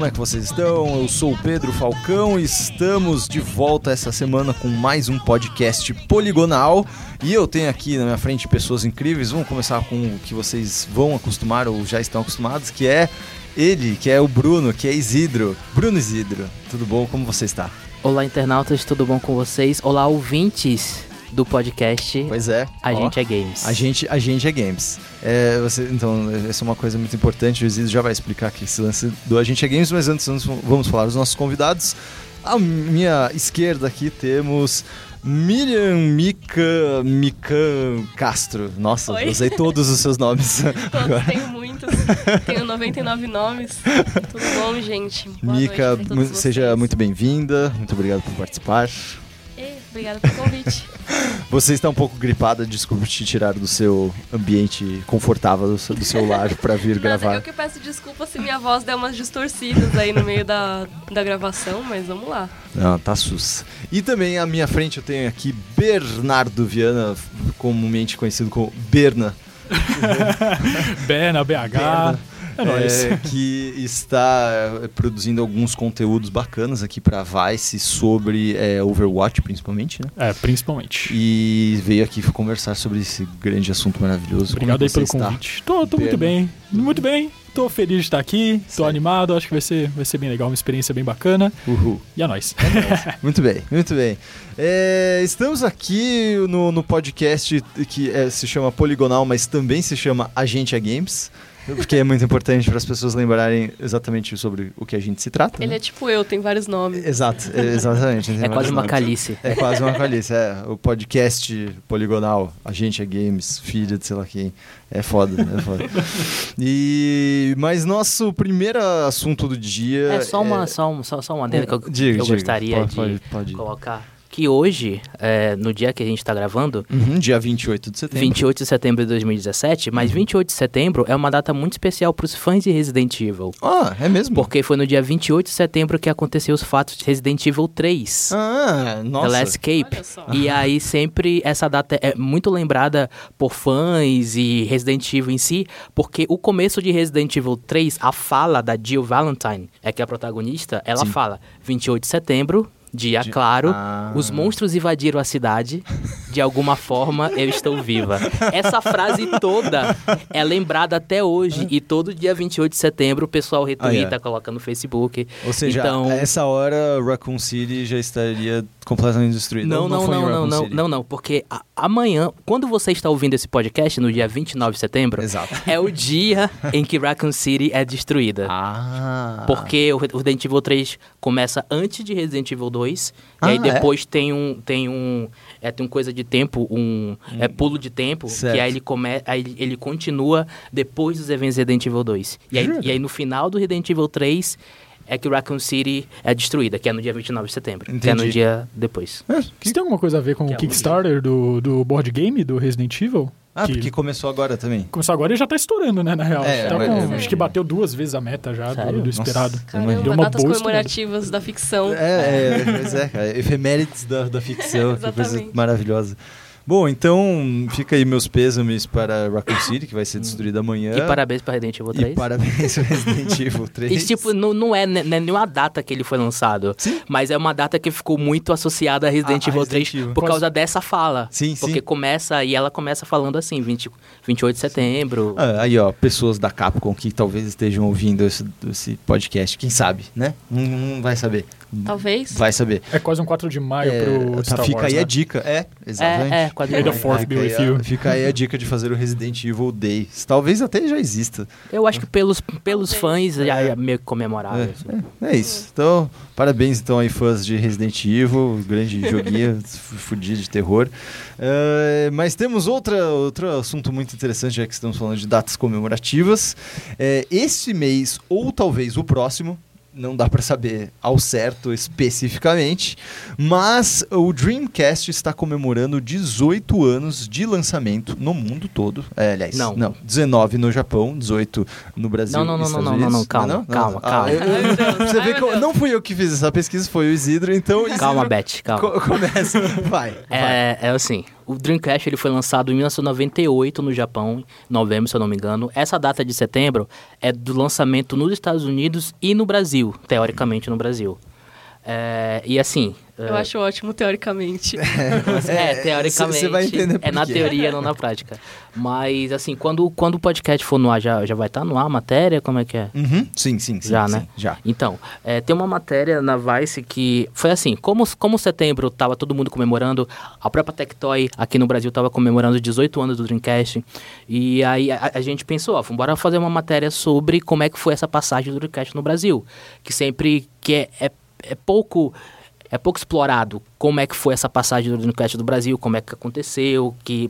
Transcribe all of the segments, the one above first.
como é que vocês estão? Eu sou o Pedro Falcão e estamos de volta essa semana com mais um podcast poligonal. E eu tenho aqui na minha frente pessoas incríveis. Vamos começar com o que vocês vão acostumar ou já estão acostumados, que é ele, que é o Bruno, que é Isidro. Bruno Isidro, tudo bom? Como você está? Olá, internautas, tudo bom com vocês? Olá, ouvintes do podcast. Pois é. A ó, gente é games. A gente, a gente é games. É, você, então, essa é uma coisa muito importante. O Isidro já vai explicar aqui esse lance do A gente é games, mas antes vamos, falar dos nossos convidados. À minha esquerda aqui temos Miriam Mica, Mican Castro. Nossa, Oi. usei todos os seus nomes. Todos, tenho muitos. tenho 99 nomes. Tudo bom, gente? Boa Mica, seja vocês. muito bem-vinda. Muito obrigado por participar. Obrigada pelo convite. Você está um pouco gripada, desculpe te tirar do seu ambiente confortável, do seu, do seu lar, para vir Nada, gravar. eu que peço desculpa se minha voz der umas distorcidas aí no meio da, da gravação, mas vamos lá. Não, tá sus. E também à minha frente eu tenho aqui Bernardo Viana, comumente conhecido como Berna, Berna, BH. É nóis. é, que está é, produzindo alguns conteúdos bacanas aqui pra Vice sobre é, Overwatch, principalmente, né? É, principalmente. E veio aqui conversar sobre esse grande assunto maravilhoso. Obrigado Como aí pelo está? convite. Tô, tô muito bem. Muito bem. Tô feliz de estar aqui. Tô Certo. animado. Acho que vai ser, vai ser bem legal. Uma experiência bem bacana. Uhul. E é nóis. Muito bem, muito bem. É, estamos aqui no, no podcast que é, se chama Poligonal, mas também se chama Agente é Games. Porque é muito importante para as pessoas lembrarem exatamente sobre o que a gente se trata. Ele né? é tipo eu, tem vários nomes. Exato, é, exatamente. É quase uma calice. calice. É quase uma calice, é. O podcast poligonal, a gente é games, filha de sei lá quem. É foda, é foda. E, mas nosso primeiro assunto do dia. É só uma, só, um- só, só uma adenda que eu, Diga, que eu diga. gostaria Pode- de pode- pode colocar. Que hoje, é, no dia que a gente tá gravando, Uhum, dia 28 de setembro. 28 de setembro de 2017, mas 28 de setembro é uma data muito especial pros fãs de Resident Evil. Ah, é mesmo? Porque foi no dia 28 de setembro que aconteceu os fatos de Resident Evil 3. Ah, The nossa. Last Escape. E aí sempre essa data é muito lembrada por fãs e Resident Evil em si, porque o começo de Resident Evil 3, a fala da Jill Valentine, é que é a protagonista, ela Sim. fala 28 de setembro, dia Di- claro, Ah. os monstros invadiram a cidade, de alguma forma eu estou viva. Essa frase toda é lembrada até hoje e todo dia 28 de setembro o pessoal retweeta, Ah, coloca no Facebook. Ou seja, então, essa hora Raccoon City já estaria completamente destruída. Não, não, não, não, não, não, não, porque a- amanhã, quando você está ouvindo esse podcast, no dia 29 de setembro, Exato. é o dia em que Raccoon City é destruída. Ah. Porque o Re- o Resident Evil 3 começa antes de Resident Evil 2, Ah, e aí é? depois tem um tem um é, tem um coisa de tempo, um é, pulo de tempo, Certo. que aí ele come, aí ele- continua depois dos eventos de Resident Evil 2. E aí, e aí no final do Resident Evil 3 é que Raccoon City é destruída, que é no dia 29 de setembro, que é no Entendi. dia depois. É, Isso tem alguma coisa a ver com Que o é Kickstarter do, do board game do Resident Evil? Ah, que porque começou agora também. começou agora e já tá estourando, né, na real. É, Tá com- é. acho que bateu duas vezes a meta já do, do esperado. Nossa. Caramba, Deu uma datas comemorativas da ficção. É, é, pois é, cara. Efemérides da, da ficção, que coisa maravilhosa. Bom, então fica aí meus pêsames para Raccoon City, que vai ser destruída amanhã. E parabéns pra Resident Evil 3. E parabéns ao Resident Evil 3. E, tipo, não, não é né, não é nenhuma data que ele foi lançado. Sim. Mas é uma data que ficou muito associada a Resident A- a Evil Resident 3 Evil. por Quase- causa dessa fala. Sim, Porque sim. começa, e ela começa falando assim, 20, 28 de setembro. Ah, aí, ó, pessoas da Capcom que talvez estejam ouvindo esse, esse podcast, quem sabe, né? Não, não vai saber. Talvez. Vai saber. É quase um 4 de maio É, pro tá, Star fica Wars, aí né? a dica. É, exatamente. É, é, quase May the demais. fourth Fica aí a-. Fica aí a dica de fazer o Resident Evil Day. Talvez até já exista. Eu acho que pelos, pelos fãs já É. é meio que comemorável. assim. É isso. Então, parabéns então aí fãs de Resident Evil, grande joguinho, fudido de terror. É, mas temos outra, outro assunto muito interessante, já que estamos falando de datas comemorativas. É, esse mês, ou talvez o próximo, não dá para saber ao certo especificamente, mas o Dreamcast está comemorando 18 anos de lançamento no mundo todo. É, aliás, Não. não, 19 no Japão, 18 no Brasil. Não, não, não, não, não, Unidos. não, calma, calma, Ah, calma. eu- eu- Ai, meu Deus, você vê que eu- não fui eu que fiz essa pesquisa, foi o Isidro, então Isidro, Calma, Beth, calma. co- começa, vai, vai. É, é assim, o Dreamcast ele foi lançado em 1998 no Japão, em novembro, se eu não me engano. Essa data de setembro é do lançamento nos Estados Unidos e no Brasil, teoricamente no Brasil. É, e assim. Eu acho ótimo, teoricamente. É, teoricamente. Você vai entender por É na teoria, não na prática. Mas, assim, quando, quando o podcast for no ar, já, já vai estar no ar a matéria? Como é que é? Uhum. Sim, sim, sim. Já, sim, né? Já. Então, é, tem uma matéria na Vice que foi assim, como, como setembro tava todo mundo comemorando, a própria Tectoy aqui no Brasil tava comemorando os 18 anos do Dreamcast, e aí a, a gente pensou, ó, bora fazer uma matéria sobre como é que foi essa passagem do Dreamcast no Brasil, que sempre que é, é, é pouco é pouco explorado como é que foi essa passagem do Dreamcast do Brasil, como é que aconteceu, que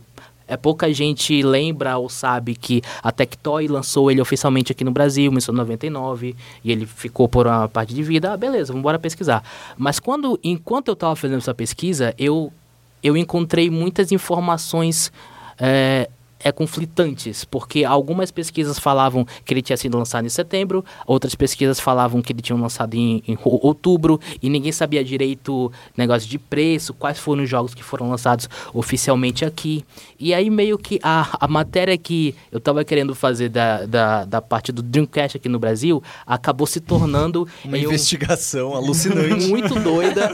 é pouca gente lembra ou sabe que a Tectoy lançou ele oficialmente aqui no Brasil em 1999 e ele ficou por uma parte de vida. Ah, beleza, vamos embora pesquisar. Mas quando, enquanto eu estava fazendo essa pesquisa, eu, eu encontrei muitas informações é, é, conflitantes, porque algumas pesquisas falavam que ele tinha sido lançado em setembro, outras pesquisas falavam que ele tinha lançado em, em ou- outubro, e ninguém sabia direito negócio de preço, quais foram os jogos que foram lançados oficialmente aqui. E aí meio que a, a matéria que eu estava querendo fazer da, da, da parte do Dreamcast aqui no Brasil acabou se tornando Uma em um- investigação alucinante. muito doida.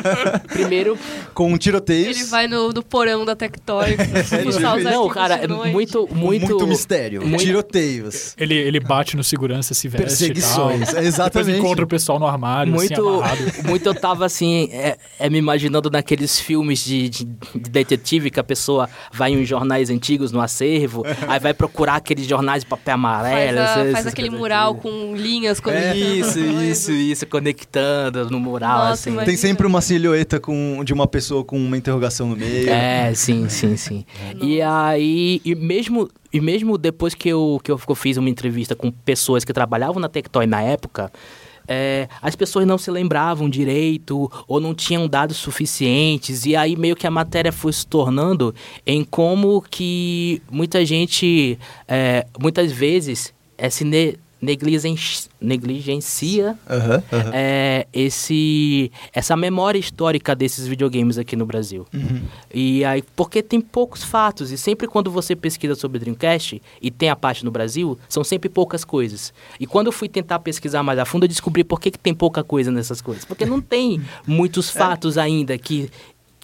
Primeiro, com tiroteios. Ele vai no, no porão da Tectoy, fuçar os não, cara, é noite. Muito, muito, muito mistério. muito- Tiroteios. Ele, ele bate no segurança, se veste e tal. Perseguições. É, exatamente. Depois encontra o pessoal no armário, assim, muito, amarrado. muito eu tava assim, é, é me imaginando naqueles filmes de, de- de detetive que a pessoa vai em jornais antigos no acervo, aí vai procurar aqueles jornais de papel amarelo. Faz, a- essas- faz aquele mural assim. com linhas É, conectando as Isso, isso, isso, conectando no mural, Nossa, assim. imagina. Tem sempre uma silhueta com, de uma pessoa com uma interrogação no meio. É, sim, sim, sim. E aí, e mesmo, e mesmo depois que eu, que eu fiz uma entrevista com pessoas que trabalhavam na Tectoy na época, é, as pessoas não se lembravam direito ou não tinham dados suficientes. E aí meio que a matéria foi se tornando em como que muita gente, é, muitas vezes, é, se ne- negligen- negligencia Aham, aham. é, esse essa memória histórica desses videogames aqui no Brasil. E aí, porque tem poucos fatos, e sempre quando você pesquisa sobre Dreamcast, e tem a parte no Brasil, são sempre poucas coisas. E quando eu fui tentar pesquisar mais a fundo, eu descobri por que, que tem pouca coisa nessas coisas. Porque não tem muitos fatos ainda que,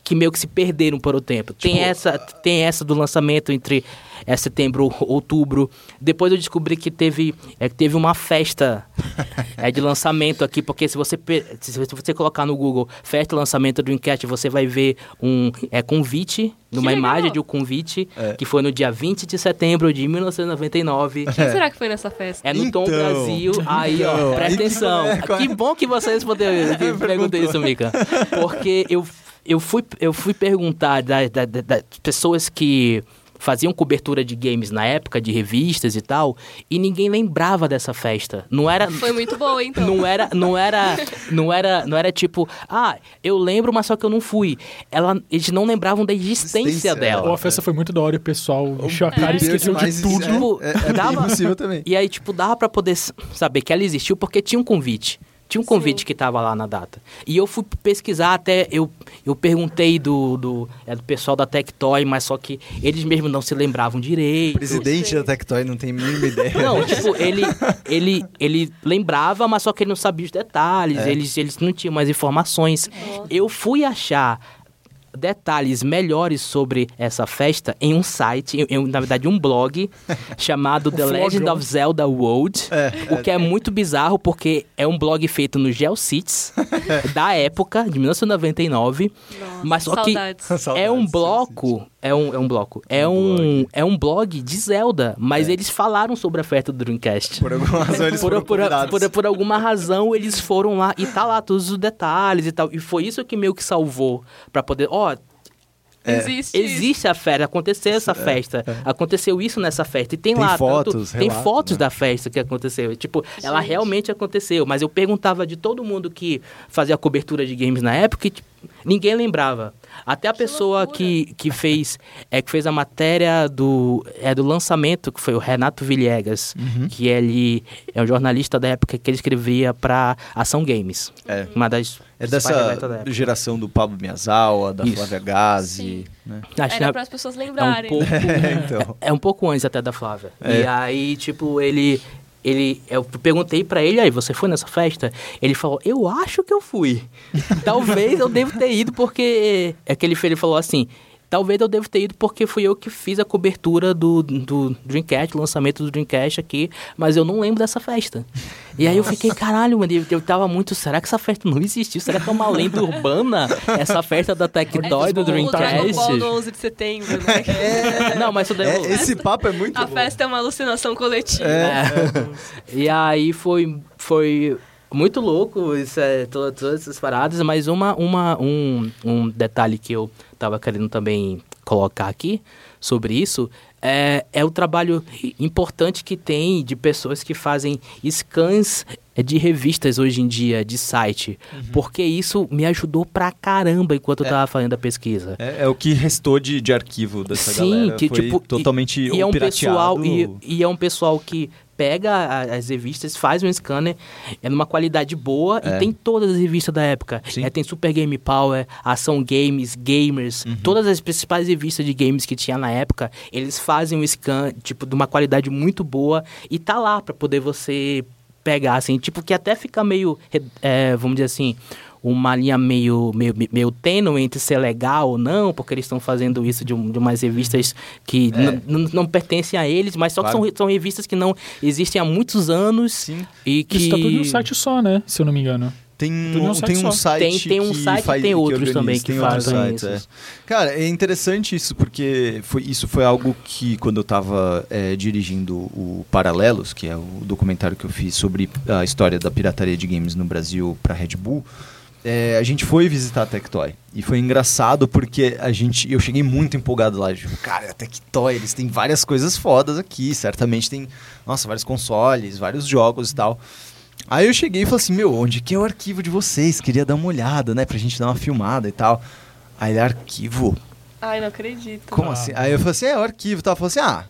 que meio que se perderam por o tempo. Tem, essa, tem essa do lançamento entre é, setembro, outubro. Depois eu descobri que teve, é, teve uma festa é, de lançamento aqui, porque se você, se você colocar no Google festa de lançamento do Dreamcast, você vai ver um é, convite, numa imagem de um convite, É. que foi no dia 20 de setembro de 1999. Quem será que foi nessa festa? É no Tom Então. Brasil. Aí, ó, Então. presta atenção. é, é? Que bom que você respondeu que perguntou isso, Mika. Porque eu, eu, fui, eu fui perguntar das da, da- pessoas que faziam cobertura de games na época, de revistas e tal, e ninguém lembrava dessa festa. Não era. Foi muito boa, então. Não era, não era, não era, não era tipo, ah, eu lembro, mas só que eu não fui. Ela, eles não lembravam da existência Existência, dela. Ou a festa foi muito da hora e o pessoal encheu a cara e esqueceu de tudo. Tipo, É, é, é dava- impossível também. E aí, tipo, dava pra poder saber que ela existiu porque tinha um convite. Tinha um convite Sim. que tava lá na data. E eu fui pesquisar até, eu, eu perguntei do, do, é, do pessoal da Tectoy, mas só que eles mesmos não se lembravam O direito. presidente da Tectoy não tem a mínima ideia. Não, tipo, ele, ele, ele lembrava, mas só que ele não sabia os detalhes, É. eles, eles não tinham mais informações. Eu fui achar detalhes melhores sobre essa festa em um site, em- em, na verdade um blog, chamado The. Legend of Zelda World, É, o que é muito bizarro porque é um blog feito no GeoCities, da época, de 1999, Nossa, mas só que saudades. é Saudades, um bloco, é um, é um bloco, é um, é um blog de Zelda, mas eles falaram sobre a festa do Dreamcast. Por alguma razão eles Por, foram por, por, por alguma razão eles foram lá e tá lá todos os detalhes e tal. E foi isso que meio que salvou pra poder. Ó, É. Existe. existe a festa, aconteceu essa festa, aconteceu isso nessa festa. E tem, Tem lá. fotos, tem relato, fotos né? da festa que aconteceu. Tipo, ela Gente. realmente aconteceu. Mas eu perguntava de todo mundo que fazia cobertura de games na época e tipo, ninguém lembrava. Até a pessoa que, que fez é que fez a matéria do é do lançamento que foi o Renato Villegas, Uhum. que ele é um jornalista da época que ele escrevia para Ação Games, É. uma das É dessa da época. geração do Pablo Miyazawa, da Isso. Flávia Gazi, né? Acho que Era é- para as pessoas é um lembrarem. pouco então. É um pouco antes até da Flávia. É. E aí, tipo, ele. Ele, eu perguntei pra ele, aí, você foi nessa festa? Ele falou, eu acho que eu fui. Talvez eu devo ter ido porque... É que ele, ele falou assim, talvez eu devo ter ido porque fui eu que fiz a cobertura do, do Dreamcast, o lançamento do Dreamcast aqui, mas eu não lembro dessa festa. E aí eu fiquei, caralho, mano, eu, eu tava muito, será que essa festa não existiu? Será que é uma lenda urbana? Essa festa da É Tectoy, do tipo o Dreamcast? do 11 de setembro, né? Não, mas isso daí... É, esse papo é muito A bom. festa é uma alucinação coletiva. É. E aí foi, foi muito louco isso é, to- todas essas paradas, mas uma, uma, um, um detalhe que eu tava querendo também colocar aqui sobre isso é, é o trabalho importante que tem de pessoas que fazem scans de revistas hoje em dia, de site. Porque isso me ajudou pra caramba enquanto eu tava fazendo a pesquisa. É, é o que restou de, de arquivo dessa Sim, galera. que Foi tipo totalmente e, e é um pessoal e, e é um pessoal que pega a- as revistas, faz um scanner, é numa qualidade boa É. e tem todas as revistas da época. É, tem Super Game Power, Ação Games, Gamers, Uhum. todas as principais revistas de games que tinha na época, eles fazem um scan tipo de uma qualidade muito boa e tá lá pra poder você pegar assim, tipo que até fica meio, é, vamos dizer assim, uma linha meio, meio, meio tênue entre ser legal ou não, porque eles estão fazendo isso de, um, de umas revistas que É. não pertencem a eles, mas só que Claro. são, são revistas que não existem há muitos anos Sim. e que... Isso tá tudo em um site só, né? Se eu não me engano. Tem, Tudo um, site tem um só. site Tem- tem um que site e faz, tem que outros organiza, também que tem outros fazem sites, é. isso. Cara, é interessante isso, porque foi, isso foi algo que, quando eu estava dirigindo o Paralelos, que é o documentário que eu fiz sobre a história da pirataria de games no Brasil para Red Bull, é, a gente foi visitar a Tectoy. E foi engraçado porque a gente, eu cheguei muito empolgado lá. Tipo, cara, a Tectoy, eles têm várias coisas fodas aqui. Certamente tem, nossa, vários consoles, vários jogos e tal. Aí eu cheguei e falei assim, meu, onde que é o arquivo de vocês? Queria dar uma olhada, né? Pra gente dar uma filmada e tal. Aí ele, arquivo? Ai, não acredito. Como Ah. assim? Aí eu falei assim, é, o arquivo e tal. Falei assim, ah,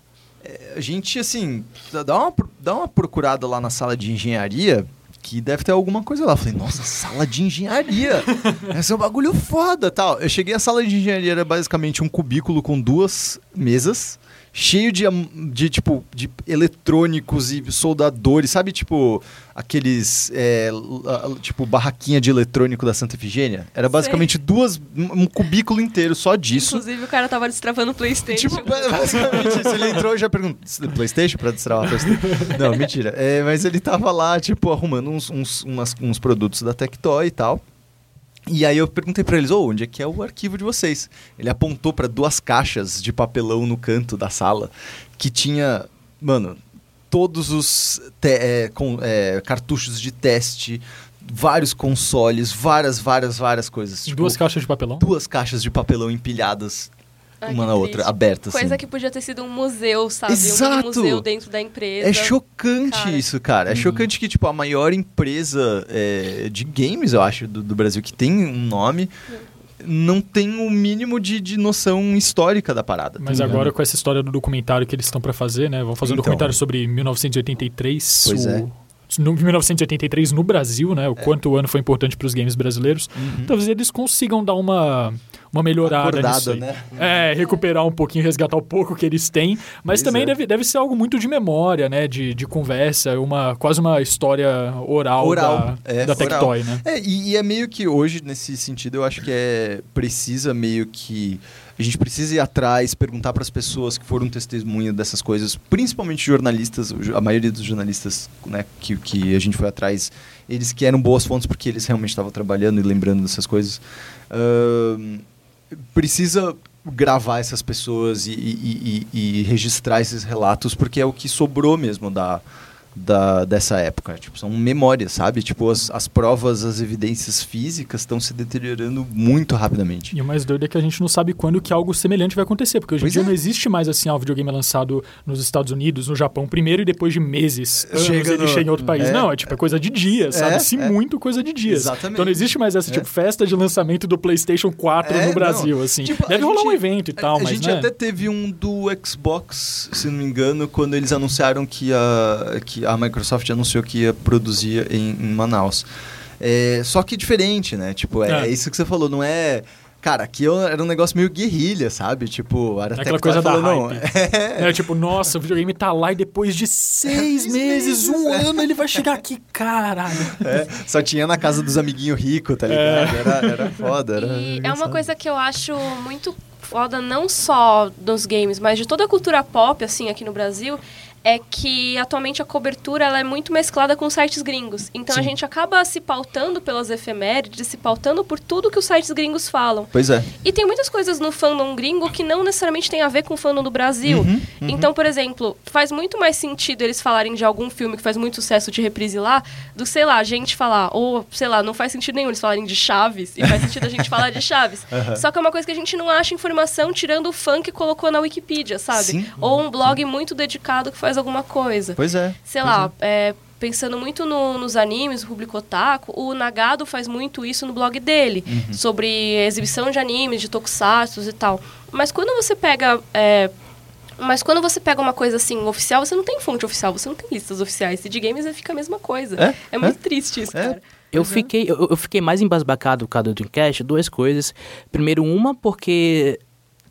é, a gente, assim, dá uma, dá uma procurada lá na sala de engenharia que deve ter alguma coisa lá. Eu falei, nossa, sala de engenharia. Esse é um bagulho foda tal. Eu cheguei à sala de engenharia, era basicamente um cubículo com duas mesas, cheio de, de tipo, de eletrônicos e soldadores, sabe, tipo, aqueles, é, tipo, barraquinha de eletrônico da Santa Efigênia? Era basicamente duas, um cubículo inteiro só disso. Inclusive, o cara tava destravando o Playstation. Tipo, basicamente isso. Ele entrou e já perguntou: Playstation pra destravar Playstation? Não, mentira. É, mas ele tava lá, tipo, arrumando uns, uns, umas- uns produtos da Tectoy e tal. E aí eu perguntei pra eles, ô, onde é que é o arquivo de vocês? Ele apontou pra duas caixas de papelão no canto da sala que tinha, mano, todos os é, com- é, cartuchos de teste, vários consoles, várias, várias, várias coisas. Tipo, Duas caixas de papelão. duas caixas de papelão empilhadas Ai, uma na outra, triste. abertas. Coisa assim. que podia ter sido um museu, sabe? Um Exato. mini museu dentro da empresa. É chocante Cara. isso, cara. É chocante que, tipo, a maior empresa é, de games, eu acho, do, do Brasil, que tem um nome, não tem o mínimo de, de noção histórica da parada. tá Mas ligado? agora com essa história do documentário que eles estão pra fazer, né? Vão fazer um Então. documentário sobre 1983. Pois o- é. No 1983 no Brasil, né? O quanto o ano foi importante para os games brasileiros. Uhum. Talvez eles consigam dar uma, uma melhorada Acordada, nisso aí. né? É, recuperar um pouquinho, resgatar o pouco que eles têm. Mas Pois também é. deve, deve ser algo muito de memória, né? De, de conversa, uma, quase uma história oral, Oral, da, é, da. Tectoy, né? É, e, e é meio que hoje, nesse sentido, eu acho que é precisa meio que. A gente precisa ir atrás, perguntar para as pessoas que foram testemunha dessas coisas, principalmente jornalistas, a maioria dos jornalistas né, que, que a gente foi atrás, eles que eram boas fontes porque eles realmente estavam trabalhando e lembrando dessas coisas. Ahn, precisa gravar essas pessoas e, e- e- e registrar esses relatos, porque é o que sobrou mesmo da, da, dessa época. Tipo, são memórias, sabe? Tipo, as, as provas, as evidências físicas estão se deteriorando muito rapidamente. E o mais doido é que a gente não sabe quando que algo semelhante vai acontecer, porque hoje em Pois dia é. não existe mais assim, ah, o videogame é lançado nos Estados Unidos, no Japão primeiro e depois de meses, anos, Chega ele no- chega em outro país. É. Não, é tipo, é coisa de dias, sabe? É, Se é. muito coisa de dias. Exatamente. Então não existe mais essa, É. tipo, festa de lançamento do PlayStation 4 É, no Brasil, não. assim. Tipo, a Deve rolar gente- um evento e tal, a, a mas gente né? até teve um do Xbox, se não me engano, quando eles anunciaram que a, que a Microsoft anunciou que ia produzir em, em Manaus. É, só que diferente, né? Tipo, é, É. é isso que você falou, não é. Cara, aqui eu- era um negócio meio guerrilha, sabe? Tipo, era até Aquela coisa da falando, não, é, É, tipo, nossa, o videogame tá lá e depois de seis meses, um ano, ele vai chegar aqui, caralho. é, só tinha na casa dos amiguinhos ricos, tá ligado? Era, era foda. Era E é uma engraçado. coisa que eu acho muito foda, não só dos games, mas de toda a cultura pop, assim, aqui no Brasil, é que atualmente a cobertura ela é muito mesclada com sites gringos. Então a Sim. gente acaba se pautando pelas efemérides, se pautando por tudo que os sites gringos falam. Pois é. E tem muitas coisas no fandom gringo que não necessariamente tem a ver com o fandom do Brasil. Uhum, Então, por exemplo, faz muito mais sentido eles falarem de algum filme que faz muito sucesso de reprise lá, do, sei lá, a gente falar, ou, sei lá, não faz sentido nenhum eles falarem de Chaves, e faz sentido a gente falar de Chaves. Só que é uma coisa que a gente não acha informação tirando o fã que colocou na Wikipedia, sabe? Sim. Ou um blog muito dedicado que faz alguma coisa. Pois é. Sei pois lá, é, pensando muito no- nos animes, o público otaku, o Nagado faz muito isso no blog dele, Uhum. sobre exibição de animes, de tokusatsu e tal. Mas quando você pega. é, mas quando você pega uma coisa assim, oficial, você não tem fonte oficial, você não tem listas oficiais. E de games fica a mesma coisa. É? É, muito triste isso, É. cara. Eu fiquei, eu, eu fiquei mais embasbacado por causa do Dreamcast, duas coisas. Primeiro, uma, porque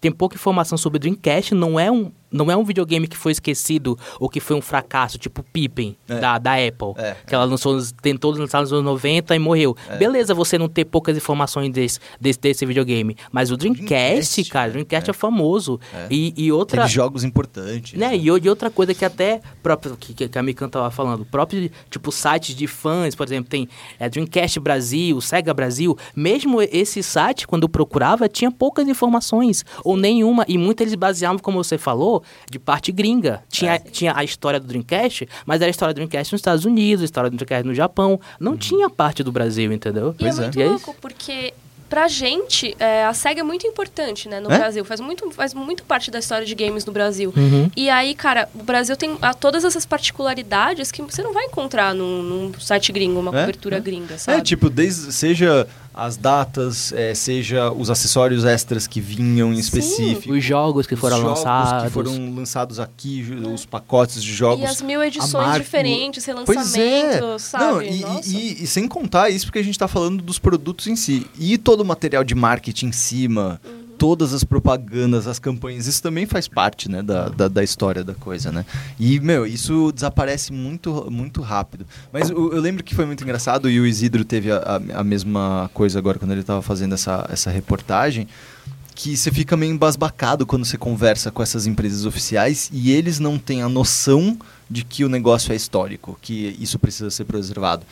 tem pouca informação sobre o Dreamcast, não é um, não é um videogame que foi esquecido ou que foi um fracasso, tipo Pippin, É. da, da Apple. É. Que ela lançou, tentou lançar nos anos 90 e morreu. É. Beleza você não ter poucas informações desse, desse, desse videogame, mas o Dreamcast, Dreamcast, cara, o né? Dreamcast é, famoso. É. E, e outra... Teve jogos importantes. Né? E, o- e outra coisa que até próprio que, que a Mikan tava falando, próprio tipo sites de fãs, por exemplo, tem é, Dreamcast Brasil, Sega Brasil, mesmo esse site quando eu procurava tinha poucas informações ou nenhuma e muitas eles baseavam, como você falou, de parte gringa. Tinha, É. tinha a história do Dreamcast, mas era a história do Dreamcast nos Estados Unidos, a história do Dreamcast no Japão, não tinha parte do Brasil, entendeu? E é Pois é. muito E é louco, porque pra gente, é, a SEGA é muito importante, né, no É? Brasil. Faz muito, faz muito parte da história de games no Brasil. Uhum. E aí, cara, o Brasil tem ah, todas essas particularidades que você não vai encontrar num, num site gringo, uma É, cobertura é. gringa, sabe? É, tipo, desde, seja as datas, é, seja os acessórios extras que vinham em Sim. específico. Os jogos que os foram jogos lançados. que foram lançados aqui, os pacotes de jogos. E as mil edições marca- diferentes, Pois é. relançamentos, sabe? Não, e, e- e sem contar isso porque a gente tá falando dos produtos em si. E todo o material de marketing em cima, Uhum. Todas as propagandas, as campanhas, isso também faz parte, né, da, da, da história da coisa, né? E, meu, isso desaparece muito, muito rápido. Mas eu, eu lembro que foi muito engraçado e o Isidro teve a, a, a mesma coisa agora quando ele tava fazendo essa, essa reportagem que você fica meio embasbacado quando você conversa com essas empresas oficiais e eles não têm a noção de que o negócio é histórico, que isso precisa ser preservado.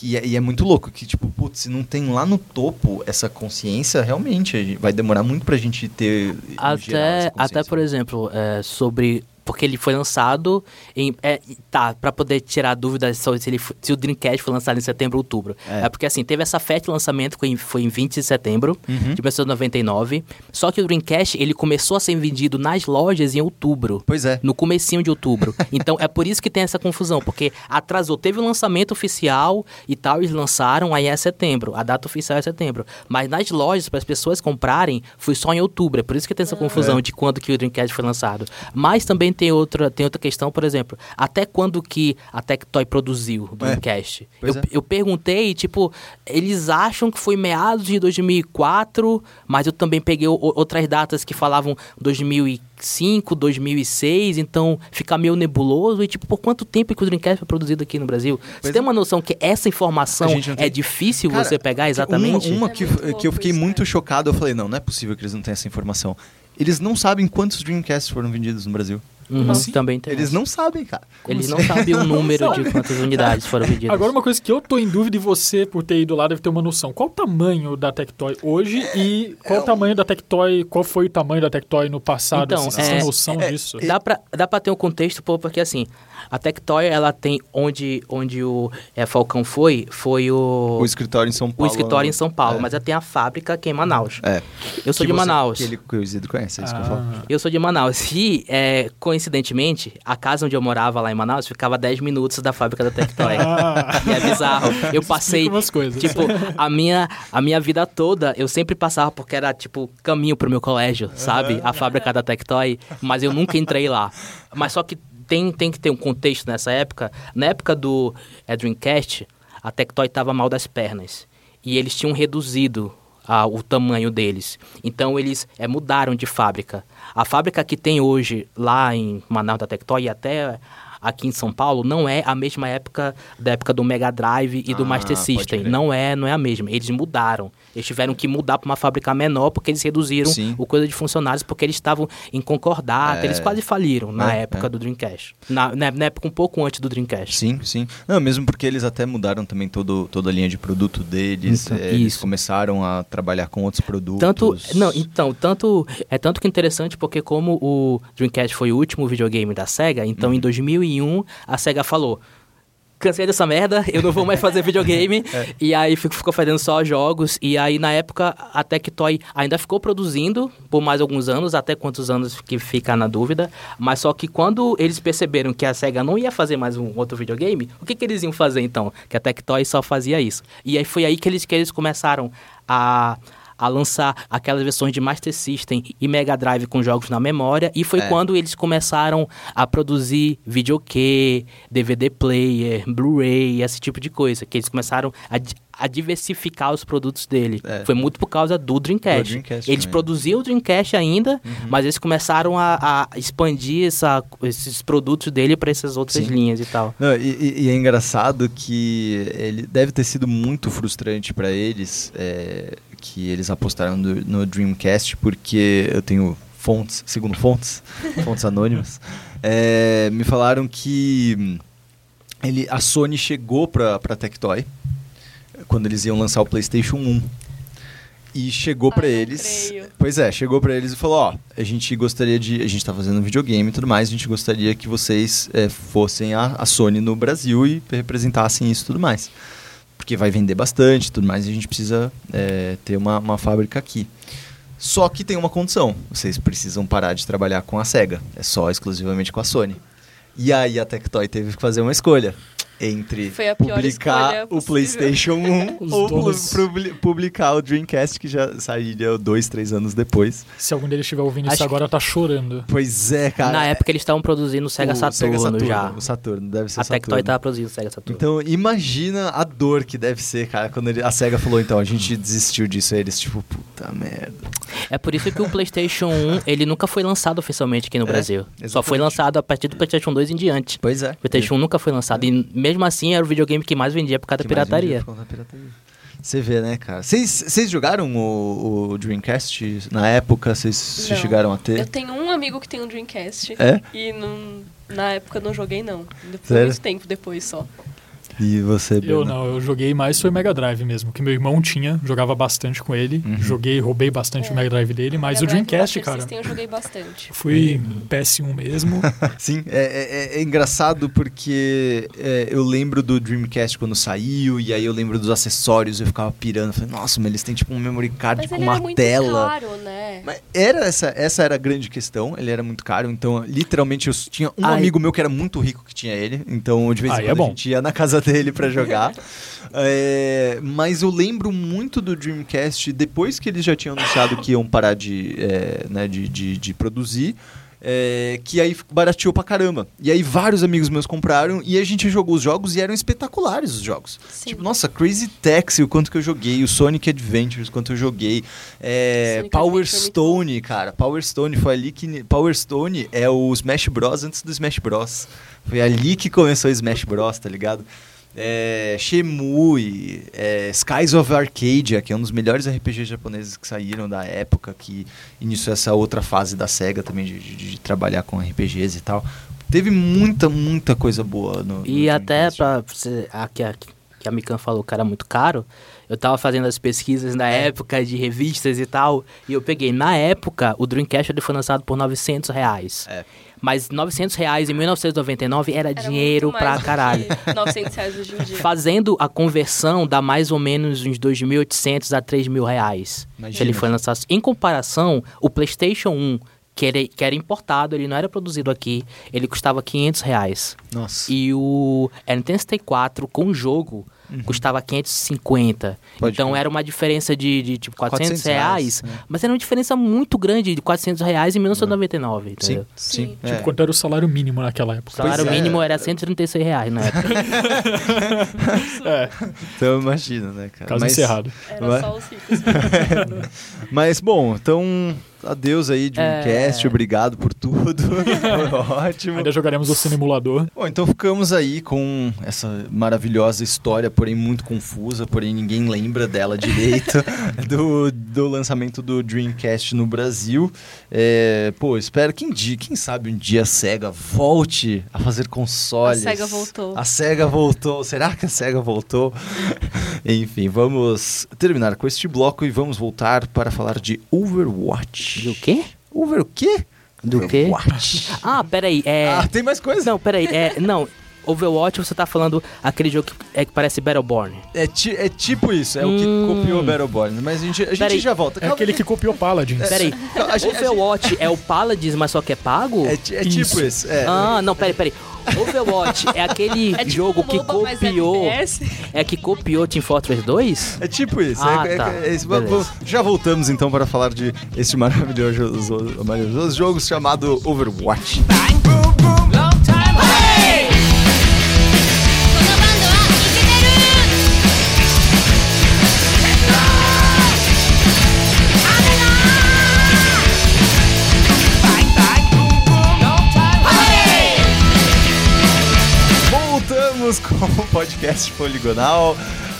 Que é- e é muito louco, que tipo, putz, se não tem lá no topo essa consciência, realmente vai demorar muito pra gente ter. em geral, Até, até por exemplo, é, sobre. Porque ele foi lançado em. É, tá, pra poder tirar dúvidas sobre se, ele, se o Dreamcast foi lançado em setembro ou outubro. É. É, porque assim, teve essa festa de lançamento que foi em, foi em 20 de setembro Uhum. de 1999. Só que o Dreamcast ele começou a ser vendido nas lojas em outubro. Pois é. No comecinho de outubro. Então é por isso que tem essa confusão, porque atrasou, teve o lançamento oficial e tal, eles lançaram, aí é setembro. A data oficial é setembro. Mas nas lojas, para as pessoas comprarem, foi só em outubro. É por isso que tem essa confusão É. de quando que o Dreamcast foi lançado. Mas também tem outra, tem outra questão, por exemplo, até quando que a Tectoy produziu o Dreamcast? Pois eu, é. eu perguntei, tipo, eles acham que foi meados de 2004, mas eu também peguei o- outras datas que falavam 2005, 2006, então fica meio nebuloso. E, tipo, por quanto tempo que o Dreamcast foi produzido aqui no Brasil? Você Pois tem é. uma noção que essa informação é difícil Cara, você pegar exatamente? Uma, uma É que, que eu fiquei isso, muito cara. chocado, eu falei, não, não é possível que eles não tenham essa informação. Eles não sabem quantos Dreamcasts foram vendidos no Brasil. Uhum, assim? Também tem. Eles não sabem, cara. Eles não sabem o número de quantas unidades foram vendidas. Agora, uma coisa que eu tô em dúvida e você, por ter ido lá, deve ter uma noção. Qual o tamanho da Tectoy hoje e qual o tamanho da Tectoy, qual foi o tamanho da Tectoy no passado? Então, assim, é- têm noção disso? Dá pra, dá pra ter um contexto, pô, porque assim, a Tectoy, ela tem onde, onde o é, Falcão foi, foi o, O escritório em São o Paulo. escritório em São Paulo, É. mas ela tem a fábrica aqui em Manaus. É. Eu sou Que de você- Manaus. Que, ele, que o Isidro conhece, é isso que eu falo. Ah, Eu sou de Manaus. E, é, coincidentemente, a casa onde eu morava lá em Manaus ficava a 10 minutos da fábrica da Tectoy. Ah. E é bizarro. Eu passei, explica umas coisas. tipo, a minha, a minha vida toda, eu sempre passava porque era, tipo, caminho pro meu colégio, sabe? A fábrica da Tectoy, mas eu nunca entrei lá. Mas só que tem, tem que ter um contexto nessa época. Na época do é, Dreamcast, a Tectoy tava mal das pernas. E eles tinham reduzido a- o tamanho deles. Então eles é, mudaram de fábrica. A fábrica que tem hoje lá em Manaus da Tectoy e até aqui em São Paulo não é a mesma época da época do Mega Drive e do Ah, Master System. Não é, não é a mesma. Eles mudaram. Eles tiveram que mudar para uma fábrica menor porque eles reduziram Sim. o coisa de funcionários porque eles estavam em concordata. É. Eles quase faliram na É, época é. do Dreamcast. Na, na, na época um pouco antes do Dreamcast. Sim, sim. Não, mesmo porque eles até mudaram também todo, toda a linha de produto deles. Então, é, eles começaram a trabalhar com outros produtos. Tanto, não, então, tanto é tanto que interessante porque como o Dreamcast foi o último videogame da Sega, então Uhum. em 2001 a Sega falou: Cansei dessa merda, eu não vou mais fazer videogame. É. E aí fico- ficou fazendo só jogos. E aí, na época, a Tectoy ainda ficou produzindo por mais alguns anos, até quantos anos que fica na dúvida. Mas só que quando eles perceberam que a SEGA não ia fazer mais um outro videogame, o que, que eles iam fazer então? Que a Tectoy só fazia isso. E aí foi aí que eles, que eles começaram a a lançar aquelas versões de Master System e Mega Drive com jogos na memória. E foi É. quando eles começaram a produzir videokê, DVD player, Blu-ray, esse tipo de coisa. Que eles começaram a, a diversificar os produtos dele. É. Foi muito por causa do Dreamcast. Do Dreamcast eles também. produziam o Dreamcast ainda, Uhum. mas eles começaram a, a expandir essa- esses produtos dele para essas outras Sim. linhas e tal. Não, e, e- e é engraçado que ele deve ter sido muito frustrante para eles é, que eles apostaram no, no Dreamcast, porque eu tenho fontes, segundo fontes, fontes anônimas, é, me falaram que hum, ele, a Sony chegou para a Tectoy quando eles iam lançar o PlayStation 1. E chegou pra não eles. creio. Pois é, chegou pra eles e falou: Ó, a gente gostaria de. A gente tá fazendo um videogame e tudo mais, a gente gostaria que vocês eh, fossem a, a Sony no Brasil e representassem isso e tudo mais. Porque vai vender bastante e tudo mais e a gente precisa eh, ter uma, uma fábrica aqui. Só que tem uma condição: vocês precisam parar de trabalhar com a SEGA, é só exclusivamente com a Sony. E aí a Tectoy teve que fazer uma escolha entre Foi a pior publicar o. PlayStation 1 Os ou publicar o Dreamcast, que já sairia dois, três anos depois. Se algum deles estiver ouvindo Acho isso agora, tá chorando. Pois é, cara. Na época eles estavam produzindo o Sega o Saturno, já. O Saturno, deve ser A Tectoy Saturno. tava produzindo o Sega Saturno. Então, imagina a dor que deve ser, cara, quando ele- a SEGA falou, então, a gente desistiu disso. Aí eles, tipo, puta merda. É por isso que o PlayStation 1 ele nunca foi lançado oficialmente aqui no É, Brasil. Só exatamente. foi lançado a partir do PlayStation 2 em diante. Pois é. O PlayStation 1 nunca foi lançado. E mesmo assim era o videogame que mais vendia por causa da pirataria. por conta da pirataria. Você vê, né, cara? Vocês jogaram o, o Dreamcast na época? Vocês chegaram a ter? Eu tenho um amigo que tem um Dreamcast. É? E não, na época não joguei, não. Depois, Sério? muito tempo depois só. E você, Eu Bruno? não, eu joguei mais foi Mega Drive mesmo, que meu irmão tinha, jogava bastante com ele, Uhum. joguei, roubei bastante É. o Mega Drive dele, mas Mega o Drive, Dreamcast, Master cara, System eu joguei bastante. fui PS1 mesmo. Sim, é, é- é engraçado porque é, eu lembro do Dreamcast quando saiu, e aí eu lembro dos acessórios, eu ficava pirando, falei, nossa, mas eles têm tipo um memory card Mas com ele uma era muito tela. caro, né? Mas era essa, essa era a grande questão, ele era muito caro, então literalmente eu tinha um Ai. amigo meu que era muito rico que tinha ele, então de vez em é quando a gente ia na casa dele pra jogar. É, mas eu lembro muito do Dreamcast depois que eles já tinham anunciado que iam parar de, é, né, de, de, de produzir. é, que aí barateou pra caramba. E aí vários amigos meus compraram e a gente jogou os jogos e eram espetaculares os jogos. Sim. Tipo, nossa, Crazy Taxi, o quanto que eu joguei, o Sonic Adventures, o quanto eu joguei. É, Power Adventure é Stone, cara. Power Stone foi ali que. Power Stone é o Smash Bros. antes do Smash Bros. Foi ali que começou o Smash Bros, tá ligado? É, Shemui, é, Skies of Arcadia, que é um dos melhores RPGs japoneses que saíram da época, que iniciou essa outra fase da SEGA também de, de- de trabalhar com RPGs e tal. Teve muita, muita coisa boa no. E no até pra você, a, que, a, que a Mikan falou que era muito caro, eu tava fazendo as pesquisas na É. época de revistas e tal, e eu peguei, na época, o Dreamcast ele foi lançado por 900 reais. É. Mas 900 reais em 1999 era, Era dinheiro muito mais pra caralho. que 900 reais hoje em dia. Fazendo a conversão dá mais ou menos uns 2.800 a 3.000 reais. Imagina. Se ele foi lançado. Em comparação, o PlayStation 1, que era, que era importado, ele não era produzido aqui, ele custava 500 reais. Nossa. E o Nintendo 64 com jogo custava 550. Uhum. Pode então crer. era uma diferença de, de tipo 400, 400 reais, né? mas era uma diferença muito grande de 400 reais em 1999, Sim, entendeu? sim. Sim. é. Tipo, quanto era o salário mínimo naquela O época? salário Pois é. mínimo era 136 reais na época. É, Então imagina, né, cara? caso Mas- encerrado. Era Vai. só os ricos. Mas, bom, então, adeus aí, Dreamcast, É. obrigado por tudo. Foi ótimo. Ainda jogaremos o Simulador. Bom, então ficamos aí com essa maravilhosa história, porém muito confusa, porém ninguém lembra dela direito, do, do lançamento do Dreamcast no Brasil. É, pô, espero que um dia, quem sabe um dia a SEGA volte a fazer consoles. A SEGA voltou. A SEGA voltou. Será que a SEGA voltou? Enfim, vamos terminar com este bloco e vamos voltar para falar de Overwatch. Do quê? Over o quê? Do quê? Ah, peraí, é... Ah, tem mais coisa? Não, peraí, é... Não, Overwatch você tá falando aquele jogo que, é, que parece Battleborn. É, ti, é tipo isso, é hum. o que hum. copiou Battleborn. Mas a gente, a gente já volta. É aquele que... copiou Paladins. É, peraí, é, gente, Overwatch gente... é o Paladins, mas só que é pago? É, é tipo isso. É. Ah, não, peraí, peraí. Overwatch é aquele é tipo jogo que MOBA, copiou. É que copiou Team Fortress 2? É tipo isso. É ah, é, tá. é, já voltamos então para falar de esse maravilhoso, maravilhoso jogo chamado Overwatch. Bang, boom, boom. Voltamos com o podcast Poligonal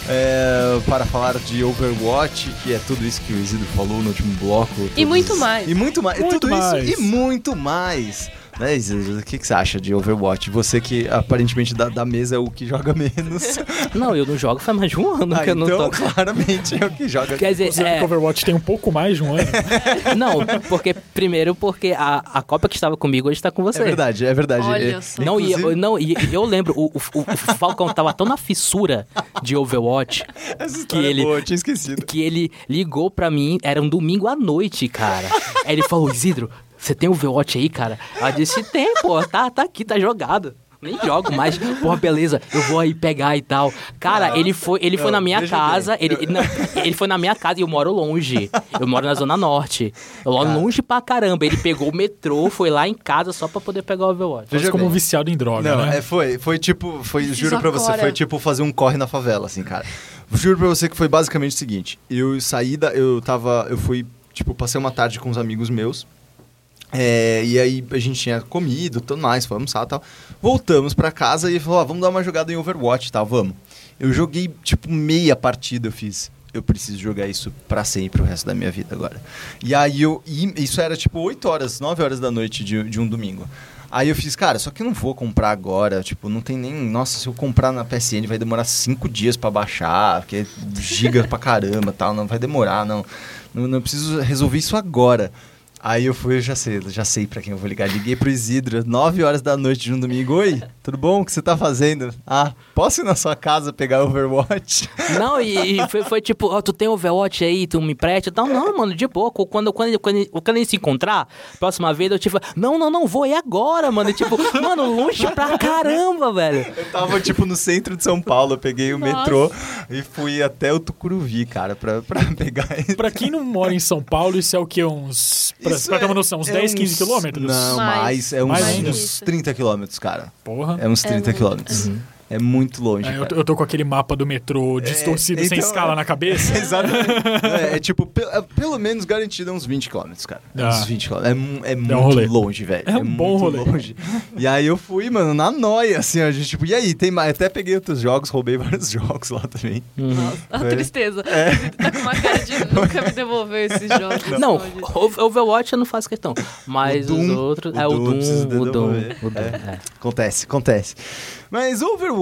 é, para falar de Overwatch, que é tudo isso que o Isidro falou no último bloco. E muito mais. E muito mais. Muito tudo mais. isso e muito mais. Né, Isidro? O que, que você acha de Overwatch? Você que aparentemente da, da mesa é o que joga menos. Não, eu não jogo faz mais de um ano Ah, que eu não então, toco. claramente é o que joga. Quer dizer, que é, Overwatch tem um pouco mais de um ano. não, porque primeiro porque a, a Copa que estava comigo hoje está com você. É verdade, é verdade. Olha É, só. Não, e, eu- não, e eu lembro, o, o, o Falcão tava tão na fissura de Overwatch essa que é ele- boa, eu tinha esquecido. que ele ligou pra mim, era um domingo à noite, cara. Aí ele falou, Isidro, você tem Overwatch aí, cara? Eu disse, tem, pô, tá, tá aqui, tá jogado. Nem jogo mais. Porra, beleza, eu vou aí pegar e tal. Cara, ele foi, ele foi Não, na minha casa, ele, ele- não, ele foi na minha casa e eu moro longe. Eu moro na Zona Norte. Eu moro Cara. longe pra caramba. Ele pegou o metrô, foi lá em casa só pra poder pegar o Overwatch. Veja Mas como um viciado em droga, Não, né? é, foi, foi tipo, foi, juro pra você, foi tipo fazer um corre na favela, assim, cara. Juro pra você que foi basicamente o seguinte, eu saí da, eu tava, eu fui, tipo, passei uma tarde com uns amigos meus, é, e aí a gente tinha comido, tudo mais, foi almoçar e tal. Voltamos pra casa e falou, ó, vamos dar uma jogada em Overwatch tal, vamos. Eu joguei, tipo, meia partida, eu fiz. Eu preciso jogar isso pra sempre, o resto da minha vida agora. E aí eu. e isso era tipo 8 horas, 9 horas da noite de, de um domingo. Aí eu fiz, cara, só que eu não vou comprar agora. Tipo, não tem nem. Nossa, se eu comprar na PSN vai demorar 5 dias pra baixar, porque é giga pra caramba tal. Não vai demorar, não. Não, não preciso resolver isso agora. Aí eu fui, eu já sei, já sei pra quem eu vou ligar. Liguei pro Isidro, 9 horas da noite de um domingo. Oi, tudo bom? O que você tá fazendo? Ah, posso ir na sua casa pegar Overwatch? Não, e, e foi, foi tipo, ó, tu tem Overwatch aí, tu me presta? Então, não, mano, de boa. Quando, quando, quando, quando a gente se encontrar, próxima vez, eu tipo, não, não, não, vou ir agora, mano. E, tipo, mano, longe pra caramba, velho. Eu tava, tipo, no centro de São Paulo. Eu peguei o Nossa. metrô e fui até o Tucuruvi, cara, pra, pra pegar ele. Pra quem não mora em São Paulo, isso é o que? Uns. Pra, pra ter uma é- noção, uns é 10, 15 uns- quilômetros? Não, Mais. mais. É uns, Mais uns isso. 30 quilômetros, cara. Porra. É uns É 30 muito. quilômetros. É muito longe. É, eu, eu tô com aquele mapa do metrô distorcido sem então, escala é. na cabeça. Exatamente. é, é tipo, pe- é pelo menos garantido é uns 20 km, cara. É Ah. Uns 20 km. É, mu- é muito rolê. longe, velho. É um bom muito rolê. longe. E aí eu fui, mano, na noia, assim, a gente, tipo, e aí, tem mais? Até peguei outros jogos, roubei vários jogos lá também. Uhum. A É. tristeza. Tá com uma cara de nunca me devolveu esses jogos. Não, Hoje. o- Overwatch eu não faço questão. Mas O Doom, os outros. o é o Doom. O Doom. devolver. O Doom, É. é. Acontece, acontece. Mas Overwatch,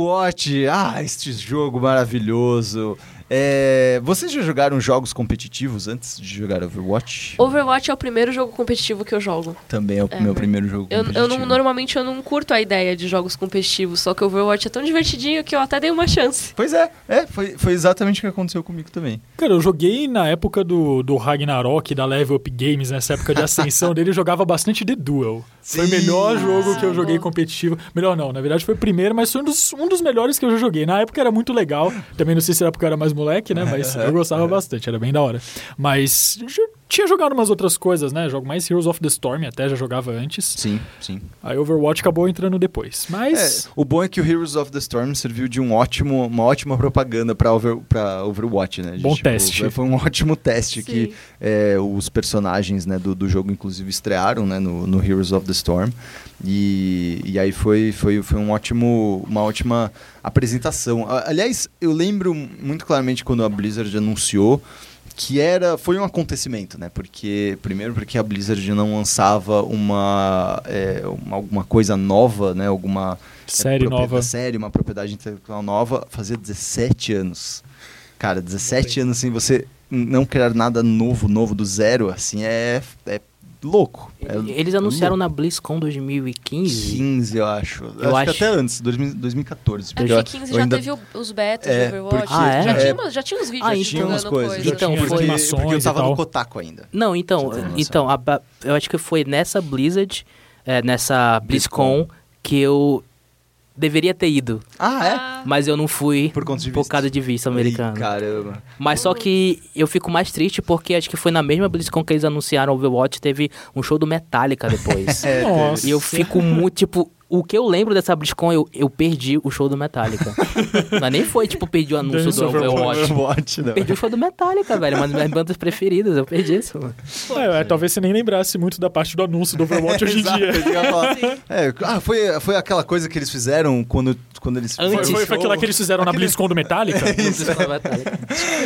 ah, este jogo maravilhoso. É, vocês já jogaram jogos competitivos antes de jogar Overwatch? Overwatch é o primeiro jogo competitivo que eu jogo. Também é o É. meu primeiro jogo Eu, competitivo. eu não, normalmente eu não curto a ideia de jogos competitivos, só que o Overwatch é tão divertidinho que eu até dei uma chance. Pois é, é foi, foi exatamente o que aconteceu comigo também. Cara, eu joguei na época do, do Ragnarok, da Level Up Games, nessa época de ascensão dele, eu jogava bastante The Duel. Foi o Sim. melhor jogo que eu Ah, joguei bom. competitivo. Melhor não, na verdade foi o primeiro, mas foi um dos, um dos melhores que eu já joguei. Na época era muito legal. Também não sei se era porque eu era mais moleque, né? Mas eu gostava bastante, era bem da hora. Mas já tinha jogado umas outras coisas, né? Jogo mais Heroes of the Storm, até já jogava antes. Sim, sim. Aí Overwatch acabou entrando depois. Mas. É, o bom é que o Heroes of the Storm serviu de um ótimo, uma ótima propaganda pra, over, pra Overwatch, né? De, Bom teste. Foi um ótimo teste Sim. que é, os personagens né, do, do jogo, inclusive, estrearam né, no, no Heroes of the Storm. E, e aí foi, foi, foi um ótimo, uma ótima apresentação. Aliás, eu lembro muito claramente quando a Blizzard anunciou que era foi um acontecimento, né? Porque primeiro porque a Blizzard não lançava uma, é, uma alguma coisa nova, né? Alguma Série é, propriedade- nova. série, uma propriedade intelectual nova, fazia 17 anos. Cara, 17 anos sem você não criar nada novo, novo do zero, assim, é, é louco. É Eles anunciaram louco. na BlizzCon 2015. 15, eu acho. Eu, Eu acho, acho. que até antes, 2000 2014. Acho porque eu- que 15 eu já ainda- teve os betas É, de Overwatch. porque- Ah, é? já, é. tinha já tinha uns vídeos Ah, já então- tinha umas jogando coisas. coisa. Então, tinha, foi- porque, porque eu tava no Kotaku ainda. Não, então, então a eu acho que foi nessa Blizzard, é, nessa BlizzCon, que eu deveria ter ido. Ah, é? Ah, Mas eu não fui Por conta de por causa de visto americano. Ih, caramba. Mas só que eu fico mais triste porque acho que foi na mesma BlizzCon que eles anunciaram Overwatch, teve um show do Metallica depois. É, Nossa. E eu fico muito, tipo, o que eu lembro dessa BlizzCon, eu, eu perdi o show do Metallica. Mas nem foi, tipo, perdi o anúncio do Overwatch. Overwatch. Não. Perdi o show do Metallica, velho. Uma das minhas bandas preferidas, eu perdi isso. mano. É, é, talvez você nem lembrasse muito da parte do anúncio do Overwatch hoje em dia. É, ah, foi, foi aquela coisa que eles fizeram quando, quando eles Antes. Foi, fizeram foi, foi aquilo que eles fizeram na Aquele- BlizzCon do Metallica? Metallica.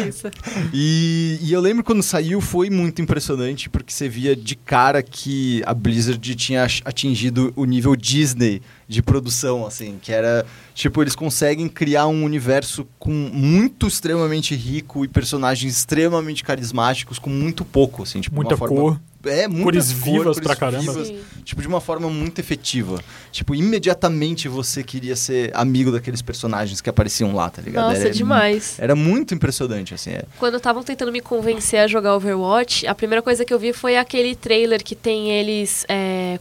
isso. E, e eu lembro quando saiu foi muito impressionante porque você via de cara que a Blizzard tinha atingido o nível Disney de produção, assim, que era tipo eles conseguem criar um universo com muito extremamente rico e personagens extremamente carismáticos com muito pouco, assim, tipo Muita uma forma cor. é muita cores cor, vivas cores pra caramba. vivas, tipo de uma forma muito efetiva. Tipo, imediatamente você queria ser amigo daqueles personagens que apareciam lá, tá ligado? Nossa, Era- demais. Era muito impressionante, assim. É. Quando estavam tentando me convencer a jogar Overwatch, a primeira coisa que eu vi foi aquele trailer que tem eles. é,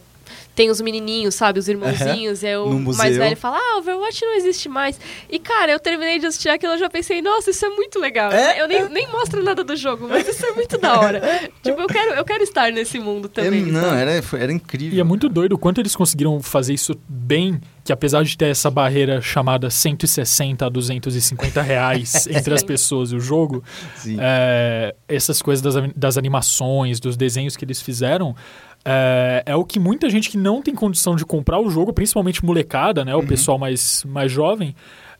tem os menininhos, sabe? Os irmãozinhos. E aí o mais velho fala: Ah, Overwatch não existe mais. E cara, eu terminei de assistir aquilo e eu já pensei: Nossa, isso é muito legal. É? Eu nem, nem mostro nada do jogo, mas isso é muito da hora. tipo, eu quero, eu quero estar nesse mundo também. É, não, sabe? era, era incrível. E é muito doido o quanto eles conseguiram fazer isso bem, que apesar de ter essa barreira chamada 160 a 250 reais entre as pessoas e o jogo, é, essas coisas das, das animações, dos desenhos que eles fizeram, é, é o que muita gente que não tem condição de comprar o jogo, principalmente molecada, né, o pessoal mais, mais jovem,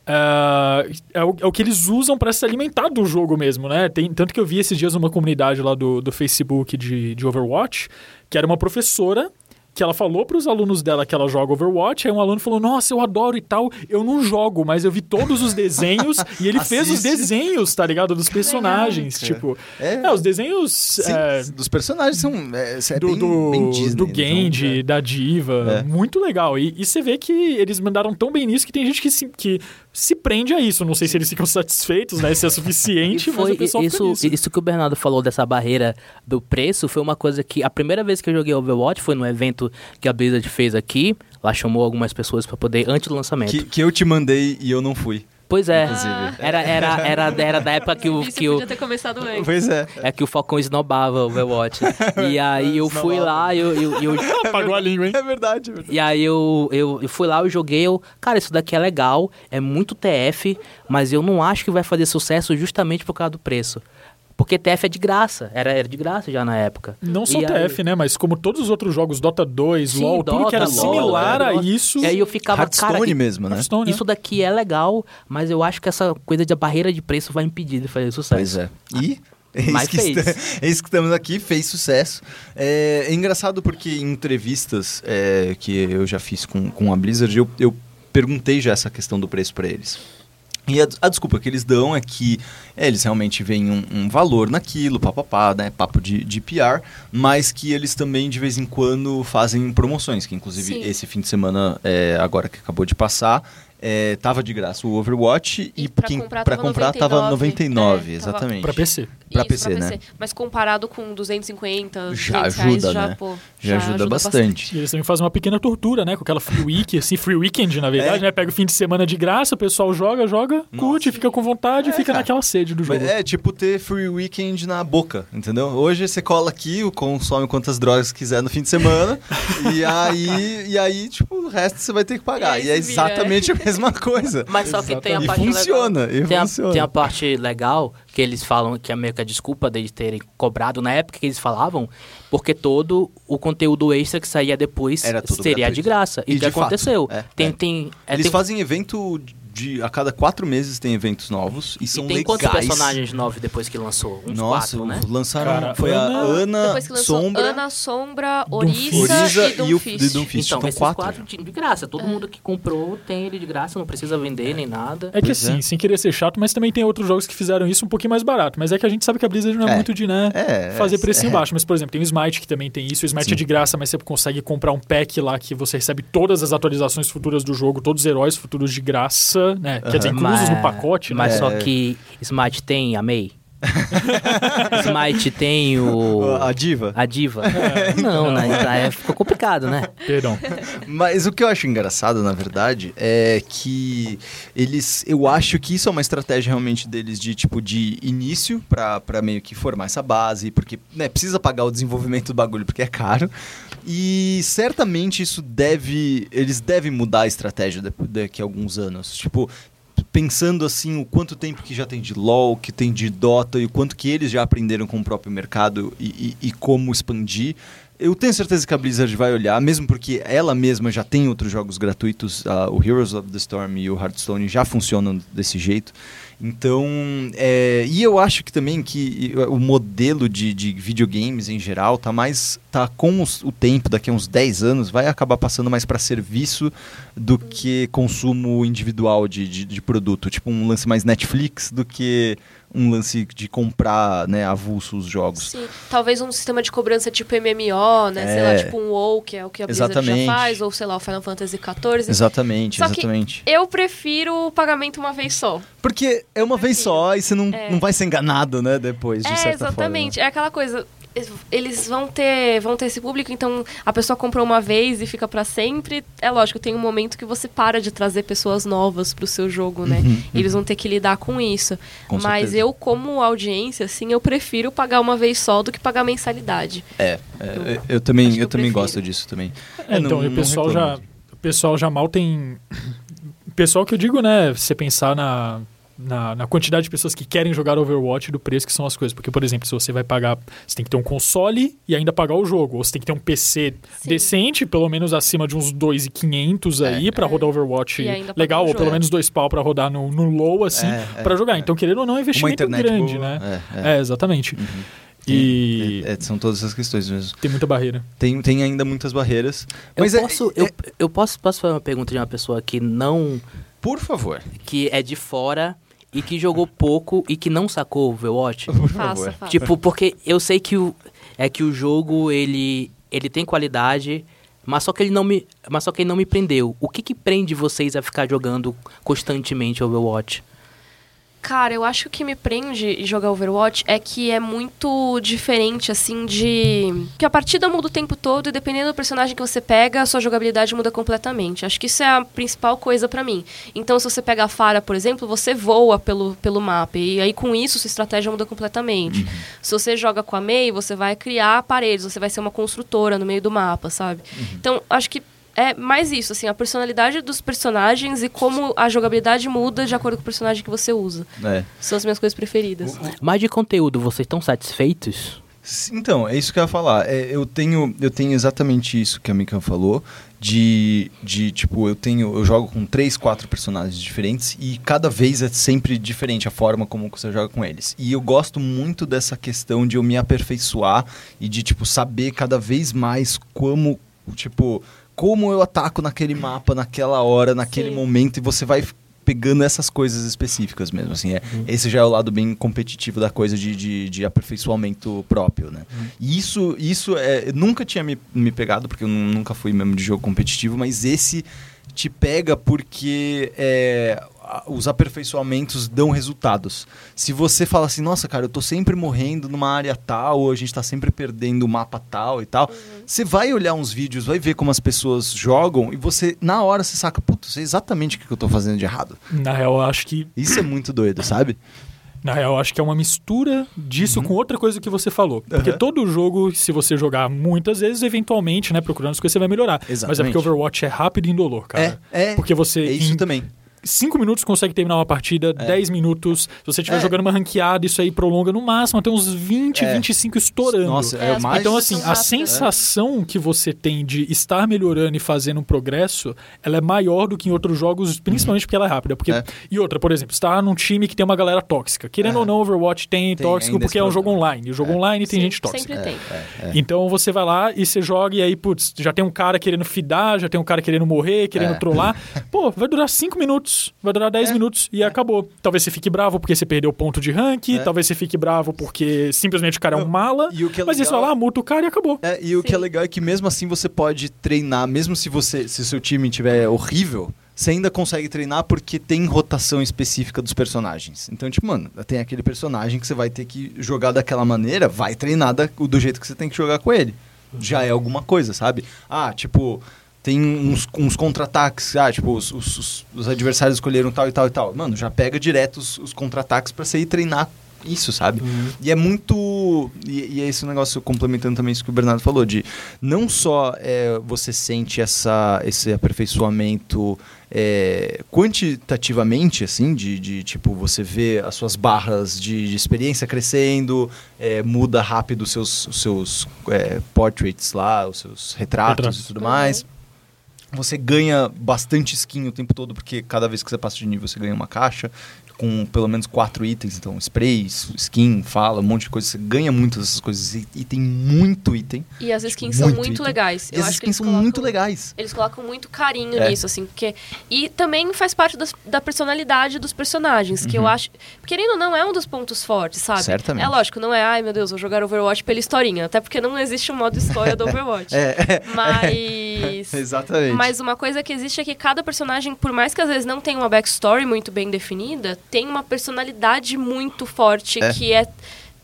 é, é o, é o que eles usam para se alimentar do jogo mesmo, né? Tem, tanto que eu vi esses dias uma comunidade lá do, do Facebook de, de Overwatch, que era uma professora que ela falou para os alunos dela que ela joga Overwatch, aí um aluno falou, nossa, eu adoro e tal, eu não jogo, mas eu vi todos os desenhos e ele fez os desenhos, tá ligado? Dos personagens, tipo... É. É, os desenhos Sim, é, dos personagens são é, é do, bem, do, bem Disney. do então, Genji, é. da Diva, É. muito legal. E, e você vê que eles mandaram tão bem nisso que tem gente que que se prende a isso. Não sei se eles ficam satisfeitos, né? Se é E suficiente, mas foi o pessoal fica isso, nisso. isso que o Bernardo falou dessa barreira do preço foi uma coisa que a primeira vez que eu joguei Overwatch foi no evento que a Blizzard fez aqui. Lá chamou algumas pessoas pra poder antes do lançamento. Que, que eu te mandei e eu não fui. Pois é. Inclusive. Era, era, era, era da época que o, Isso que o, ter começado antes. Pois é. é que o Falcão esnobava o Overwatch. E aí eu fui lá, eu, eu, eu, Apagou a língua, hein? É verdade, é verdade. E aí eu, eu, eu fui lá, eu joguei, eu, cara, isso daqui é legal, é muito TF, mas eu não acho que vai fazer sucesso justamente por causa do preço. Porque TF é de graça, era, era de graça já na época. Não só E aí- TF, né? Mas como todos os outros jogos, Dota 2, Sim, LoL, tudo que era Dota, similar LoL, a Dota. isso. E aí eu ficava, cara, mesmo, né? Hearthstone, né? isso daqui é legal, mas eu acho que essa coisa de barreira de preço vai impedir de fazer sucesso. Pois é. E é Mas isso, que fez. está- é isso que estamos aqui, fez sucesso. É, é engraçado porque em entrevistas é, que eu já fiz com, com a Blizzard, eu, eu perguntei já essa questão do preço para eles. E a, a desculpa que eles dão é que é, eles realmente veem um, um valor naquilo, papapá, né, papo de, de PR, mas que eles também de vez em quando fazem promoções, que inclusive Sim. esse fim de semana, é, agora que acabou de passar, é, tava de graça o Overwatch e, E pra quem- comprar pra tava comprar tava 99, É, tava- exatamente. Pra PC. Pra Isso, PC, né? Mas comparado com 250, Já 200 ajuda, reais, já, né? pô, Já, ajuda, bastante. E eles também fazem uma pequena tortura, né? Com aquela free week, assim, free weekend, na verdade, É. né? Pega o fim de semana de graça, o pessoal joga, joga, curte, fica com vontade e É, fica cara. naquela sede do jogo. Mas É tipo ter free weekend na boca, entendeu? Hoje você cola aqui, consome quantas drogas quiser no fim de semana, e aí, e aí, tipo, o resto você vai ter que pagar. E E, é exatamente a mesma coisa. Mas só que tem a E parte funciona, legal. e tem, a, funciona. tem a parte legal que eles falam que é meio que a desculpa deles terem cobrado na época que eles falavam, porque todo o conteúdo extra que saía depois seria gratuito. de graça. E, E o que de aconteceu? é, tem, é. tem, é, Eles tem, fazem evento de a cada quatro meses tem eventos novos e são e tem legais. quantos personagens novos depois que lançou? Uns Nossa, quatro, né? lançaram Cara, foi Ana- a Ana, Sombra, Ana, Sombra. Orisa, e e o Doomfist. Então, São esses quatro. quatro de de graça. Todo mundo que comprou tem ele de graça, não precisa vender nem nada. É que Pois assim, é. sem querer ser chato, mas também tem outros jogos que fizeram isso um pouquinho mais barato. Mas é que a gente sabe que a Blizzard não é, É. muito de, né, É, fazer é, precinho é. baixo. Mas, por exemplo, tem o Smite que também tem isso. O Smite Sim. é de graça, mas você consegue comprar um pack lá que você recebe todas as atualizações futuras do jogo, todos os heróis futuros de graça, né? Quer dizer, inclusos no pacote, né? Mas só É. que Smite tem a May. Smite tem o. A diva. A diva. Não, né? Na época ficou complicado, né? Perdão. Mas o que eu acho engraçado, na verdade, é que eles. Eu acho que isso é uma estratégia realmente deles de tipo de início pra, pra meio que formar essa base, porque né, precisa pagar o desenvolvimento do bagulho porque é caro. E certamente isso deve. Eles devem mudar a estratégia da- daqui a alguns anos. Tipo. Pensando assim, o quanto tempo que já tem de LoL, que tem de Dota e o quanto que eles já aprenderam com o próprio mercado e, e- e como expandir, eu tenho certeza que a Blizzard vai olhar, mesmo porque ela mesma já tem outros jogos gratuitos, ah, o Heroes of the Storm e o Hearthstone já funcionam desse jeito. Então, é, e eu acho que também que o modelo de, de videogames em geral tá mais tá com os- o tempo, daqui a uns 10 anos, vai acabar passando mais para serviço do que consumo individual de, de, de produto. Tipo um lance mais Netflix do que um lance de comprar né, avulso os jogos. Sim, talvez um sistema de cobrança tipo MMO, né? Sei lá, É. tipo um WoW, que é o que a Blizzard Exatamente. já faz, ou sei lá, o Final Fantasy XIV. Exatamente, Só exatamente. Eu prefiro o pagamento uma vez só. Porque é uma vez só e você não, É. não vai ser enganado, né, depois, de é, certa exatamente. forma. É aquela coisa. Eles vão ter, vão ter esse público, então a pessoa comprou uma vez e fica pra sempre. É lógico, tem um momento que você para de trazer pessoas novas pro seu jogo, né? Uhum, Eles vão ter que lidar com isso. Com Mas certeza. eu, como audiência, assim, eu prefiro pagar uma vez só do que pagar mensalidade. É, é, Eu- eu, também, eu eu também prefiro. gosto disso também. É, então, não- e o pessoal já, o pessoal já mal tem. O pessoal que eu digo, né? Se você pensar na, na, na quantidade de pessoas que querem jogar Overwatch e do preço que são as coisas. Porque, por exemplo, se você vai pagar. Você tem que ter um console e ainda pagar o jogo. Ou você tem que ter um PC Sim. decente, pelo menos acima de uns 2,500 aí, É. pra rodar Overwatch E legal, ou pelo menos dois pau pra rodar no, no low, assim, É, é, pra jogar. é. Então, querendo ou não, é um investimento grande, boa, né? É, é. É, exatamente. Uhum. E É, é, são todas essas questões mesmo. tem muita barreira. Tem, tem ainda muitas barreiras. Eu Mas é- posso, é- eu, eu posso, posso fazer uma pergunta de uma pessoa que não. Por favor. que é de fora e que jogou pouco e que não sacou o Overwatch? Por Faça, favor. faça. Tipo, porque eu sei que o é que o jogo ele ele tem qualidade, mas só que ele não me mas só que ele não me prendeu. O que que prende vocês a ficar jogando constantemente Overwatch? Cara, eu acho que o que me prende em jogar Overwatch é que é muito diferente, assim, de. Que a partida muda o tempo todo e dependendo do personagem que você pega, a sua jogabilidade muda completamente. Acho que isso é a principal coisa pra mim. Então, se você pega a Fara, por exemplo, você voa pelo, pelo mapa. E aí, com isso, sua estratégia muda completamente. Se você joga com a Mei, você vai criar paredes, você vai ser uma construtora no meio do mapa, sabe? Então, acho que é mais isso, assim, a personalidade dos personagens e como a jogabilidade muda de acordo com o personagem que você usa. É. São as minhas coisas preferidas. Mas de conteúdo, vocês estão satisfeitos? Então, é isso que eu ia falar. É, eu, tenho, eu tenho exatamente isso que a Mika falou. De, de, tipo, eu tenho. Eu jogo com três, quatro personagens diferentes e cada vez é sempre diferente a forma como você joga com eles. E eu gosto muito dessa questão de eu me aperfeiçoar e de, tipo, saber cada vez mais como, tipo, como eu ataco naquele mapa, naquela hora, naquele Sim. momento, e você vai pegando essas coisas específicas mesmo, assim, é, esse já é o lado bem competitivo da coisa de, de, de aperfeiçoamento próprio, né? E isso, isso é, nunca tinha me, me pegado, porque eu nu- nunca fui mesmo de jogo competitivo, mas esse te pega porque é, os aperfeiçoamentos dão resultados. Se você fala assim, nossa, cara, eu tô sempre morrendo numa área tal, ou a gente tá sempre perdendo o mapa tal e tal, você vai olhar uns vídeos, vai ver como as pessoas jogam, e você, na hora, você saca, puta, sei exatamente o que eu tô fazendo de errado. Na real, eu acho que Isso é muito doido, sabe? Na real, eu acho que é uma mistura disso com outra coisa que você falou. Porque Uhum. todo jogo, se você jogar muitas vezes, eventualmente, né, procurando as coisas, você vai melhorar. Mas é Exatamente. porque Overwatch é rápido e indolor, cara. É, é. Porque você, É isso em também. 5 minutos, consegue terminar uma partida, 10 minutos. Se você estiver É. jogando uma ranqueada, isso aí prolonga no máximo até uns 20, É. 25 estourando. Nossa, é, É, mais. Então, assim, a rápidas. sensação que você tem de estar melhorando e fazendo um progresso, ela é maior do que em outros jogos, principalmente porque ela é rápida. Porque, É. E outra, por exemplo, está num time que tem uma galera tóxica. Querendo É. ou não, Overwatch tem, Tem tóxico ainda porque é um jogo online. E o jogo online tem Sim, gente tóxica. Sempre tem. Então você vai lá e você joga e aí, putz, já tem um cara querendo fidar, já tem um cara querendo morrer, querendo É. trollar. Pô, vai durar 5 minutos, vai durar 10 É. minutos e acabou. Talvez você fique bravo porque você perdeu ponto de rank, É. talvez você fique bravo porque simplesmente o cara é um mala. E o que é mas você legal- vai lá, muta o cara e acabou. É, e o que é Sim. legal é que mesmo assim você pode treinar, mesmo se você se o seu time tiver horrível, você ainda consegue treinar porque tem rotação específica dos personagens. Então, tipo, mano, tem aquele personagem que você vai ter que jogar daquela maneira, vai treinar da- do jeito que você tem que jogar com ele. Já é alguma coisa, sabe? Ah, tipo, tem uns, uns contra-ataques. Ah, tipo, os, os- os- os adversários escolheram tal e tal e tal. Mano, já pega direto os, os contra-ataques pra você ir treinar isso, sabe? E é muito. E, e é esse negócio complementando também isso que o Bernardo falou, de não só é, você sente essa, esse aperfeiçoamento é, quantitativamente, assim, de, de tipo, você vê as suas barras de, de experiência crescendo, é, muda rápido os seus, os seus é, portraits lá, os seus retratos, Retratos. e tudo mais. Você ganha bastante skin o tempo todo, porque cada vez que você passa de nível você ganha uma caixa com pelo menos quatro itens. Então, sprays, skin, fala, um monte de coisa. Você ganha muitas dessas coisas e, e tem muito item. E as Tipo, skins são muito muito item. legais. E Eu as acho que skins são colocam- muito legais. Eles colocam muito carinho É. nisso, assim, porque. E também faz parte das- da personalidade dos personagens, que eu Uhum. acho. Querendo ou não, é um dos pontos fortes, sabe? Certamente. É lógico, não é, ai meu Deus, vou jogar Overwatch pela historinha. Até porque não existe um modo história do Overwatch. É, Mas. exatamente. Mas uma coisa que existe é que cada personagem, por mais que às vezes não tenha uma backstory muito bem definida, tem uma personalidade muito forte É. que é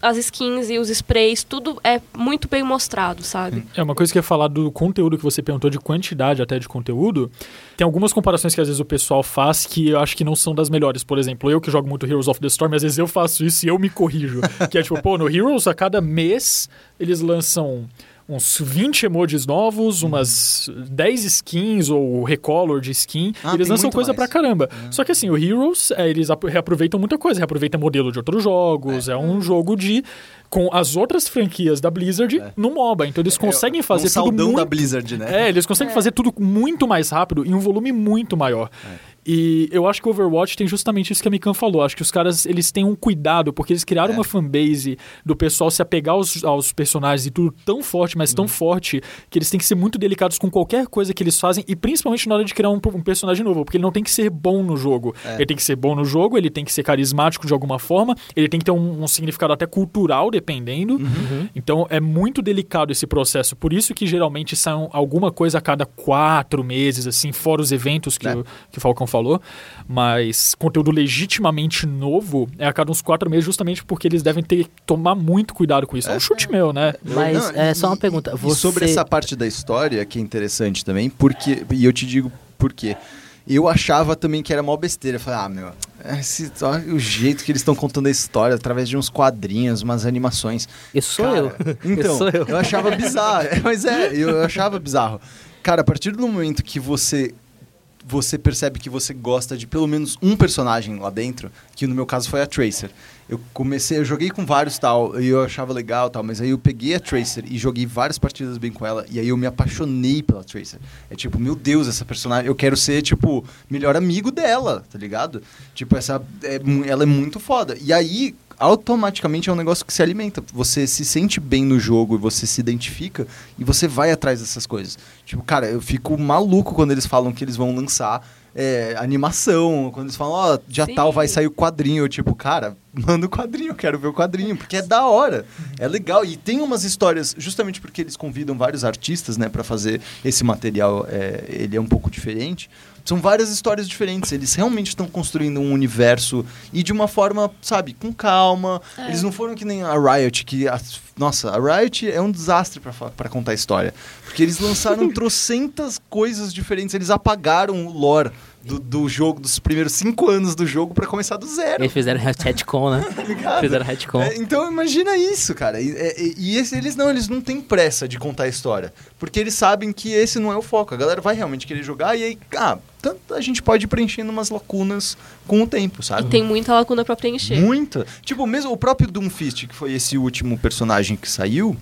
as skins e os sprays, tudo é muito bem mostrado, sabe? É uma coisa que eu ia falar do conteúdo que você perguntou, de quantidade até de conteúdo. Tem algumas comparações que às vezes o pessoal faz que eu acho que não são das melhores. Por exemplo, eu que jogo muito Heroes of the Storm, às vezes eu faço isso e eu me corrijo. que é tipo, pô, no Heroes, a cada mês, eles lançam uns 20 emojis novos, umas 10 skins ou recolor de skin. Ah, eles lançam coisa mais. pra caramba. Só que assim, o Heroes, é, eles ap- reaproveitam muita coisa. Reaproveitam modelo de outros jogos. É, um jogo de... Com as outras franquias da Blizzard no MOBA. Então eles conseguem fazer um tudo muito da Blizzard, né? é, eles conseguem fazer tudo muito mais rápido em um volume muito maior. E eu acho que o Overwatch tem justamente isso que a Mikan falou. Acho que os caras eles têm um cuidado, porque eles criaram É. uma fanbase do pessoal se apegar aos, aos personagens e tudo tão forte, mas Uhum. tão forte, que eles têm que ser muito delicados com qualquer coisa que eles fazem, e principalmente na hora de criar um, um personagem novo, porque ele não tem que ser bom no jogo. É. Ele tem que ser bom no jogo, ele tem que ser carismático de alguma forma, ele tem que ter um, um significado até cultural, dependendo. Uhum. Então é muito delicado esse processo. Por isso que geralmente sai um- alguma coisa a cada quatro meses, assim, fora os eventos que, É. o, que o Falcão falou. Falou, mas conteúdo legitimamente novo é a cada uns quatro meses, justamente porque eles devem ter que tomar muito cuidado com isso. É um chute meu, né? Mas Não, é e- só uma pergunta. E Você... sobre essa parte da história, que é interessante também, porque. E eu te digo por quê. Eu achava também que era mó besteira. Eu falei, ah, meu, esse, olha o jeito que eles estão contando a história através de uns quadrinhos, umas animações. Isso sou Cara, eu. Então, Isso sou eu. achava bizarro. É, Mas é, eu achava bizarro. Cara, a partir do momento que você você percebe que você gosta de pelo menos um personagem lá dentro, que no meu caso foi a Tracer. Eu comecei, eu joguei com vários tal, e eu achava legal tal, mas aí eu peguei a Tracer e joguei várias partidas bem com ela, e aí eu me apaixonei pela Tracer. É tipo, meu Deus, essa personagem, eu quero ser, tipo, melhor amigo dela, tá ligado? Tipo, essa, é ela é muito foda. E aí, automaticamente é um negócio que se alimenta. Você se sente bem no jogo e você se identifica e você vai atrás dessas coisas. Tipo, cara, eu fico maluco quando eles falam que eles vão lançar é, animação, quando eles falam, ó, dia Sim. tal vai sair o quadrinho. Eu, tipo, cara, manda o quadrinho, eu quero ver o quadrinho, porque é da hora. É legal. E tem umas histórias, justamente porque eles convidam vários artistas, né, pra fazer esse material, é, ele é um pouco diferente. São várias histórias diferentes. Eles realmente estão construindo um universo e de uma forma, sabe, com calma. É. Eles não foram que nem a Riot, que. a- nossa, a Riot é um desastre pra contar a história. Porque eles lançaram trocentas coisas diferentes. Eles apagaram o lore do, do jogo, dos primeiros cinco anos do jogo, pra começar do zero. Eles fizeram retcon, né? ligado? fizeram retcon. É, então imagina isso, cara. E, e- e esse- eles não, eles não têm pressa de contar a história. Porque eles sabem que esse não é o foco. A galera vai realmente querer jogar e aí, ah, tanto a gente pode ir preenchendo umas lacunas com o tempo, E sabe? tem muita lacuna pra preencher. Muita. Tipo, mesmo o próprio Doomfist, que foi esse último personagem que saiu,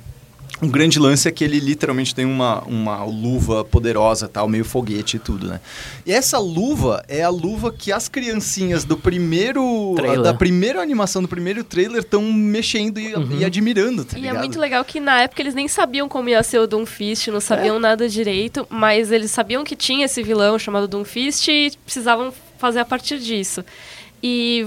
um grande lance é que ele literalmente tem uma, uma luva poderosa, tal, meio foguete e tudo, né? E essa luva é a luva que as criancinhas do primeiro. Trailer. da primeira animação, do primeiro trailer, estão mexendo e, Uhum. e admirando, tá E ligado? é muito legal que na época eles nem sabiam como ia ser o Doomfist, não sabiam nada direito, mas eles sabiam que tinha esse vilão chamado Doomfist e precisavam fazer a partir disso. E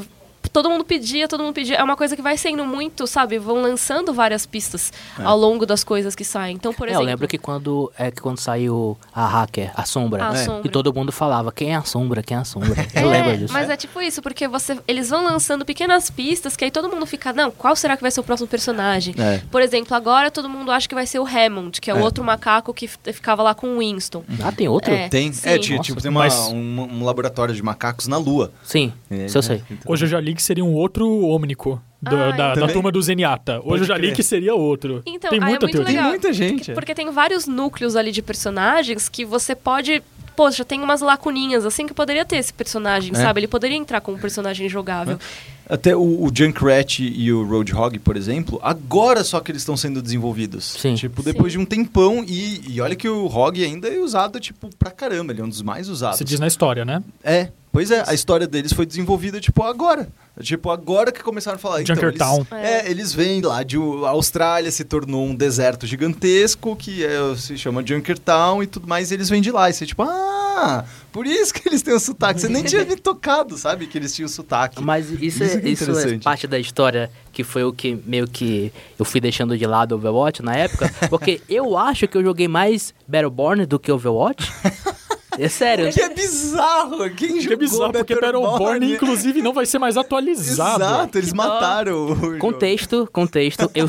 todo mundo pedia, todo mundo pedia. É uma coisa que vai sendo muito, sabe? Vão lançando várias pistas ao longo das coisas que saem. Então, por É, exemplo. eu lembro que quando, é, que quando saiu a hacker, a sombra, A né? Sombra. e todo mundo falava, quem é a sombra, quem é a sombra. É, Eu lembro disso. Mas é tipo isso, porque você, eles vão lançando pequenas pistas que aí todo mundo fica, não, qual será que vai ser o próximo personagem? É. Por exemplo, agora todo mundo acha que vai ser o Hammond, que é, o É. outro macaco que ficava lá com o Winston. Ah, tem outro? É. Tem, Sim. é, ti- Nossa. tipo, tem uma- Mas- um, um laboratório de macacos na Lua. Sim, É, isso eu sei. então- Hoje eu já li que seria um outro Omnico do- Ah, da, da turma do Zenyatta. Hoje Pode eu já li que seria outro. Então, Tem ah, é muita muito teoria. legal. Tem muita gente. Porque, porque tem vários núcleos ali de personagens que você pode. Poxa, tem umas lacuninhas assim que poderia ter esse personagem, É. sabe? Ele poderia entrar como personagem jogável. Até o, o Junkrat e o Roadhog, por exemplo, agora só que eles estão sendo desenvolvidos. Sim. Tipo, depois Sim. de um tempão. E, e olha que o Hog ainda é usado, tipo, pra caramba. Ele é um dos mais usados. Se diz na história, né? É, pois é. A história deles foi desenvolvida, tipo, agora. Tipo, agora que começaram a falar. Então, Junkertown. eles, é, eles vêm lá de a Austrália, se tornou um deserto gigantesco, que é, se chama Junkertown e tudo mais, e eles vêm de lá. E você, tipo, ah, por isso que eles têm o sotaque. Você nem tinha me tocado, sabe? Que eles tinham sotaque. Mas isso, Isso é, é isso é interessante. parte da história que foi o que meio que eu fui deixando de lado Overwatch na época. Porque eu acho que eu joguei mais Battleborn do que Overwatch. É sério. Que é bizarro! Quem Que jogou é bizarro, porque Battleborn, inclusive, não vai ser mais atualizado. Exato, eles mataram o. Contexto, contexto. Eu,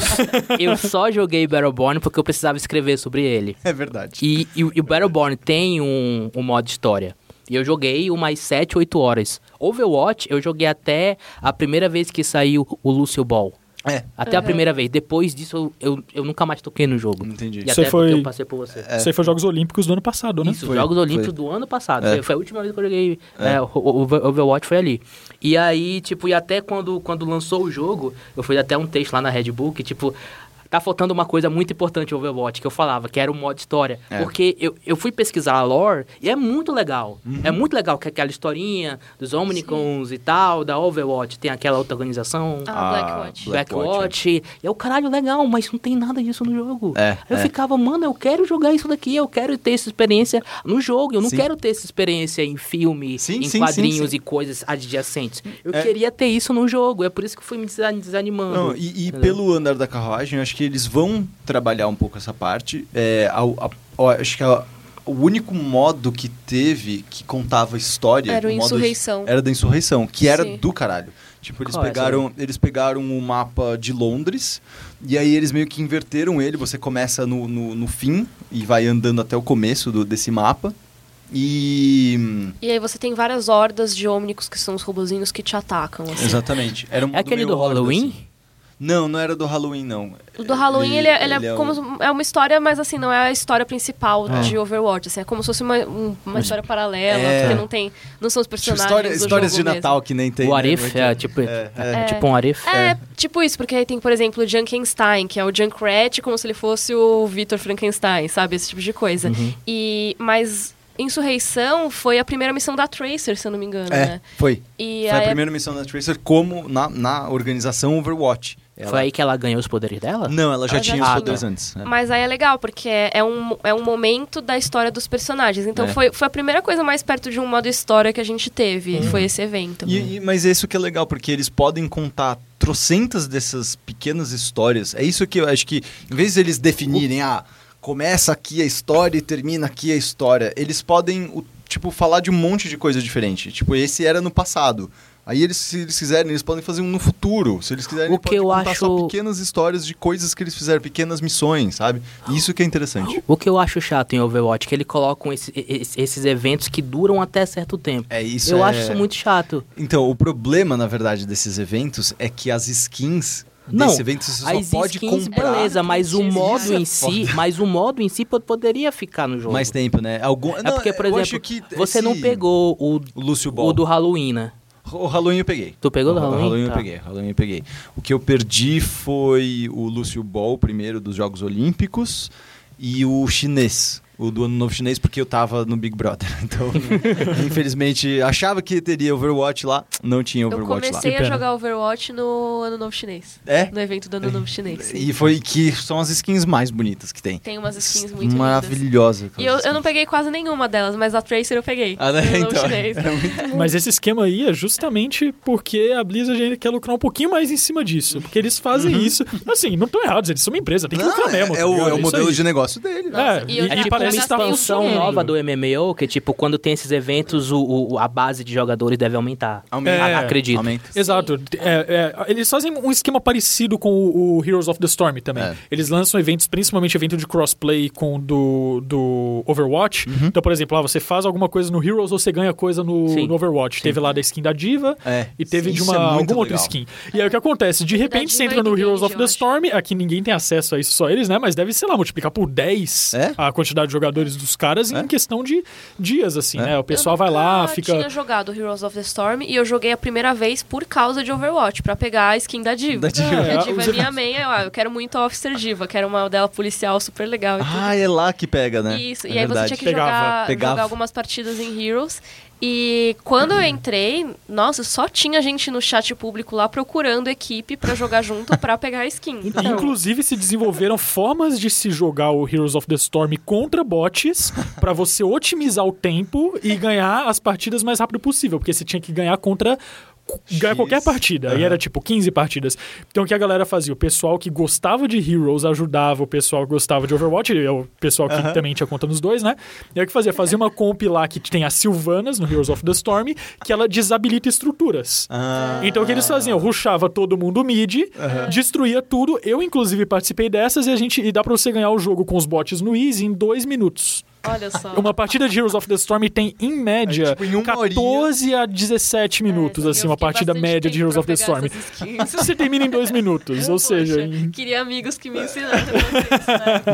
eu só joguei Battleborn porque eu precisava escrever sobre ele. É verdade. E, e, o- e o Battleborn tem um, um modo história. E eu joguei umas 7, 8 horas. Overwatch, eu joguei até a primeira vez que saiu o Lucio Ball. É, Até a Uhum. primeira vez. Depois disso, eu, eu, eu nunca mais toquei no jogo. entendi. E Você até foi- porque eu passei por você. Isso aí foi Jogos Olímpicos do ano passado, né? Isso, Foi, Jogos Olímpicos foi. do ano passado. É. Foi, a última vez que eu joguei é, o Overwatch foi ali. E aí, tipo, e até quando, quando lançou o jogo, eu fiz até um texto lá na Red Bull que, tipo, tá faltando uma coisa muito importante Overwatch, que eu falava, que era o modo história. É. Porque eu, eu fui pesquisar a lore e é muito legal. Uhum. É muito legal que aquela historinha dos Omnicons e tal, da Overwatch, tem aquela outra organização. Ah, Ah, Blackwatch. Black- Blackwatch. E é o caralho legal, mas não tem nada disso no jogo. É, eu é. ficava, mano, eu quero jogar isso daqui, eu quero ter essa experiência no jogo. Eu não Sim. quero ter essa experiência em filme, Sim, em sim, quadrinhos sim, sim. e coisas adjacentes. Eu É. queria ter isso no jogo, é por isso que fui me desa- desanimando. Não, e, e pelo andar da carruagem, eu acho que eles vão trabalhar um pouco essa parte. É, ao- a- ó, acho que a- o único modo que teve que contava história. Era o modo- Insurreição. Era da insurreição, que era Sim. do caralho. Tipo, eles essa pegaram, eles pegaram o mapa de Londres e aí eles meio que inverteram ele. Você começa no, no, no fim e vai andando até o começo do- desse mapa. E. E aí você tem várias hordas de ômnicos que são os robozinhos que te atacam. assim. Exatamente. Era um É aquele do horda, Halloween? assim. Não, não era do Halloween, não. O do Halloween, ele, é- ele é, um- como é uma história, mas assim, não é a história principal É. de Overwatch. Assim, é como se fosse uma, um- uma história paralela, É. porque não tem. Não são os Tipo, personagens. história- do histórias de Natal que nem tem. O né? Arif Muito- é tipo, É, é. é tipo um Arif. Mesmo. É, tipo isso, porque aí tem, por exemplo, o Junkenstein, que é o Junkrat, como se ele fosse o Victor Frankenstein, sabe? Esse tipo de coisa. Uhum. E, mas Insurreição foi a primeira missão da Tracer, se eu não me engano, É, né? foi. E Foi a aí- primeira missão da Tracer como na, na organização Overwatch. Ela- Foi aí que ela ganhou os poderes dela? Não, ela já Ela já tinha os tinha. poderes antes. é. Mas aí é legal, porque é, é um, é um momento da história dos personagens. Então É. foi, foi a primeira coisa mais perto de um modo história que a gente teve, foi esse evento. E, e- mas isso que é legal, porque eles podem contar trocentas dessas pequenas histórias. É isso que eu acho que, em vez de eles definirem, ah, começa aqui a história e termina aqui a história, eles podem, o- tipo, falar de um monte de coisa diferente. Tipo, esse era no passado. Aí eles, se eles quiserem, eles podem fazer um no futuro. Se eles quiserem, O eles que podem eu contar só acho- pequenas histórias de coisas que eles fizeram, pequenas missões, sabe? Isso que é interessante. O que eu acho chato em Overwatch é que eles colocam esse- esse- esses eventos que duram até certo tempo. É isso. eu é- acho isso muito chato. Então, o problema, na verdade, desses eventos é que as skins Não, desse evento você só As pode skins, comprar. beleza, mas o modo é em si, mas o modo em si po- poderia ficar no jogo. mais tempo, né? Algum... é porque, por exemplo, você não esse- pegou o, o Lúcio Ball. o do Halloween, né? O Halloween eu peguei. Tu pegou do O Halloween? eu Tá. peguei. Halloween eu peguei. O que eu perdi foi o Lúcio Ball, primeiro dos Jogos Olímpicos, e o chinês. O do Ano Novo Chinês, porque eu tava no Big Brother. Então, infelizmente, achava que teria Overwatch lá, não tinha Eu Overwatch lá. comecei Que a jogar Overwatch no Ano Novo Chinês. É? No evento do Ano Novo Chinês. E foi que são as skins mais bonitas que tem. Tem umas skins muito. Maravilhosas. E eu, eu não peguei quase nenhuma delas, mas a Tracer eu peguei. Ah, né? Então, Chinês. era muito Mas esse esquema aí é justamente porque a Blizzard ainda quer lucrar um pouquinho mais em cima disso. Porque eles fazem isso. Assim, não estão errados, eles são uma empresa, tem que Uhum. Não, lucrar mesmo. é, tá é o, é o modelo aí. de negócio dele. Nossa, É, e eu e É tipo parece uma um expansão nova do MMO, que tipo, quando tem esses eventos, o, o- a base de jogadores deve aumentar. Aumenta. É, acredito. Aumenta. Exato. É, é, eles fazem um esquema parecido com o, o Heroes of the Storm também. É. Eles lançam eventos, principalmente evento de crossplay com o do, do Overwatch. Uhum. Então, por exemplo, lá você faz alguma coisa no Heroes ou você ganha coisa no, Sim. no Overwatch. Teve lá da skin da Diva É. e teve Sim, de uma, é muito alguma outra legal. skin. E aí o que acontece? De repente você entra no Heroes of the. Storm, aqui ninguém tem acesso a isso, só eles, né? Mas deve, sei lá, multiplicar por 10 É? a quantidade de jogadores dos caras É? em questão de dias, assim, É. né? O pessoal eu vai lá, fica. tinha jogado Heroes of the Storm e eu joguei a primeira vez por causa de Overwatch, pra pegar a skin da Diva. Da Diva. É, a Diva é minha main, eu, ah, eu quero muito a Officer Diva, quero uma dela policial super legal. Ah, é lá que pega, né? Isso, É e aí você verdade. tinha que Pegava, jogar, pegava. jogar algumas partidas em Heroes. E quando eu entrei, nossa, só tinha gente no chat público lá procurando equipe pra jogar junto pra pegar a skin. Então, Inclusive se desenvolveram formas de se jogar o Heroes of the Storm contra bots pra você otimizar o tempo e ganhar as partidas mais rápido possível, porque você tinha que ganhar contra ganhar qualquer partida. Aí Aham. era tipo 15 partidas. Então o que a galera fazia? O pessoal que gostava de Heroes ajudava o pessoal que gostava de Overwatch, e é o pessoal que Aham. também tinha conta nos dois, né? E aí o que fazia? Fazia uma comp lá que tem as Sylvanas no Heroes of the Storm, que ela desabilita estruturas. Ah. Então o que eles faziam? Rushava todo mundo mid, destruía tudo. Eu, inclusive, participei dessas e a gente. E dá pra você ganhar o jogo com os bots no Easy em dois minutos. Olha só. Uma partida de Heroes of the Storm tem, em média, É, tipo, em uma 14 a 17 minutos, É, assim, uma partida média de Heroes of the Storm. Você termina em dois minutos, ou seja, Poxa, em- queria amigos que me isso, né?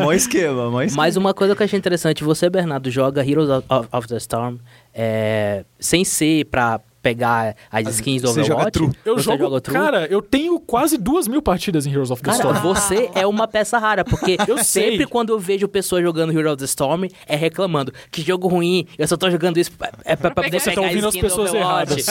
Mó esquema, mó esquema. Mas uma coisa que eu achei interessante, você, Bernardo, joga Heroes of, of- of the Storm é, sem ser pra pegar as skins do você joga Overwatch. true. eu você jogo. joga true. Cara, eu tenho quase duas mil partidas em Heroes of the Cara, Storm. você é uma peça rara, porque Eu sei. sempre quando eu vejo pessoas jogando Heroes of the Storm, é reclamando. Que jogo ruim, eu só tô jogando isso pra- é pra, pra poder pegar- Você tá pegar a ouvindo as pessoas Overwatch.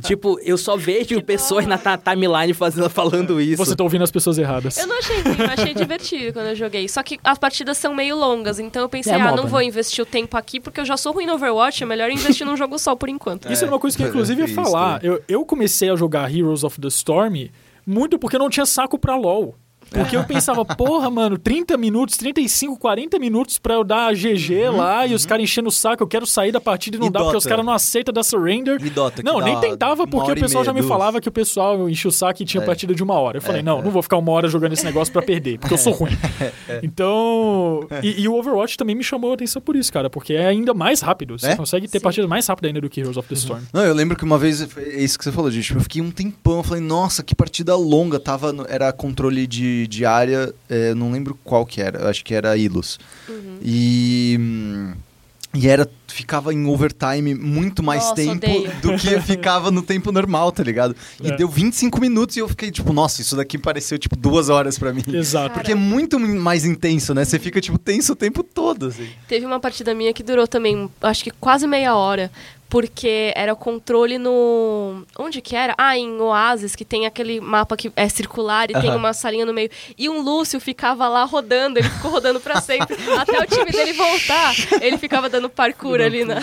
tipo, eu só vejo pessoas na timeline fazendo, falando isso. Você tá ouvindo as pessoas erradas. Eu não achei ruim, eu achei divertido quando eu joguei. Só que as partidas são meio longas, então eu pensei, É ah, MOBA, não né? vou investir o tempo aqui porque eu já sou ruim no Overwatch, é melhor investir num jogo só por enquanto. Isso é uma coisa que eu, inclusive, ia falar. também. Eu, eu comecei a jogar Heroes of the Storm muito porque eu não tinha saco pra LoL. Porque eu pensava, porra, mano, 30 minutos, 35, 40 minutos pra eu dar GG lá e os caras enchendo o saco, eu quero sair da partida e não Uhum, E dá, porque os Dota? caras não aceitam dar surrender. E Dota, Não, nem tentava, porque o pessoal já me falava que o pessoal enchia o saco e tinha É. partida de uma hora. Eu falei, É, não, é. não vou ficar uma hora jogando esse negócio pra perder, porque eu sou ruim. Então. E, e o Overwatch também me chamou a atenção por isso, cara, porque é ainda mais rápido. Você É? consegue ter Sim. partidas mais rápidas ainda do que Heroes of the Storm. Não, eu lembro que uma vez, foi- é isso que você falou, gente, tipo, eu fiquei um tempão, eu falei, nossa, que partida longa, tava, no- era controle de, de área, é, não lembro qual que era, acho que era Ilus. E... hum, E era, ficava em overtime muito mais Nossa, tempo odeio. do que ficava no tempo normal, tá ligado? E É. deu 25 minutos e eu fiquei tipo, nossa, isso daqui pareceu tipo duas horas pra mim. Exato. Porque é muito mais intenso, né? Você fica tipo tenso o tempo todo, assim. Teve uma partida minha que durou também, acho que quase meia hora. Porque era o controle no. Onde que era? Ah, em Oasis, que tem aquele mapa que é circular e tem uma salinha no meio. E um Lúcio ficava lá rodando, ele ficou rodando pra sempre. até o time dele voltar. Ele ficava dando parkour ali na,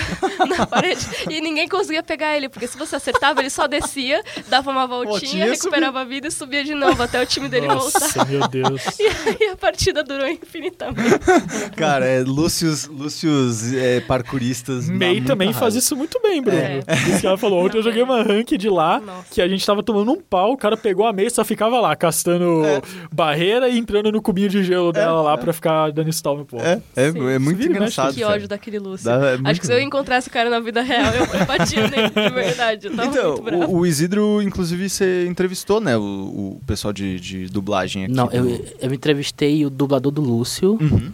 na parede. E ninguém conseguia pegar ele, porque se você acertava, ele só descia, dava uma voltinha, recuperava a vida e subia de novo até o time dele voltar. Nossa, meu Deus. E aí a partida durou infinitamente. Cara, é Lúcius, Lúcius é, parkouristas. May também raiva. faz isso muito bem, Bruno. É. Isso que ela falou. Ontem eu joguei uma ranked lá, Nossa. que a gente tava tomando um pau, o cara pegou a May e só ficava lá, castando barreira e entrando no cubinho de gelo dela lá pra ficar dando stall no povo. É, é, é muito Vira engraçado. Que ódio daquele Lúcio. Dá- é muito Acho que se eu encontrasse o cara na vida real, eu, batia nele, de verdade. Eu tava Então, muito bravo. o, o Isidro, inclusive, você entrevistou, né, o, o pessoal de, de dublagem aqui. Não, eu, eu entrevistei o dublador do Lúcio Uhum.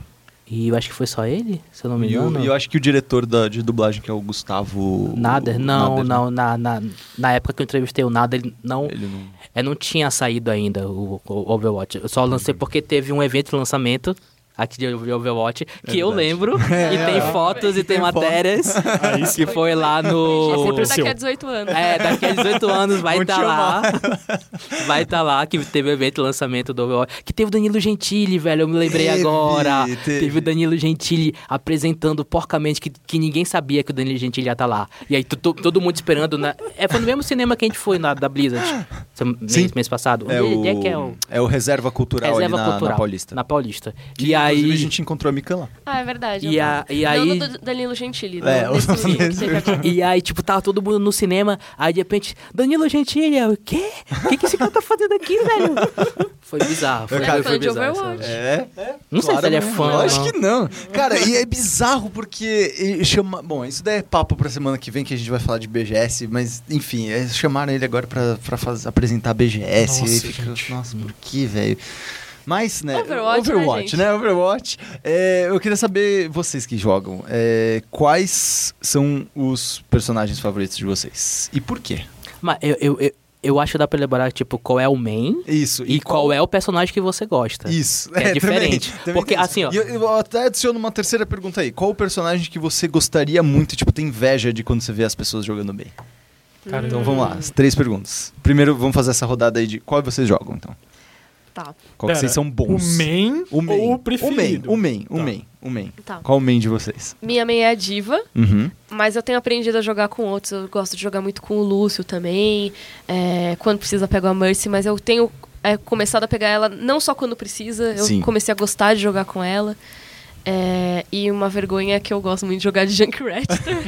E eu acho que foi só ele, se eu não me engano. e eu acho que o diretor da, de dublagem, que é o Gustavo... Nader, não, Nader, né? não, na, na, na época que eu entrevistei o Nader, ele não, Ele não... é, não tinha saído ainda o, o Overwatch. Eu só lancei porque teve um evento de lançamento aqui de Overwatch, que eu É lembro, e tem fotos e tem, Tem matérias, Aí que foi lá Gente, no... Aconteceu. Daqui a 18 anos. É, daqui a 18 anos vai estar te lá. Vai estar lá que teve o evento lançamento do Overwatch. Que teve o Danilo Gentili, velho. Eu me lembrei Teve, agora. teve. Teve. o Danilo Gentili apresentando porcamente que, que ninguém sabia que o Danilo Gentili ia estar lá. E aí tu- todo mundo esperando. Na... É, foi no mesmo cinema que a gente foi na, da Blizzard. Mês, mês passado. É Onde o, é que é o. é o Reserva Cultural Reserva ali na, Cultural. na Paulista. Na Paulista. Que, e aí. Inclusive, a gente encontrou a Mica lá. Ah, é verdade. E eu a- e Não aí- no do Danilo Gentili. É, o-. E aí, tipo, tava todo mundo no cinema, aí de repente, Danilo Gentili, eu, o quê? O que, que esse cara tá fazendo aqui, velho? Foi bizarro, foi, foi, cara, foi fã de bizarro. Overwatch. sabe? É, Não sei se ele é fã. Eu acho não. que não. Cara, e é bizarro porque chama. Bom, isso daí é papo pra semana que vem que a gente vai falar de BGS, mas enfim, é, chamaram ele agora pra, pra faz- apresentar a BGS. e aí Nossa, fica, nossa, por que, velho? Mas, né? Overwatch, né, Overwatch, gente? né? Overwatch. É, eu queria saber, vocês que jogam, é, quais são os personagens favoritos de vocês? E por quê? Mas eu, eu, eu, eu acho que dá pra elaborar, tipo, qual é o main Isso. e, qual, é o personagem que você gosta. Isso. É diferente. Porque, tem isso. assim, ó- E eu, eu até adiciono uma terceira pergunta aí. Qual o personagem que você gostaria muito, tipo, tem inveja de quando você vê as pessoas jogando bem? Cara, Então vamos lá, as três perguntas. Primeiro, vamos fazer essa rodada aí de qual vocês jogam, então. Tá, Qual que Pera, vocês são bons? O main, O main. ou o preferido? O main, o main, Tá. o main, o main. tá. Qual o main de vocês? Minha main é a Diva, Uhum. mas eu tenho aprendido a jogar com outros. Eu gosto de jogar muito com o Lúcio também. é, quando precisa, pego a Mercy, mas eu tenho é, começado a pegar ela não só quando precisa, eu Sim. comecei a gostar de jogar com ela. É, e uma vergonha é que eu gosto muito de jogar de Junkrat também.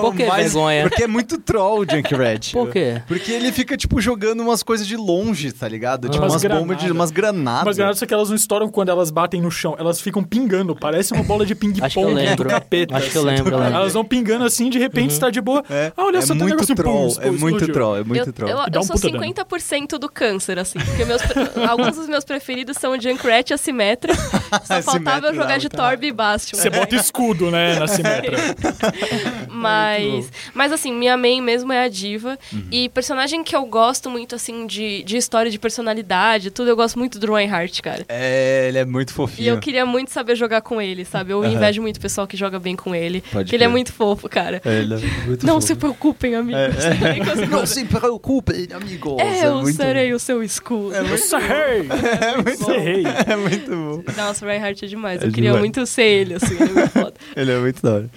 Por que Mas- vergonha? Porque é muito troll o Junkrat. Por quê? Porque ele fica, tipo, jogando umas coisas de longe, tá ligado? Tipo, Umas umas bombas de granadas. umas granadas. Mas granadas só que elas não estouram quando elas batem no chão. Elas ficam pingando. Parece uma bola de Acho que eu ping-pong do lembro. capeta. Acho que eu assim. lembro, eu lembro. Elas vão pingando assim, de repente está de boa. É, Ah, olha é só, tem um muito negócio, pum, troll, explodiu. é muito troll, é muito eu, troll. eu, eu um sou puta dano. 50% do câncer, assim. Porque meus alguns dos meus preferidos são o Junkrat e a Symmetra. Só eu Symmetra, jogar de tá. Torb e Bastion. Você bota escudo, né, na Simetra. Mas, mas assim, minha main mesmo é a diva. Uhum. E personagem que eu gosto muito, assim, de, de história, de personalidade, tudo, eu gosto muito do Reinhardt, cara. É, ele é muito E fofinho. eu queria muito saber jogar com ele, sabe? Eu Aham. invejo muito o pessoal que joga bem com ele. Pode porque ele é muito fofo, cara. É, ele é muito Não fofo. se preocupem, amigos. Também consigo- Não se preocupe, amigos. É, eu muito... serei o seu escudo. Eu serrei! É muito Serrei! É muito bom. Nossa, o Reinhardt é demais. É eu queria demais. muito ser ele, assim. Ele é muito foda. Ele é muito da hora.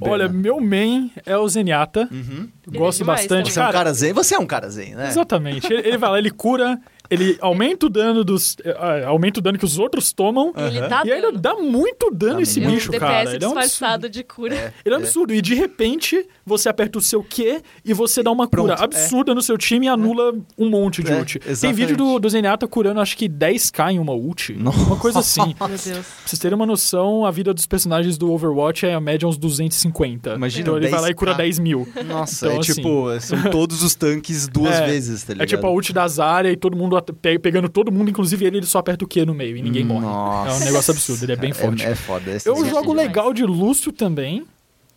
Olha, meu main é o Zenyatta. Uhum. Ele é Gosto demais bastante. Você é um Cara, zen? Você é um cara zen, né? Exatamente. Ele, ele vai lá, ele cura, ele aumenta o dano dos. eh, aumenta o dano que os outros tomam. Ele dá E ainda dano. dá muito dano esse muito. bicho, cara. Ele é um absurdo. disfarçado de cura. Ele é um absurdo. E de repente, você aperta o seu Q e você dá uma Pronto, cura absurda no seu time e anula um monte de É, ult. Tem exatamente. vídeo do, do Zenyatta curando, acho que 10k em uma ult. Uma coisa assim. pra Meu Deus. vocês terem uma noção, a vida dos personagens do Overwatch é a média uns 250. Imagina, então ele vai lá e 10K. cura 10 mil. Nossa, Então, é assim- tipo, são todos os tanques duas É, vezes, tá ligado? É tipo a ult da Zarya e todo mundo pegando todo mundo, inclusive ele, ele só aperta o Q no meio e ninguém morre. Nossa. É um negócio absurdo, ele é bem forte. É, é foda. esse Eu jogo demais. legal de Lúcio também.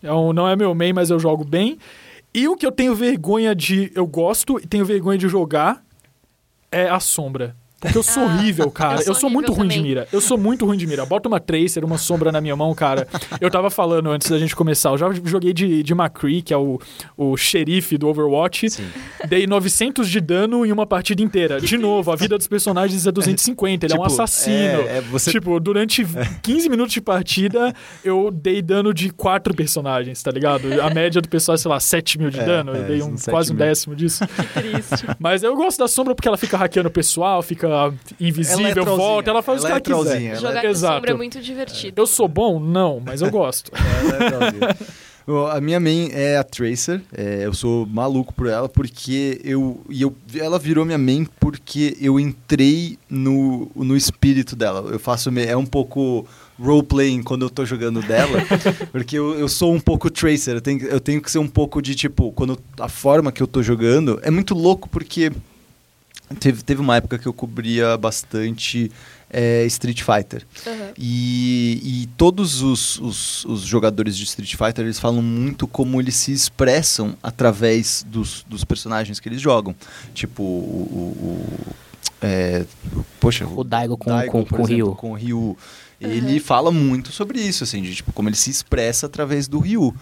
É não é meu main, mas eu jogo bem. E o que eu tenho vergonha de. Eu gosto e tenho vergonha de jogar é a sombra. Porque eu sou Ah, horrível, cara. eu Eu sou sou, muito ruim de também. mira. Eu sou muito ruim de mira. Bota uma Tracer, uma sombra na minha mão, cara. Eu tava falando antes da gente começar. Eu já joguei de, de McCree, que é o, o xerife do Overwatch. Sim. Dei 900 de dano em uma partida inteira. De novo, a vida dos personagens é 250. Ele é um Tipo, assassino. é- é você- Tipo, durante 15 minutos de partida, eu dei dano de quatro personagens, tá ligado? A média do pessoal é, sei lá, 7 mil de É, dano. é, Eu dei um, uns 7 quase um mil. décimo disso. Triste. Mas eu gosto da sombra porque ela fica hackeando o pessoal, fica invisível, Ela é volta, ela faz ela é o que ela quiser. trollzinha, ela Jogar Exato. sombra é muito divertido. Eu sou bom? Não, mas eu gosto. Ela é A minha main é a Tracer, é, eu sou maluco por ela porque eu, e eu. Ela virou minha main porque eu entrei no, no espírito dela. Eu faço. É um pouco roleplaying quando eu tô jogando dela, porque eu, eu sou um pouco Tracer. Eu tenho, eu tenho que ser um pouco de tipo. Quando a forma que eu tô jogando é muito louco porque. Teve, teve uma época que eu cobria bastante é, Street Fighter. Aham. E, e todos os, os, os jogadores de Street Fighter eles falam muito como eles se expressam através dos, dos personagens que eles jogam. Tipo, o. o- o- é, poxa, O Daigo com, Daigo, com, com o Ryu. Com o Ryu. Ele fala muito sobre isso, assim, de tipo, como ele se expressa através do Ryu.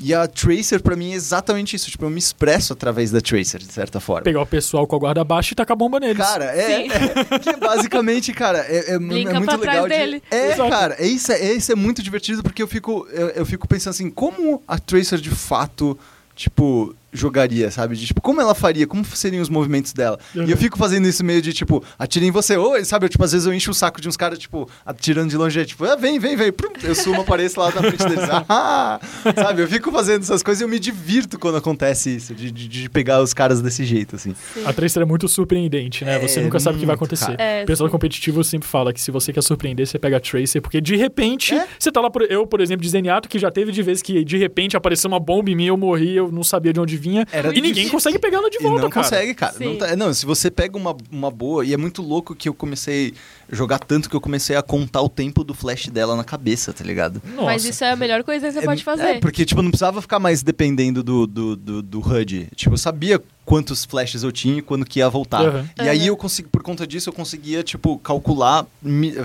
E a Tracer, pra mim, é exatamente isso. Tipo, eu me expresso através da Tracer, de certa forma. Pegar o pessoal com a guarda baixa e tacar bomba neles. Cara, é, é- que basicamente, cara, é, é, é muito pra trás legal. de- dele. é, Exato. cara, é isso, é, isso é muito divertido porque eu fico, eu, eu fico pensando assim, como a Tracer de fato, tipo, jogaria, sabe? De, tipo, como ela faria, como seriam os movimentos dela. Uhum. E eu fico fazendo isso meio de, tipo, atira em você, ou, sabe? Eu, tipo, às vezes eu encho o saco de uns caras, tipo, atirando de longe, é, tipo, ah, vem, vem, vem, prum, eu sumo, apareço lá na frente deles. Ah, sabe? Eu fico fazendo essas coisas e eu me divirto quando acontece isso, de, de, de pegar os caras desse jeito, assim. A Tracer é muito surpreendente, né? Você É, nunca sabe o que vai acontecer. É, o pessoal sim. competitivo sempre fala que se você quer surpreender, você pega a Tracer, porque de repente, É. você tá lá, por, eu, por exemplo, de Zenyatta, que já teve de vez que de repente apareceu uma bomba em mim, eu morri, eu não sabia de onde vinha, Era e ninguém difícil. consegue pegar ela de E volta, não cara. consegue, cara. Não, tá- não, se você pega uma, uma boa. E é muito louco que eu comecei a jogar tanto que eu comecei a contar o tempo do flash dela na cabeça, tá ligado? Nossa. Mas isso é a melhor coisa que você é, pode fazer. É, porque, tipo, não precisava ficar mais dependendo do, do, do, do HUD. Tipo, eu sabia quantos flashes eu tinha e quando que ia voltar. Uhum. E aí eu consegui, por conta disso, eu conseguia, tipo, calcular.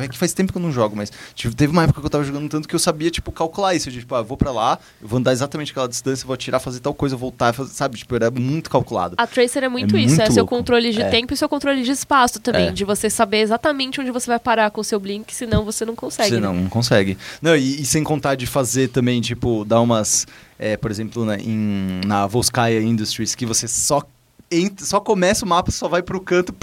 É que faz tempo que eu não jogo, mas tipo, teve uma época que eu tava jogando tanto que eu sabia, tipo, calcular isso. De, tipo, ah, eu vou pra lá, eu vou andar exatamente aquela distância, vou atirar, fazer tal coisa, voltar, fazer, sabe? Tipo, era muito calculado. A Tracer é muito É isso, muito é seu louco. controle de É. tempo e seu controle de espaço também, É. de você saber exatamente onde você vai parar com o seu blink, senão você não consegue. Você né? não, não consegue. Não, e, e sem contar de fazer também, tipo, dar umas. é, por exemplo, na, em, na Volskaya Industries, que você só. Entra- só começa o mapa, só vai pro canto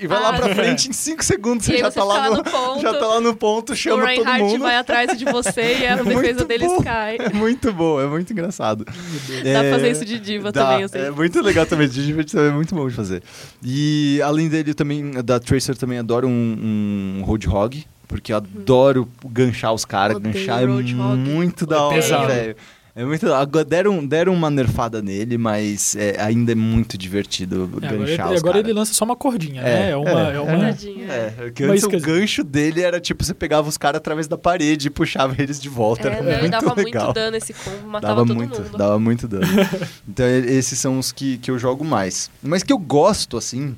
e vai lá Ah, pra sim. frente em 5 segundos. Você já você tá, lá lá no, no ponto, já tá lá no ponto, O chama todo Reinhardt mundo. vai atrás de você e a É defesa deles bom. cai. É muito bom, é muito engraçado. Dá pra fazer isso de diva dá, também, eu sei. É muito legal também, de divertido, é muito bom de fazer. E além dele, também, da Tracer, também adoro um, um Roadhog, porque eu adoro ganchar os caras. Ganchar é muito da hora, velho. É muito agora deram, deram uma nerfada nele, mas é, ainda é muito divertido É, agora ganchar ele, os agora ele lança só uma cordinha, É, né? É uma. é, É, uma... É. É, porque Uma antes o iscazinha. gancho dele era tipo, você pegava os caras através da parede e puxava eles de volta. É, era não, e muito dava legal. muito dano esse combo, matava dava todo muito, mundo. dava muito dano. então esses são os que, que eu jogo mais. Mas que eu gosto, assim,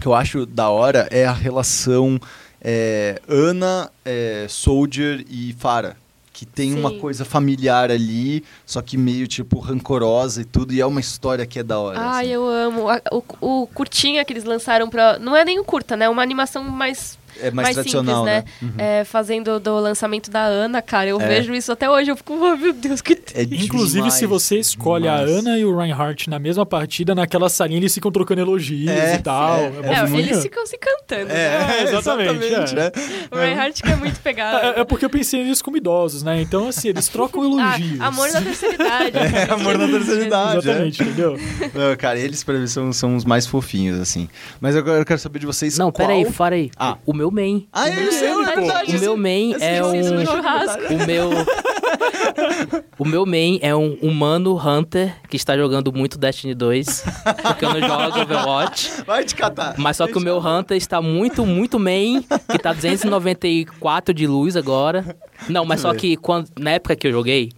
que eu acho da hora é a relação é, Ana, é, Soldier e Farah. Que tem uma Sim. coisa familiar ali, só que meio, tipo, rancorosa e tudo. E é uma história que é da hora. Ai, assim. eu amo. O, o curtinha que eles lançaram pra. Não é nem um curta, né? É uma animação mais É mais tradicional, simples, né? É, fazendo do lançamento da Ana, cara, eu É. vejo isso até hoje, eu fico, oh, meu Deus, que É Inclusive, demais, se você escolhe a demais. Ana e o Reinhardt na mesma partida, naquela salinha eles ficam trocando elogios É, e tal. é, É, É, eles ficam se cantando, né? É, exatamente, exatamente, é. né? O Reinhardt que é muito pegado. É, é porque eu pensei neles como idosos, né? Então, assim, eles trocam Ah, elogios. amor na terceira idade. É, amor na terceira idade. Exatamente, entendeu? Não, cara, eles pra mim são, são os mais fofinhos, assim. Mas agora eu quero saber de vocês Não, qual... pera aí, fora aí. Ah. O meu main. Ah, é, seu, é verdade. O meu main Esse é um... isso, churrasco. O meu. o meu main é um humano Hunter que está jogando muito Destiny 2. Porque eu não jogo Overwatch. Vai te catar. Mas só que o meu Hunter está muito, muito main, que tá 294 de luz agora. Não, mas só que quando, na época que eu joguei,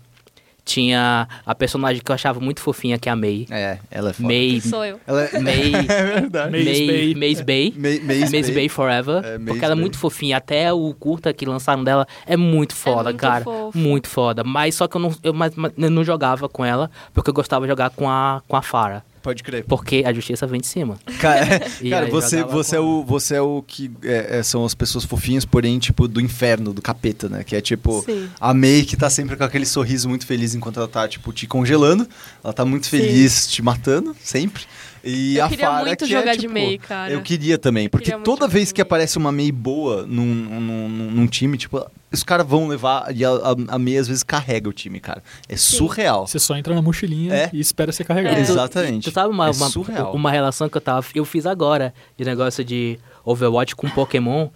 tinha a personagem que eu achava muito fofinha, que é a Mei. É, ela é foda. Mei. Sou eu. Ela é... Mei. é verdade. Maze Mei. Bay. Maze Bay. Maze, Maze, Maze Bay Forever. É, Maze porque ela é muito fofinha. Até o curta que lançaram dela é muito foda, muito cara. fofo. Muito foda. Mas só que eu não, eu, mas- mas eu não jogava com ela, porque eu gostava de jogar com a, com a Farah. Pode crer. Porque a justiça vem de cima. Cara, cara você, você, é o, você é o que é, é, são as pessoas fofinhas, porém, tipo, do inferno, do capeta, né? Que é tipo, Sim. a May que tá sempre com aquele sorriso muito feliz enquanto ela tá, tipo, te congelando. Ela tá muito Sim. feliz te matando, sempre. E Eu a queria Farah muito que é, jogar de tipo, May, cara. Eu queria também, porque Queria toda vez de que aparece uma May boa num, num, num, num time, tipo, os caras vão levar e a, a, a May às vezes carrega o time, cara. É surreal. Você só entra na mochilinha É. e espera ser carregado. É. Exatamente. Tu sabe uma, É uma, surreal. uma relação que eu tava. Eu fiz agora de negócio de Overwatch com Pokémon.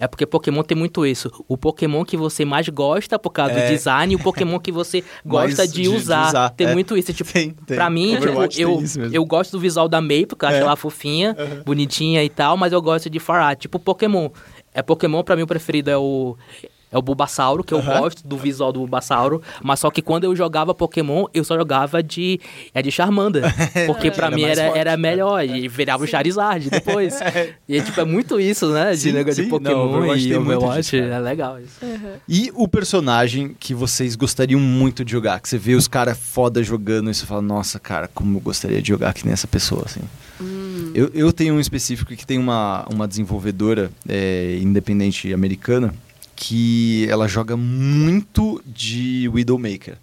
É porque Pokémon tem muito isso. O Pokémon que você mais gosta por causa É. do design e o Pokémon que você gosta de, de- de usar. usar, Tem é. muito isso. Tipo, Tem, tem. Pra mim, tipo, eu, eu gosto do visual da May, porque eu acho É. ela fofinha, bonitinha e tal, mas eu gosto de Farah. Tipo, Pokémon. É Pokémon, pra mim, o preferido é o. É o Bulbasauro, que eu Aham. gosto do visual do Bulbasauro, mas só que quando eu jogava Pokémon, eu só jogava de é de Charmander, porque pra Era mim era, forte, era né? melhor e virava o Charizard depois. E tipo é muito isso, né, de Sim, negócio sim. de Não, Pokémon Overwatch e Overwatch, disso, cara. é legal isso. E o personagem que vocês gostariam muito de jogar? Que você vê os caras foda jogando e você fala, nossa, cara, como eu gostaria de jogar que nem essa pessoa, assim. Eu, eu tenho um específico que tem uma, uma desenvolvedora é, independente americana que ela joga muito de Widowmaker.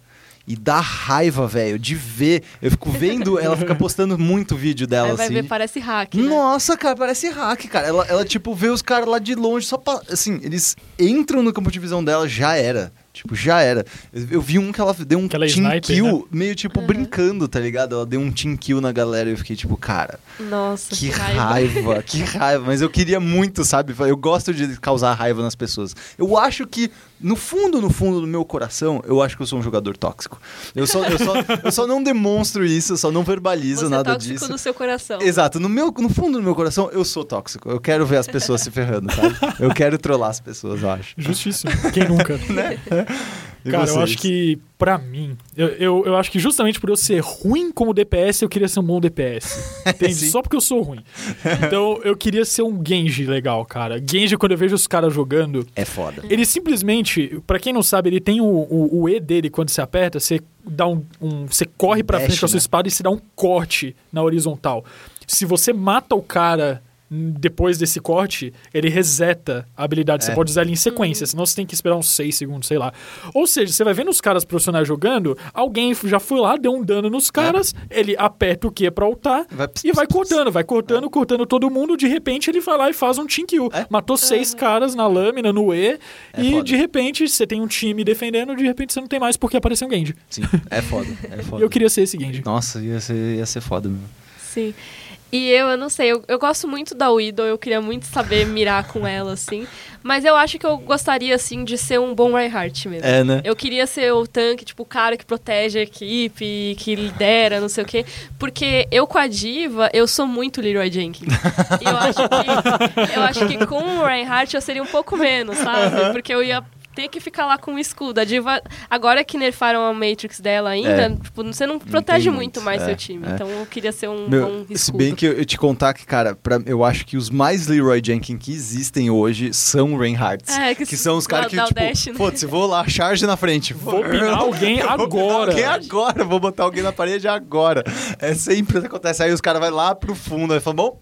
E dá raiva, velho, de ver. Eu fico vendo, ela fica postando muito vídeo dela, Aí vai assim. ver, parece hack, né? Nossa, cara, parece hack, cara. Ela, ela, tipo, vê os caras lá de longe, só pra. Assim, eles entram no campo de visão dela, já era. Tipo, já era. Eu, vi um que ela deu um Aquela team sniper, kill, né? meio tipo brincando, tá ligado? Ela deu um team kill na galera e eu fiquei tipo, cara, Nossa, que raiva, que raiva. Mas eu queria muito, sabe? Eu gosto de causar raiva nas pessoas. Eu acho que, no fundo, no fundo do meu coração, eu acho que eu sou um jogador tóxico. Eu só, eu só, eu só não demonstro isso, eu só não verbalizo Você é nada tóxico disso. no seu coração. Exato, no, meu, no fundo do meu coração, eu sou tóxico. Eu quero ver as pessoas se ferrando, sabe? Eu quero trollar as pessoas, eu acho. Justíssimo. Quem nunca? E Cara, eu vocês? acho que, pra mim, eu, eu, eu acho que justamente por eu ser ruim como DPS, eu queria ser um bom DPS. Entende? Só porque eu sou ruim. Então, eu queria ser um Genji legal, cara. Genji, quando eu vejo os caras jogando, É foda. ele simplesmente, pra quem não sabe, ele tem o, o, o E dele quando você aperta, você dá um. um- você corre pra Dash, frente com a sua né? espada e se dá um corte na horizontal. Se você mata o cara depois desse corte, ele reseta a habilidade. Você É. pode usar ele em sequência, senão você tem que esperar uns 6 segundos, sei lá. Ou seja, você vai vendo os caras profissionais jogando, alguém já foi lá, deu um dano nos caras, ele aperta o Q pra ultar É. Vai- e vai cortando, vai cortando, cortando todo mundo. De repente ele vai lá e faz um team kill. É. Matou seis caras na lâmina, no E, É e foda. de repente você tem um time defendendo, de repente você não tem mais porque apareceu um Genji. Sim, é foda. É E foda. eu queria ser esse Genji. Nossa, ia ser, ia ser foda mesmo. Sim. E eu, eu não sei, eu, eu gosto muito da Widow, eu queria muito saber mirar com ela, assim. Mas eu acho que eu gostaria, assim, de ser um bom Reinhardt mesmo. É, né? Eu queria ser o tanque, tipo, o cara que protege a equipe, que lidera, não sei o quê. Porque eu com a diva, eu sou muito Leroy Jenkins. E eu acho que, eu acho que com o Reinhardt eu seria um pouco menos, sabe? Porque eu ia ter que ficar lá com o escudo. A diva, agora que nerfaram a Matrix dela ainda, É. tipo, você não protege muito, muito mais é, seu time. é. Então eu queria ser um Meu, bom escudo. se bem que eu, eu te contar que, cara, pra- eu acho que os mais Leroy Jenkins que existem hoje são Reinhardts. É, que, que são os caras que, tipo, dash, né? foda-se, vou lá, charge na frente. Vou pinar alguém Vou agora. alguém agora, vou botar alguém na parede agora. É sempre o que acontece. Aí os caras vão lá pro fundo e falam, bom,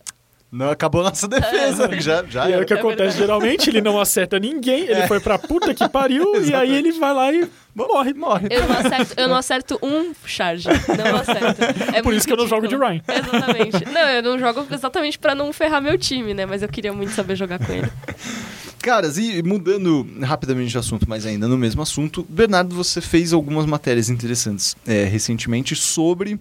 Não acabou nossa defesa. já, já E aí o que acontece geralmente, ele não acerta ninguém, ele foi pra puta que pariu, e aí ele vai lá e morre. Morre. Eu não acerto, eu não acerto um charge. Não acerto. É Por isso que eu não jogo de ridículo. Ryan. Exatamente. Não, eu não jogo exatamente pra não ferrar meu time, né? Mas eu queria muito saber jogar com ele. Caras, e mudando rapidamente de assunto, mas ainda no mesmo assunto, Bernardo, você fez algumas matérias interessantes é, recentemente sobre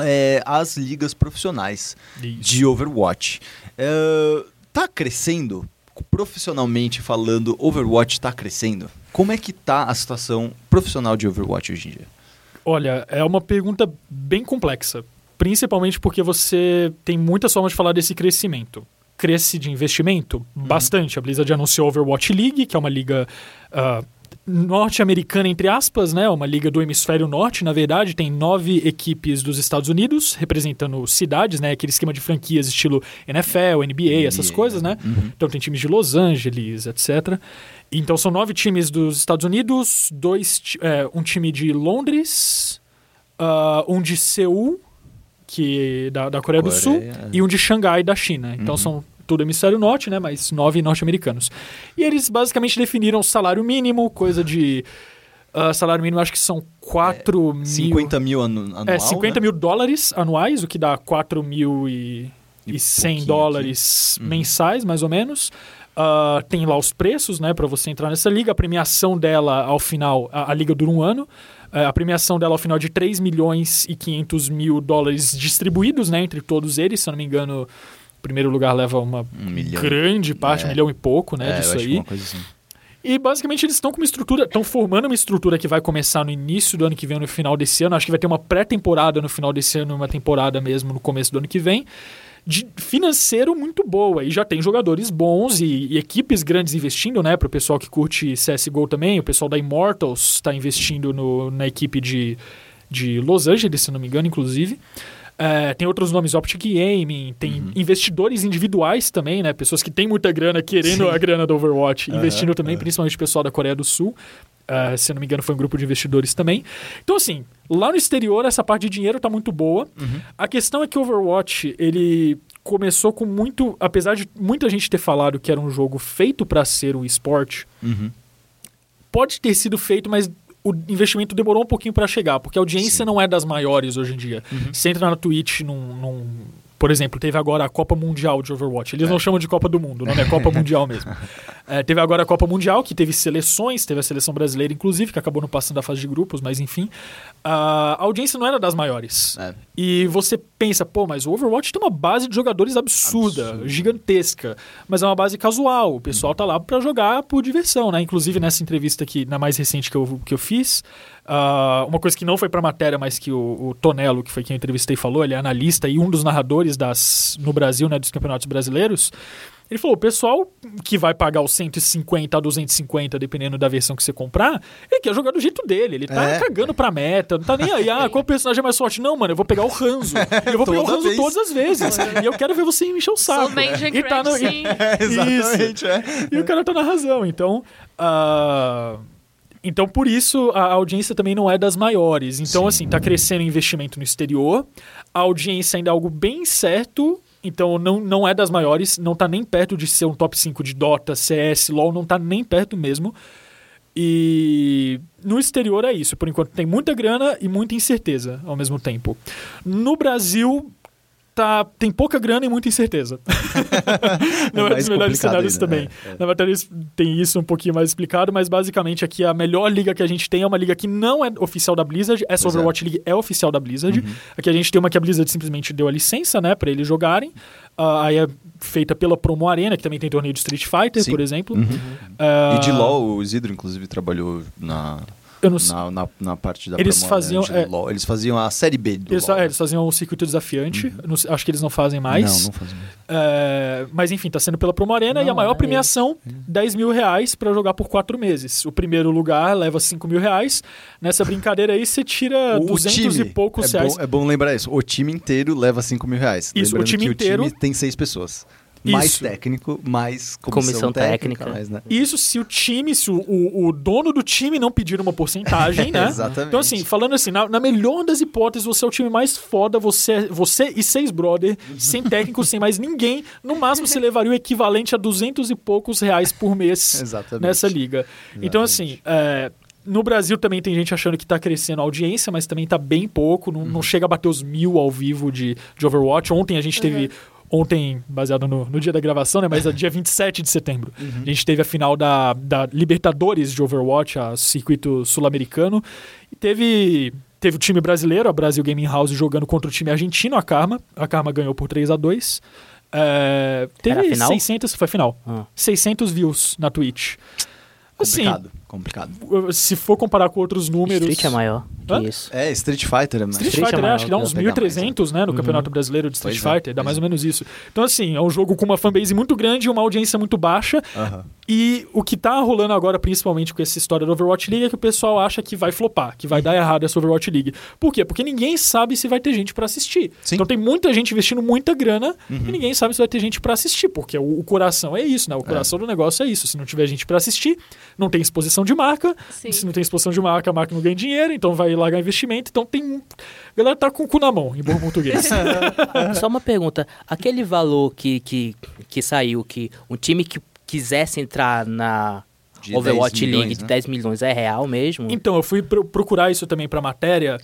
é, as ligas profissionais de Overwatch. É, tá crescendo? Profissionalmente falando, Overwatch tá crescendo? Como é que tá a situação profissional de Overwatch hoje em dia? Olha, é uma pergunta bem complexa. Principalmente porque você tem muitas formas de falar desse crescimento. Cresce de investimento? Bastante. A Blizzard anunciou a Overwatch League, que é uma liga ah, norte-americana, entre aspas, né? Uma liga do hemisfério norte, na verdade. Tem nove equipes dos Estados Unidos, representando cidades, né? Aquele esquema de franquias estilo NFL, NBA, essas NBA, coisas, né? Então tem times de Los Angeles, etc. Então são nove times dos Estados Unidos, dois, é, um time de Londres, ah, um de Seul, que da, da Coreia, do Coreia, Sul, é. e um de Xangai, da China. Então Uhum. são tudo hemisfério norte, né? Mas nove norte-americanos. E eles basicamente definiram salário mínimo, coisa de ah, salário mínimo, acho que são 4 mil. 50 mil anu anual, É, 50 né? mil dólares anuais, o que dá 4 mil e, E e 100 pouquinho dólares Uhum. mensais, mais ou menos. Ah, tem lá os preços, né, para você entrar nessa liga. A premiação dela ao final, a, a liga dura um ano. Eh, a premiação dela ao final é de 3 milhões e 500 mil dólares distribuídos, né, entre todos eles. Se eu não me engano, o primeiro lugar leva uma Um grande parte, É. um milhão e pouco, né, É, disso aí. assim. E basicamente eles estão com uma estrutura, estão formando uma estrutura que vai começar no início do ano que vem, no final desse ano. Acho que vai ter uma pré-temporada no final desse ano, uma temporada mesmo no começo do ano que vem. De financeiro muito boa. E já tem jogadores bons e, e equipes grandes investindo, né? Para o pessoal que curte CSGO também. O pessoal da Immortals está investindo no- na equipe de, de Los Angeles, se não me engano, inclusive. É, tem outros nomes, Optic Gaming, tem Uhum. investidores individuais também, né? Pessoas que têm muita grana querendo Sim. a grana do Overwatch, Aham, investindo também, aham. principalmente o pessoal da Coreia do Sul. É, se eu não me engano, foi um grupo de investidores também. Então, assim, lá no exterior, essa parte de dinheiro tá muito boa. Uhum. A questão é que o Overwatch, ele começou com muito. Apesar de muita gente ter falado que era um jogo feito para ser um esporte, Uhum. pode ter sido feito, mas o investimento demorou um pouquinho para chegar, porque a audiência não é das maiores hoje em dia. Você entra na Twitch num, num- Por exemplo, teve agora a Copa Mundial de Overwatch. Eles não chamam de Copa do Mundo, o nome é Copa Mundial mesmo. É, teve agora a Copa Mundial, que teve seleções, teve a seleção brasileira, inclusive, que acabou não passando da fase de grupos, mas enfim. A audiência não era das maiores. É. E você pensa, pô, mas o Overwatch tem uma base de jogadores absurda, gigantesca, mas é uma base casual. O pessoal tá lá pra jogar por diversão, né? Inclusive nessa entrevista aqui, na mais recente que eu, que eu fiz, ah, uma coisa que não foi pra matéria, mas que o, o Tonello, que foi quem eu entrevistei, falou, ele é analista e um dos narradores das, no Brasil, né, dos campeonatos brasileiros. Ele falou, o pessoal que vai pagar os 150 a 250, dependendo da versão que você comprar, ele quer jogar do jeito dele. Ele tá É. cagando pra meta, não tá nem aí. Ah, qual personagem é mais forte? Não, mano, eu vou pegar o Ranzo. Eu vou pegar o Ranzo vez. todas as vezes. e eu quero ver você me encher o saco. Sou E tá no- sim. É, exatamente, é. e o cara tá na razão. Então, ah, então por isso a audiência também não é das maiores. Então, Sim. assim, tá crescendo o investimento no exterior. A audiência ainda é algo bem certo. Então não, não é das maiores, não tá nem perto de ser um top 5 de Dota, CS, LoL, não tá nem perto mesmo. E no exterior é isso, por enquanto tem muita grana e muita incerteza ao mesmo tempo. No Brasil tá, tem pouca grana e muita incerteza. não é, mais dos melhores cenários ainda, também. é, é. Na matéria tem isso um pouquinho mais explicado, mas basicamente aqui a melhor liga que a gente tem é uma liga que não é oficial da Blizzard. Essa Pois é. Overwatch League é oficial da Blizzard. Aqui a gente tem uma que a Blizzard simplesmente deu a licença, né, para eles jogarem. Ah, aí é feita pela Promo Arena, que também tem torneio de Street Fighter, Sim. por exemplo. Uhum. Ah, E de LoL, o Isidro, inclusive, trabalhou na, Eu não sei. na, na, na parte da Eles faziam, é- LoL. Eles faziam a série B do Eles, LoL. é, eles faziam o circuito desafiante. Não sei- acho que eles não fazem mais. Não, não faziam. É, mas enfim, tá sendo pela Promo Arena e Não, a maior é premiação, 10 mil reais pra jogar por quatro meses. O primeiro lugar leva 5 mil reais. Nessa brincadeira aí, você tira O 200 time, e poucos é reais. Bom, é bom lembrar isso. O time inteiro leva 5 mil reais. Isso, o Lembrando time que inteiro- o time tem seis pessoas. Mais Isso. técnico, mais comissão, Comissão técnica. técnica. mais, né? Isso se o time, se o, o, o dono do time não pedir uma porcentagem, né? Exatamente. Então, assim, falando assim, na, na melhor das hipóteses, você é o time mais foda, você, você e seis brother, sem técnico, sem mais ninguém. No máximo, você levaria o equivalente a duzentos e poucos reais por mês Exatamente. nessa liga. Então, assim, é, no Brasil também tem gente achando que tá crescendo a audiência, mas também tá bem pouco, não, Uhum. não chega a bater os mil ao vivo de, de Overwatch. Ontem a gente teve. Ontem, baseado no, no dia da gravação, né? Mas é dia 27 de setembro. Uhum. A gente teve a final da, da Libertadores de Overwatch, a circuito sul-americano. E teve, teve o time brasileiro, a Brasil Gaming House, jogando contra o time argentino, a Karma. A Karma ganhou por 3 a 2 É, teve Era a final? 600, foi final. Ah. 600 views na Twitch. Assim, Complicado, complicado. se for comparar com outros números. Street é maior que Hã? isso. É, Street Fighter é mais. Street Street Fighter, é né? maior acho que dá uns vai pegar mais, 1.300, né? No Campeonato Brasileiro de Street Pois é, Fighter. Dá pois mais é. ou menos isso. Então, assim, é um jogo com uma fanbase muito grande e uma audiência muito baixa. Aham. E o que tá rolando agora, principalmente com essa história do Overwatch League, é que o pessoal acha que vai flopar, que vai dar errado essa Overwatch League. Por quê? Porque ninguém sabe se vai ter gente pra assistir. Sim. Então tem muita gente investindo muita grana e ninguém sabe se vai ter gente pra assistir, porque o, o coração é isso, né? O coração do negócio é isso. Se não tiver gente pra assistir, não tem exposição de marca. Sim. Se não tem exposição de marca, a marca não ganha dinheiro, então vai largar investimento. Então tem. A galera tá com o cu na mão, em bom português. Só uma pergunta. Aquele valor que, que, que saiu, que um time que quisesse entrar na De Overwatch 10 milhões, League de né? 10 milhões, é real mesmo? Então, eu fui pro- procurar isso também pra matéria.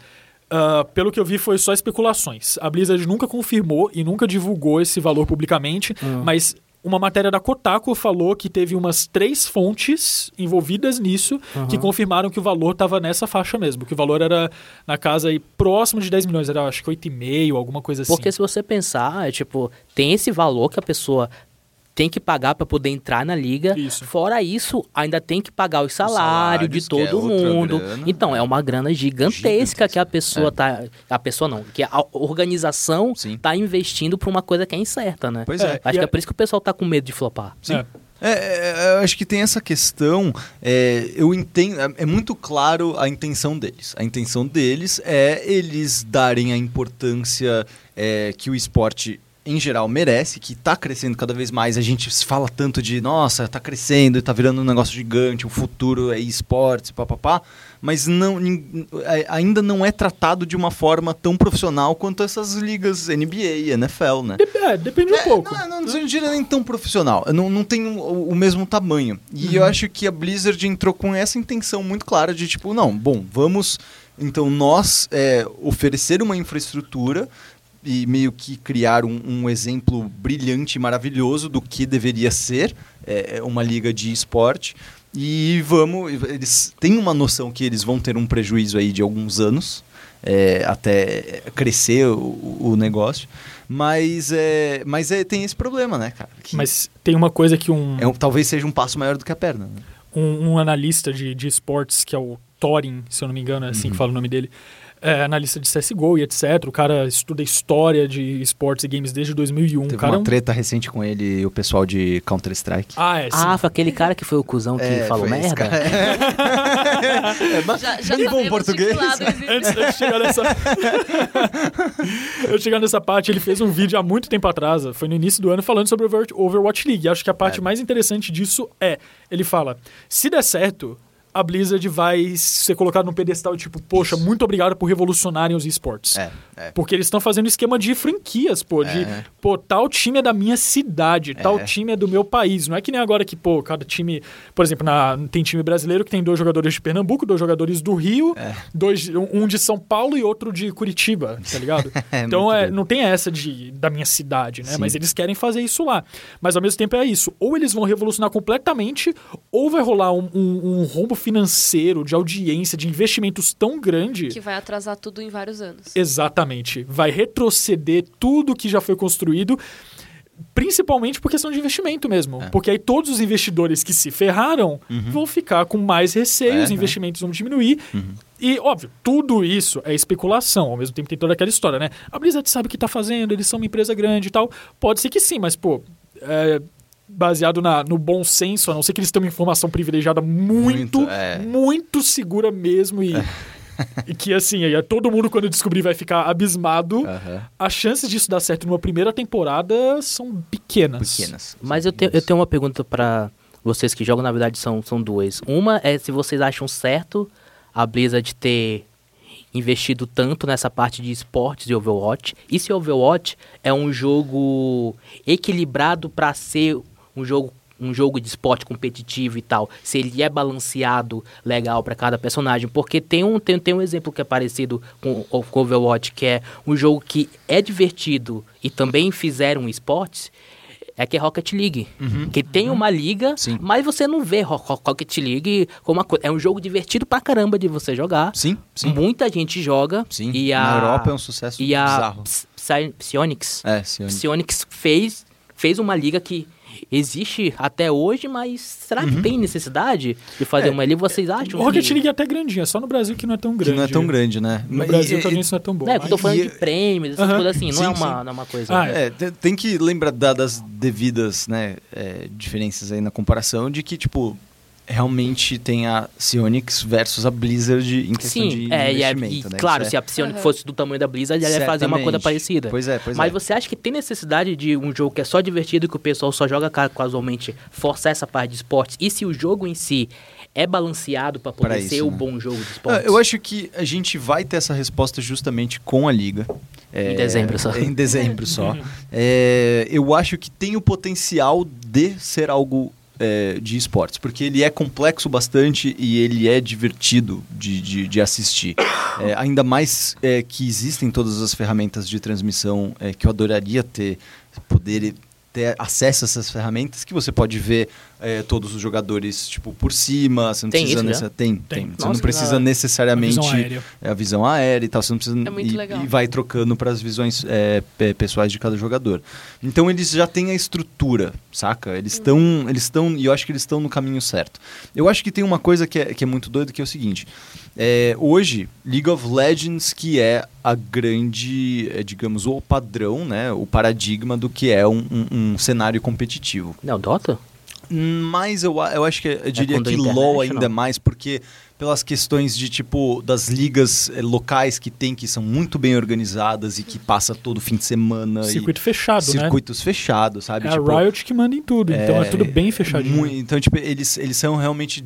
Ah, pelo que eu vi, foi só especulações. A Blizzard nunca confirmou e nunca divulgou esse valor publicamente, mas uma matéria da Kotaku falou que teve umas três fontes envolvidas nisso que confirmaram que o valor estava nessa faixa mesmo, que o valor era na casa aí próximo de 10 milhões, era acho que 8,5, alguma coisa assim. Porque se você pensar, é, tipo, tem esse valor que a pessoa tem que pagar para poder entrar na liga. Isso. Fora isso, ainda tem que pagar os salários de salários, é todo outra mundo. grana. Então, é uma grana gigantesca, que a pessoa É. tá. A pessoa não, que a organização Sim. tá investindo pra uma coisa que é incerta, né? Pois é. Acho E que a- é por isso que o pessoal tá com medo de flopar. Sim. É. É, é, eu acho que tem essa questão. é, eu entendo. É, é muito claro a intenção deles. A intenção deles é eles darem a importância é, que o esporte em geral merece, que está crescendo cada vez mais. A gente fala tanto de, nossa, está crescendo, está virando um negócio gigante, o futuro é esportes, papapá, mas não, é, ainda não é tratado de uma forma tão profissional quanto essas ligas NBA e NFL, né? É, depende um pouco. Não, não, não diria nem tão profissional. Não, não tem o, o mesmo tamanho. E eu acho que a Blizzard entrou com essa intenção muito clara de tipo, não, bom, vamos então nós é, oferecer uma infraestrutura e meio que criar um, um exemplo brilhante e maravilhoso do que deveria ser é, uma liga de esporte. E vamos, eles têm uma noção que eles vão ter um prejuízo aí de alguns anos é, até crescer o, o negócio. Mas, é, mas é, tem esse problema, né, cara? Que Mas tem uma coisa que um, é um- talvez seja um passo maior do que a perna. né? um, um analista de, de esportes, que é o Thorin, se eu não me engano, é assim Uhum. que fala o nome dele, é analista de CSGO e etc. O cara estuda história de esportes e games desde 2001. Teve o cara é uma um- treta recente com ele e o pessoal de Counter-Strike. Ah, é, sim. Ah, foi aquele cara que foi o cuzão que É, falou foi esse merda? cara. É, mas Já, já em bom português. Antes de eu chegar nessa. eu chegar nessa parte, ele fez um vídeo há muito tempo atrás, foi no início do ano, falando sobre Over- Overwatch League. E acho que a parte É. mais interessante disso é: ele fala, se der certo. A Blizzard vai ser colocada num pedestal tipo, poxa, muito obrigado por revolucionarem os esportes. É, é. Porque eles estão fazendo esquema de franquias, pô. De, É. pô, tal time é da minha cidade, tal É. time é do meu país. Não é que nem agora que, pô, cada time. Por exemplo, na, tem time brasileiro que tem dois jogadores de Pernambuco, dois jogadores do Rio, É. dois, um de São Paulo e outro de Curitiba, tá ligado? É, então é, doido. não tem essa de da minha cidade, né? Sim. Mas eles querem fazer isso lá. Mas ao mesmo tempo é isso. Ou eles vão revolucionar completamente, ou vai rolar um, um- um rombo financeiro, de audiência, de investimentos tão grande. Que vai atrasar tudo em vários anos. Exatamente. Vai retroceder tudo que já foi construído, principalmente por questão de investimento mesmo. É. Porque aí todos os investidores que se ferraram vão ficar com mais receio, Uhum. É, os né? investimentos vão diminuir. Uhum. E, óbvio, tudo isso é especulação. Ao mesmo tempo tem toda aquela história, né? A Blizzard sabe o que tá fazendo, eles são uma empresa grande e tal. Pode ser que sim, mas, pô. É, Baseado na- no bom senso, a não ser que eles tenham uma informação privilegiada muito, Muito, é. muito segura mesmo e e que assim, aí todo mundo quando descobrir vai ficar abismado. Aham. As chances disso dar certo numa primeira temporada são pequenas. Pequenas. Mas eu, tenho- eu tenho uma pergunta pra vocês que jogam, na verdade são, são duas. Uma é se vocês acham certo a Blizzard ter investido tanto nessa parte de esportes de Overwatch. E se Overwatch é um jogo equilibrado pra ser um jogo um jogo de esporte competitivo e tal, se ele é balanceado legal pra cada personagem, porque tem um tem, tem um exemplo que é parecido com o Overwatch, que é um jogo que é divertido e também fizeram esportes, é que é Rocket League. Que tem uma liga, Sim. mas você não vê Ro- Ro- Rocket League como uma coisa. É um jogo divertido pra caramba de você jogar. Sim, sim. Muita gente joga. Sim. E a, Na Europa é um sucesso E a bizarro. Psy- Psyonix. É, Sione. Psyonix fez, fez uma liga que existe até hoje, mas será Uhum. que tem necessidade de fazer É, uma liga? Vocês acham? O Rocket que... League é até grandinho, é só no Brasil que não é tão Que grande. não é tão grande, né? No Mas- Brasil e- também e- isso não é tão bom. É que eu tô falando E- de prêmios, essas coisas assim, não, é Sim, uma, sim. não é uma coisa. Ah, É, te- tem que lembrar da- das devidas né, é, diferenças aí na comparação de que, tipo, realmente tem a Sionix versus a Blizzard em questão Sim, de é, e, é- investimento, e né? claro, se é- a Psionic Aham. fosse do tamanho da Blizzard, ela ia fazer uma coisa parecida. Pois é, pois Mas é. você acha que tem necessidade de um jogo que é só divertido, que o pessoal só joga ca- casualmente, forçar essa parte de esportes? E se o jogo em si é balanceado pra poder Pra ser isso, o né? bom jogo de esportes? Eu acho que a gente vai ter essa resposta justamente com a Liga. É, Em dezembro só. Em dezembro só. É, eu acho que tem o potencial de ser algo é, de esportes, porque ele é complexo bastante e ele é divertido de, de, de assistir. É, ainda mais é, que existem todas as ferramentas de transmissão é, que eu adoraria ter, poder ter acesso a essas ferramentas que você pode ver é, todos os jogadores tipo por cima, você não Tem precisa isso tem, Tem. tem. Você Nossa, não precisa necessariamente A visão aérea. é a visão aérea e tal, você não precisa É muito e, legal. e vai trocando para as visões é, pe- pessoais de cada jogador. Então eles já têm a estrutura, saca? Eles estão, eles estão e eu acho que eles estão no caminho certo. Eu acho que tem uma coisa que é, que é muito doida que é o seguinte: é, hoje League of Legends que é a grande, é, digamos, o padrão, né, o paradigma do que é um, um- um cenário competitivo. Não, Dota? Mas eu, eu acho que eu diria quando que é LoL ainda mais, porque pelas questões de tipo das ligas eh, locais que tem, que são muito bem organizadas e que passa todo fim de semana. e Circuito fechado, né? circuitos fechados, sabe? É Tipo, a Riot que manda em tudo, então é tudo bem fechadinho. mui- então, tipo, eles, eles são realmente.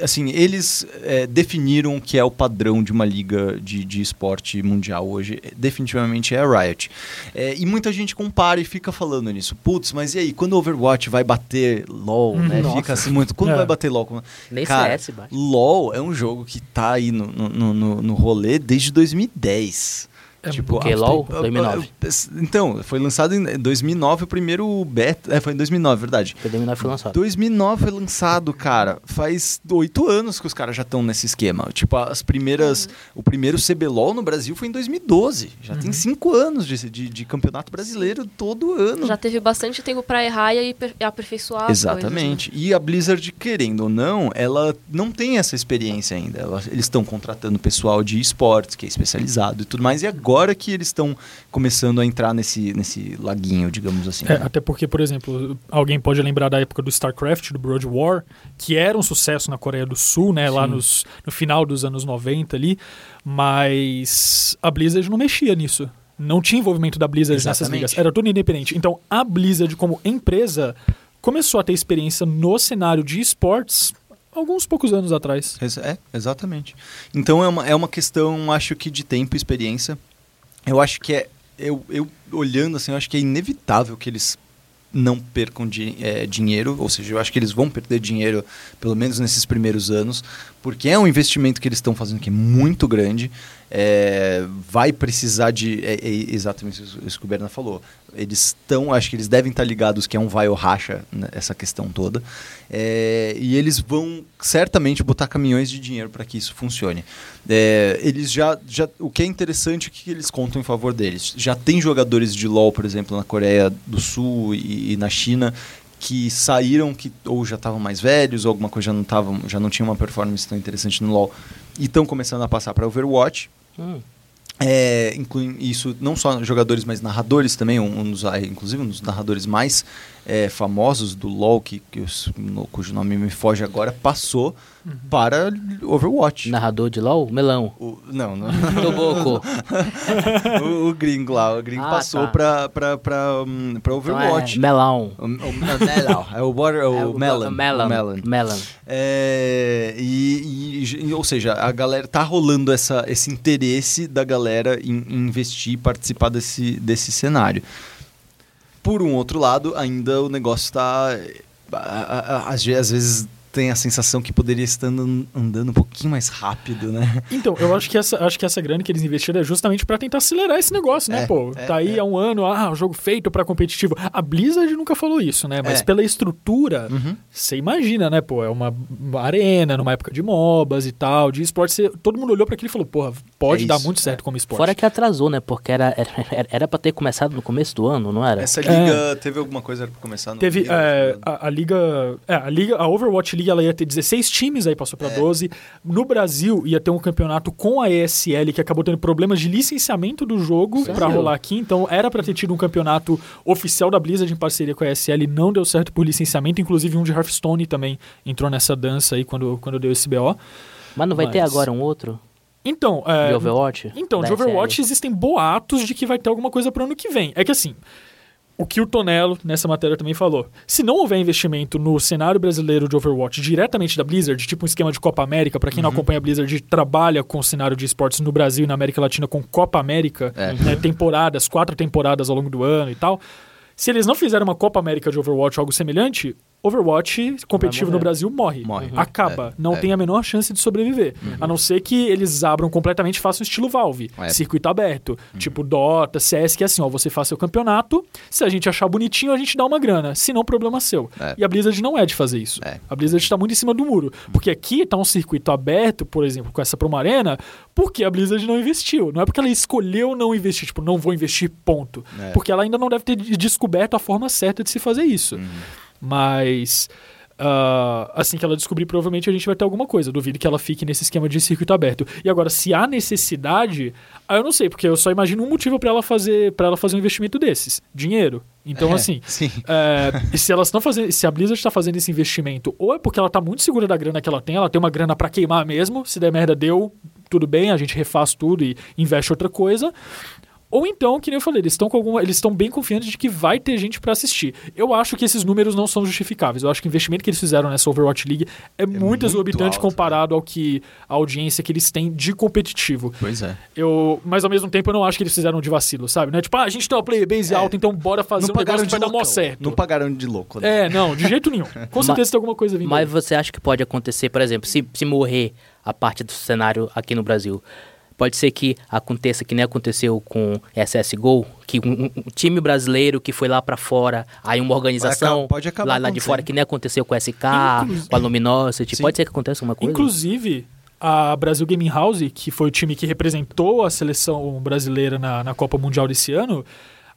Assim, eles eh, definiram o que é o padrão de uma liga de, de esporte mundial hoje. Eh, Definitivamente é a Riot. Eh, e muita gente compara e fica falando nisso. Putz, mas e aí, quando o Overwatch vai bater LOL, né? Nossa. Fica assim muito. Quando É. vai bater LOL? Nem Cara, CS, baixa. LOL é um jogo que tá aí no, no, no, no rolê desde 2010. É tipo, a- LOL, eu- eu- 2009. eu- Então, foi lançado em 2009 o primeiro beta. É, foi em 2009, verdade. O PDM foi lançado. 2009 foi lançado, cara. Faz oito anos que os caras já estão nesse esquema. Tipo, as primeiras. O primeiro CBLOL no Brasil foi em 2012. Já tem cinco anos de, de, de campeonato brasileiro todo ano. Já teve bastante tempo pra errar e aperfeiçoar Exatamente. E a Blizzard, querendo ou não, ela não tem essa experiência ainda. Ela- eles estão contratando pessoal de esportes, que é especializado e tudo mais. E agora que eles estão começando a entrar nesse, nesse laguinho, digamos assim. É, né? até porque, por exemplo, alguém pode lembrar da época do StarCraft, do Broad War, que era um sucesso na Coreia do Sul, né? Lá Sim. nos, no final dos anos 90 ali. Mas a Blizzard não mexia nisso. Não tinha envolvimento da Blizzard nessas Exatamente. ligas. Era tudo independente. Então, a Blizzard, como empresa, começou a ter experiência no cenário de esportes alguns poucos anos atrás. É, exatamente. Então é uma, é uma questão, acho que, de tempo e experiência. Eu acho que é. Eu, eu olhando assim, eu acho que é inevitável que eles não percam di- é, dinheiro, ou seja, eu acho que eles vão perder dinheiro, pelo menos nesses primeiros anos, porque é um investimento que eles estão fazendo que é muito grande. É, vai precisar de. É, é exatamente isso que o Berna falou. Eles estão, acho que eles devem estar ligados que é um vai ou racha né, essa questão toda. É, e eles vão certamente botar caminhões de dinheiro para que isso funcione. É, eles já, já. O que é interessante é que eles contam em favor deles. Já tem jogadores de LoL, por exemplo, na Coreia do Sul e, e na China que saíram que ou já estavam mais velhos ou alguma coisa já não tavam, já não tinha uma performance tão interessante no LoL e estão começando a passar para Overwatch. Hum. É, incluem isso não só jogadores, mas narradores também, um, um dos, ah, inclusive um dos narradores mais é, famosos do LoL, que, que cujo nome me foge agora, passou para Overwatch. Narrador de LOL? Melão. O- não, não. Toboco. o, o gringo lá, o gringo Ah, passou tá. pra, pra, pra, hum, pra Então Overwatch. é melão. O, o, o Melon, é o, water, o, É o melon, Melon. melon. Melon. É, e, e- ou seja, a galera tá rolando essa, esse interesse da galera em, em investir e participar desse, desse cenário. Por um outro lado, ainda o negócio está às vezes tem a sensação que poderia estar andando, andando um pouquinho mais rápido, né? Então, eu acho que essa, acho que essa grana que eles investiram é justamente pra tentar acelerar esse negócio, né, É, pô? é, tá aí é. há um ano, ah, o jogo feito pra competitivo. A Blizzard nunca falou isso, né? Mas É. pela estrutura, Uhum. você imagina, né, pô? É uma arena, numa época de MOBAs e tal, de esporte. você- todo mundo olhou pra aquilo e falou, porra, pode É dar muito certo como esporte. Fora que atrasou, né? Porque era, era, era pra ter começado no começo do ano, não era? Essa liga teve alguma coisa pra começar no Teve meio, é, né? a, a liga, é, a liga, a Overwatch League, ela ia ter 16 times, aí passou pra É. 12. No Brasil ia ter um campeonato com a ESL que acabou tendo problemas de licenciamento do jogo pra rolar aqui, então era pra ter tido um campeonato oficial da Blizzard em parceria com a ESL, não deu certo por licenciamento, inclusive um de Hearthstone também entrou nessa dança aí quando quando deu esse BO. Mas não vai ter Mas- agora um outro? Então, é, de Overwatch? Então, Da de Overwatch SL? existem boatos de que vai ter alguma coisa pro ano que vem. É que assim, o que o Tonello nessa matéria também falou. Se não houver investimento no cenário brasileiro de Overwatch diretamente da Blizzard, tipo um esquema de Copa América, pra quem não acompanha a Blizzard, trabalha com o cenário de esportes no Brasil e na América Latina com Copa América, É. né, temporadas, quatro temporadas ao longo do ano e tal. Se eles não fizerem uma Copa América de Overwatch ou algo semelhante, Overwatch competitivo no. Brasil morre. Morre. Acaba. É, não é. tem a menor chance de sobreviver. A não ser que eles abram completamente e façam estilo Valve. É. Circuito aberto. Tipo Dota, CS, que é assim, ó, você faz seu campeonato, se a gente achar bonitinho, a gente dá uma grana. Se não, problema seu. É. E a Blizzard não é de fazer isso. É. A Blizzard está muito em cima do muro. Porque aqui tá um circuito aberto, por exemplo, com essa Promo Arena, porque a Blizzard não investiu. Não é porque ela escolheu não investir, tipo, não vou investir, ponto. É. Porque ela ainda não deve ter de- descoberto a forma certa de se fazer isso. Mas. ah, assim que ela descobrir, provavelmente a gente vai ter alguma coisa. Duvido que ela fique nesse esquema de circuito aberto. E agora, se há necessidade, aí eu não sei, porque eu só imagino um motivo para ela fazer para ela fazer um investimento desses: dinheiro. Então, É, assim, sim. é, e se elas estão fazendo, se a Blizzard está fazendo esse investimento, ou é porque ela tá muito segura da grana que ela tem, ela tem uma grana para queimar mesmo, se der merda deu, tudo bem, a gente refaz tudo e investe outra coisa. Ou então, que nem eu falei, eles estão com alguma, eles estão bem confiantes de que vai ter gente para assistir. Eu acho que esses números não são justificáveis. Eu acho que o investimento que eles fizeram nessa Overwatch League é, muito muito exorbitante alto, comparado ao que a audiência que eles têm de competitivo. Pois é. Eu, mas ao mesmo tempo eu não acho que eles fizeram de vacilo, sabe? Não é tipo, ah, a gente tem uma player base É. alta, então bora fazer um negócio que vai dar mó loucão. certo. Não pagaram de louco, né? É, não, de jeito nenhum. Com certeza tem alguma coisa vindo. Mas aí. você acha que pode acontecer, por exemplo, se, se morrer a parte do cenário aqui no Brasil, pode ser que aconteça que nem aconteceu com SSGO, que um, um- time brasileiro que foi lá pra fora, aí uma organização acabar- pode acabar lá, lá de fora, que nem aconteceu com a SK, Inclusive- com a Luminosity, Sim. pode ser que aconteça uma coisa? Inclusive, a Brasil Gaming House, que foi o time que representou a seleção brasileira na, na Copa Mundial desse ano,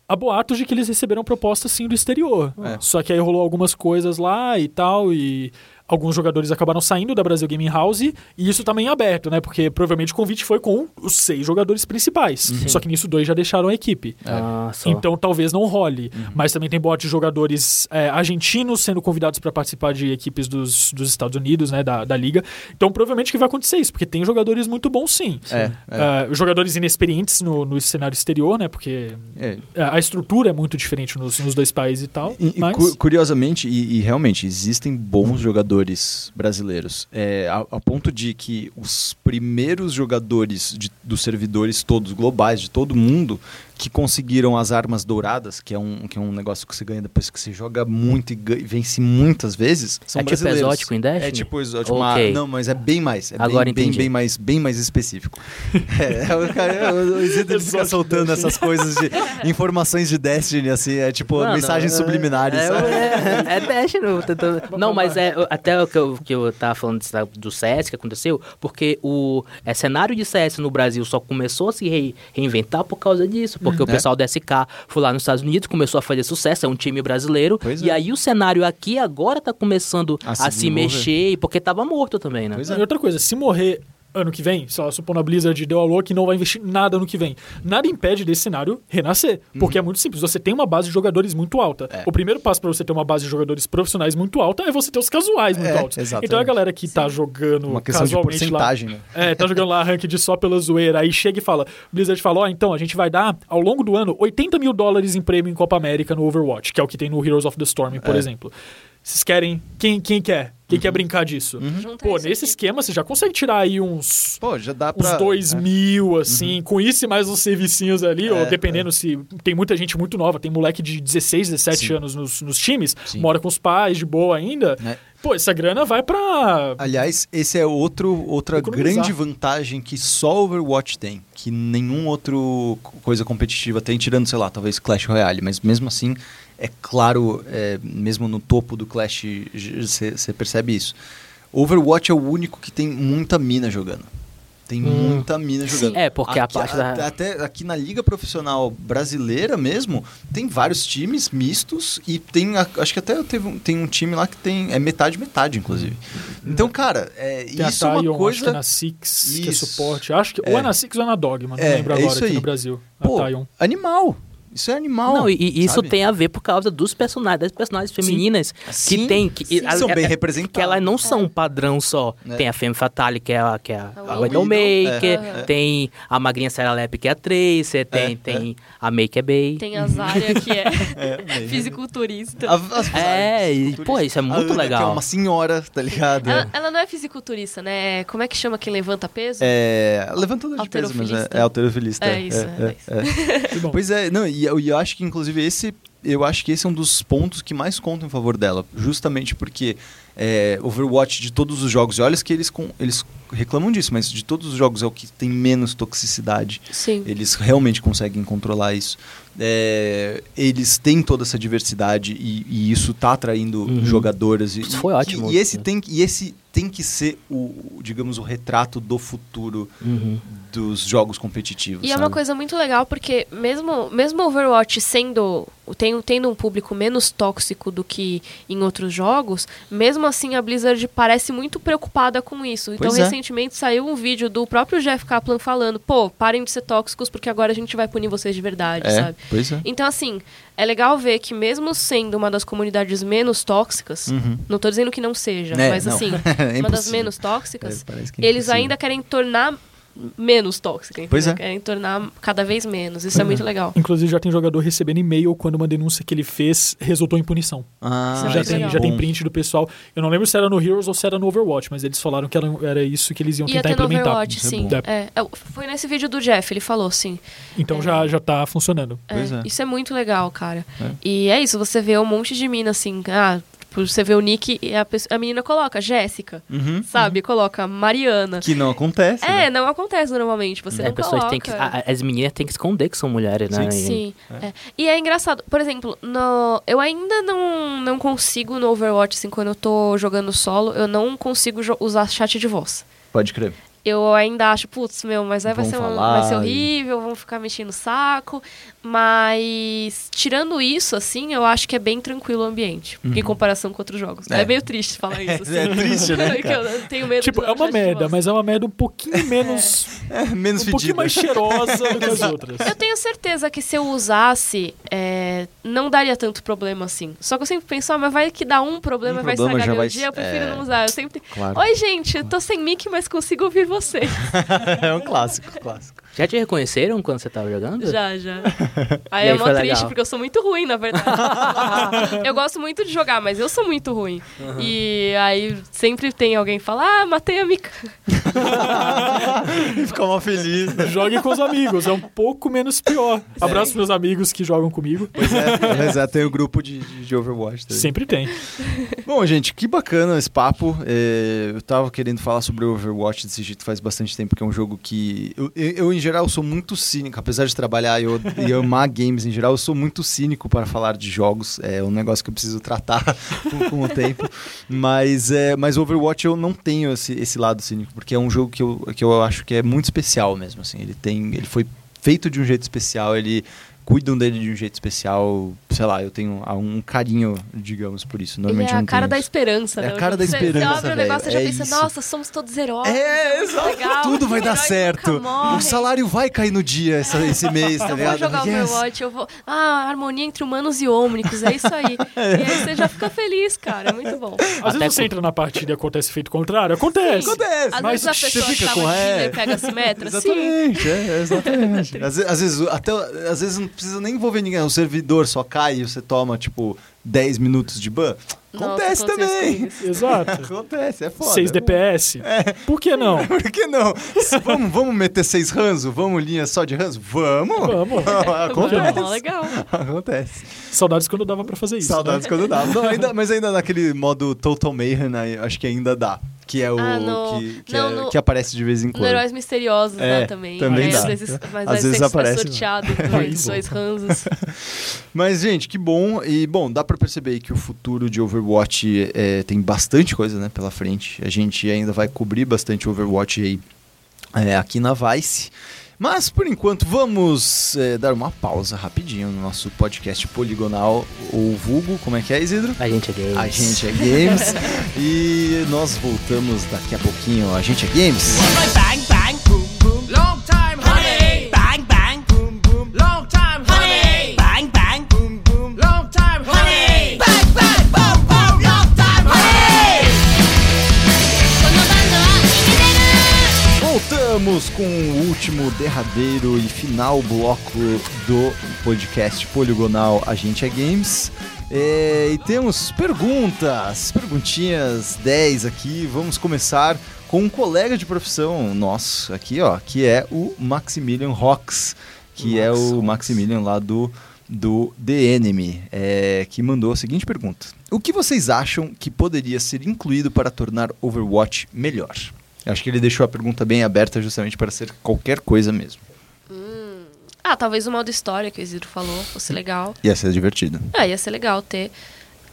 há boatos de que eles receberam proposta sim do exterior. É. Só que aí rolou algumas coisas lá e tal, e alguns jogadores acabaram saindo da Brasil Gaming House, e isso também é aberto, né? Porque provavelmente o convite foi com os seis jogadores principais. Só que nisso dois já deixaram a equipe. Ah, só. Então talvez não role. Mas também tem bote de jogadores é, argentinos sendo convidados para participar de equipes dos, dos Estados Unidos, né, da, da liga. Então provavelmente que vai acontecer isso, porque tem jogadores muito bons sim. É, é. É, jogadores inexperientes no, no cenário exterior, né? Porque É. é, a estrutura é muito diferente nos, nos dois países e tal. E- mas... cu- curiosamente, e, e realmente, existem bons jogadores brasileiros. É, a, a ponto de que os primeiros jogadores de- dos servidores todos globais, de todo mundo, que conseguiram as armas douradas, que é um, que é um negócio que você ganha depois que você joga muito e ganha- vence muitas vezes, são É tipo brasileiros. exótico em Destiny? É tipo exótico. uma- Ok. não, mas é bem mais. É Agora bem, bem, entendi. bem mais, bem mais específico. é, o cara, o, o Isidro fica Exótico soltando Destiny. essas coisas de informações de Destiny, assim, é tipo Mano, mensagens é- subliminares. É, é, é Dash, não. tô- tô- Não, mas é até o que eu, que eu tava falando do CS que aconteceu, porque o é, cenário de CS no Brasil só começou a se rei- reinventar por causa disso, porque o É. pessoal da SK foi lá nos Estados Unidos, começou a fazer sucesso, é um time brasileiro, Pois e é. aí o cenário aqui agora tá começando A a, se se mexer, porque tava morto também, né? Pois E outra coisa, se morrer ano que vem, sei lá, supondo a Blizzard deu a louca e não vai investir nada ano que vem. Nada impede desse cenário renascer. Porque é muito simples. Você tem uma base de jogadores muito alta. Uhum. É. O primeiro passo para você ter uma base de jogadores profissionais muito alta é você ter os casuais muito É, altos. exatamente. Então a galera que tá jogando Uma questão de casualmente lá. porcentagem, né? É, tá jogando lá ranked só pela zoeira. Aí chega e fala: Blizzard fala: Ó, então a gente vai dar ao longo do ano 80 mil dólares em prêmio em Copa América no Overwatch, que é o que tem no Heroes of the Storm, por É. exemplo. Vocês querem? Quem, quem quer? Quem quer brincar disso? Junta Pô, nesse aqui. esquema você já consegue tirar aí uns. Pô, já dá Uns pra... dois é. mil, assim, com isso e mais uns servicinhos ali, ou É, dependendo se. Tem muita gente muito nova, tem moleque de 16, 17 Sim. anos nos, nos times, Sim. mora com os pais de boa ainda. É. Pô, essa grana vai pra. Aliás, esse é outro, outra Economizar. grande vantagem que só Overwatch tem, que nenhum outro co- coisa competitiva tem, tirando, sei lá, talvez Clash Royale, mas mesmo assim, é claro, é, mesmo no topo do Clash, você percebe isso. Overwatch é o único que tem muita mina jogando. Tem muita mina jogando. É, porque a Aqui- parte da- Até aqui na Liga Profissional Brasileira mesmo, tem vários times mistos e tem, a- acho que até teve um- tem um time lá que tem, é metade, metade, inclusive. Então, cara, é, Tem a isso é uma acho que é coisa... na Six, que é Isso. suporte. Acho que É. ou é na Six ou é na Dogma, não É, lembro é agora isso aqui aí. no Brasil. Pô, a animal. Isso é animal. Não, e, e isso tem a ver por causa dos personagens, das personagens femininas Sim, que tem. Que, sim, são bem é- representadas. Que elas não são um padrão só. É. Tem a Femme Fatale, que é a, que é a, A a Widow. Widowmaker, É, é. tem a Magrinha Seralep, que é a Tracer, tem, É, tem a que é Bay. Tem a Zarya, que é, É, fisiculturista. A- as- É, e, pô, isso é a muito Ana, Que é legal. uma senhora, tá ligado? Ela, ela não é fisiculturista, né? Como é que chama quem levanta peso? É, levantador de peso, mas é, Alterofilista. é alterofilista. É isso, é isso. Pois é, não, e eu, e eu acho que inclusive esse, eu acho que esse é um dos pontos que mais contam em favor dela, justamente porque é, Overwatch de todos os jogos, e olha que eles, com, eles reclamam disso, mas de todos os jogos é o que tem menos toxicidade. Sim. Eles realmente conseguem controlar isso. É, eles têm toda essa diversidade e, e isso tá atraindo Uhum. jogadores. E, Isso foi e- ótimo. E esse tem, que- e esse tem que ser o, digamos, o retrato do futuro Uhum. dos jogos competitivos. E é uma sabe? coisa muito legal porque mesmo, mesmo Overwatch sendo tem, tendo um público menos tóxico do que em outros jogos, mesmo assim a Blizzard parece muito preocupada com isso. Então Pois é. recentemente saiu um vídeo do próprio Jeff Kaplan falando: "Pô, parem de ser tóxicos porque agora a gente vai punir vocês de verdade", É, sabe? Pois é. Então assim, é legal ver que mesmo sendo uma das comunidades menos tóxicas, Uhum. não tô dizendo que não seja, É, mas não. assim, É uma das menos tóxicas, É, é eles ainda querem tornar menos tóxica, entendeu? Pois é. Querem tornar cada vez menos. Isso é muito legal. Inclusive já tem jogador recebendo e-mail quando uma denúncia que ele fez resultou em punição. Ah, Isso é já muito tem, legal. já tem print do pessoal. Eu não lembro se era no Heroes ou se era no Overwatch, mas eles falaram que era, era isso que eles iam Ia tentar no implementar. Overwatch, Isso é sim. É, é, foi nesse vídeo do Jeff, ele falou, sim. Então É. já, já tá funcionando. É, Pois é. Isso é muito legal, cara. É. E é isso, você vê um monte de mina assim, ah, tipo, você vê o nick e a, pessoa- a menina coloca Jéssica, Uhum. sabe? Coloca Mariana. Que não acontece. É, né? não acontece normalmente, você As não pessoas coloca. têm que. a- as meninas têm que esconder que são mulheres, né? E- Sim. é. E é engraçado, por exemplo, no, eu ainda não, não consigo no Overwatch, assim, quando eu tô jogando solo, eu não consigo usar chat de voz. Pode crer. Eu ainda acho, putz, meu, mas aí vai Vão ser, uma- falar vai ser e- horrível, vão ficar mexendo o saco. Mas, tirando isso, assim, eu acho que é bem tranquilo o ambiente, em comparação com outros jogos. É, É. meio triste falar isso, assim. É triste, né, Que eu tenho medo Tipo, de é uma merda, mas é uma merda um pouquinho menos. É, menos um pouquinho fedida. mais cheirosa do que as outras. Eu tenho certeza que se eu usasse, é, não daria tanto problema assim. Só que eu sempre penso, ah, mas vai que dá um problema Um e vai problema estragar meu vai- dia, eu prefiro é. não usar. Eu sempre. Claro. Oi, gente, eu tô sem mic, mas consigo ouvir você. é um clássico, clássico. Já te reconheceram quando você tava jogando? já, já. Aí E é aí mó triste, legal? porque eu sou muito ruim, na verdade. eu gosto muito de jogar, mas eu sou muito ruim. E aí sempre tem alguém que fala, ah, matei a Mika. e ficar mal feliz. Jogue com os amigos, é um pouco menos pior. Abraço meus amigos que jogam comigo. Pois é, mas é, tem o grupo de, de, de Overwatch. também. Sempre tem. Bom, gente, que bacana esse papo. É, eu tava querendo falar sobre o Overwatch desse jeito faz bastante tempo, que é um jogo que. Eu, eu, eu, em geral, sou muito cínico. Apesar de trabalhar e eu, e amar games em geral, eu sou muito cínico para falar de jogos. É um negócio que eu preciso tratar com, com o tempo. Mas, é, mas Overwatch eu não tenho esse, esse lado cínico, porque é um jogo que eu, que eu acho que é muito especial mesmo. Assim. Ele, tem, ele foi feito de um jeito especial, ele cuidam dele de um jeito especial. sei lá, eu tenho um carinho, digamos, por isso. Ele Normalmente é eu a não cara tenho da isso. esperança, É né? a cara da esperança, Você abre o negócio e já é pensa, isso. nossa, somos todos heróis. É, exato. legal, Tudo vai dar certo. O salário vai cair no dia essa- esse mês, tá Eu ligado? vou jogar Yes. Overwatch, eu vou. Ah, harmonia entre humanos e ômnicos, é isso aí. E aí você já fica feliz, cara. É muito bom. Às Até vezes você com- entra na partida e acontece efeito contrário. Acontece. Acontece. Às Mas vezes a você pessoa fica tava com- é. e pega a simetra. Sim. Exatamente, é, exatamente. às, vezes, às vezes até às vezes não precisa nem envolver ninguém, o servidor só cai e você toma tipo 10 minutos de ban. Nossa, Acontece isso também. Exato. Acontece, é foda. 6 DPS. Por que não? Por que não? Vamos, vamos meter seis ranzo? Vamos linha só de ranzo? Vamos! Vamos. Acontece. Mó legal. Acontece. Saudades quando dava pra fazer isso. Saudades né? quando dá. Não, ainda, mas ainda naquele modo Total Mayhem, aí, acho que ainda dá. Que é o Ah, no- que, que, não, é- no- que aparece de vez em quando. No Heróis Misteriosos, É, né, também. também É, dá. Às vezes, mas Às vezes aparece. sorteado entre bom. dois ranzos. Mas, gente, que bom. E, bom, dá pra perceber aí que o futuro de Overwatch é, tem bastante coisa, né, pela frente. A gente ainda vai cobrir bastante Overwatch aí é, aqui na Vice. Mas, por enquanto, vamos é, dar uma pausa rapidinho no nosso podcast poligonal, ou vulgo, como é que é, Isidro? A gente é games. A gente é Games. e nós voltamos daqui a pouquinho. A gente é Games. Bang bang boom Voltamos com o último, derradeiro e final bloco do podcast poligonal A gente é Games. É, e temos perguntas, perguntinhas 10 aqui. Vamos começar com um colega de profissão nosso aqui, ó, que é o Maximilian Rox, que é o Maximilian lá do, do The Enemy, é, que mandou a seguinte pergunta: O que vocês acham que poderia ser incluído para tornar Overwatch melhor? Eu acho que ele deixou a pergunta bem aberta justamente para ser qualquer coisa mesmo. Ah, talvez o modo história que o Isidro falou fosse legal. Ia ser divertido. Ah, ia ser legal ter.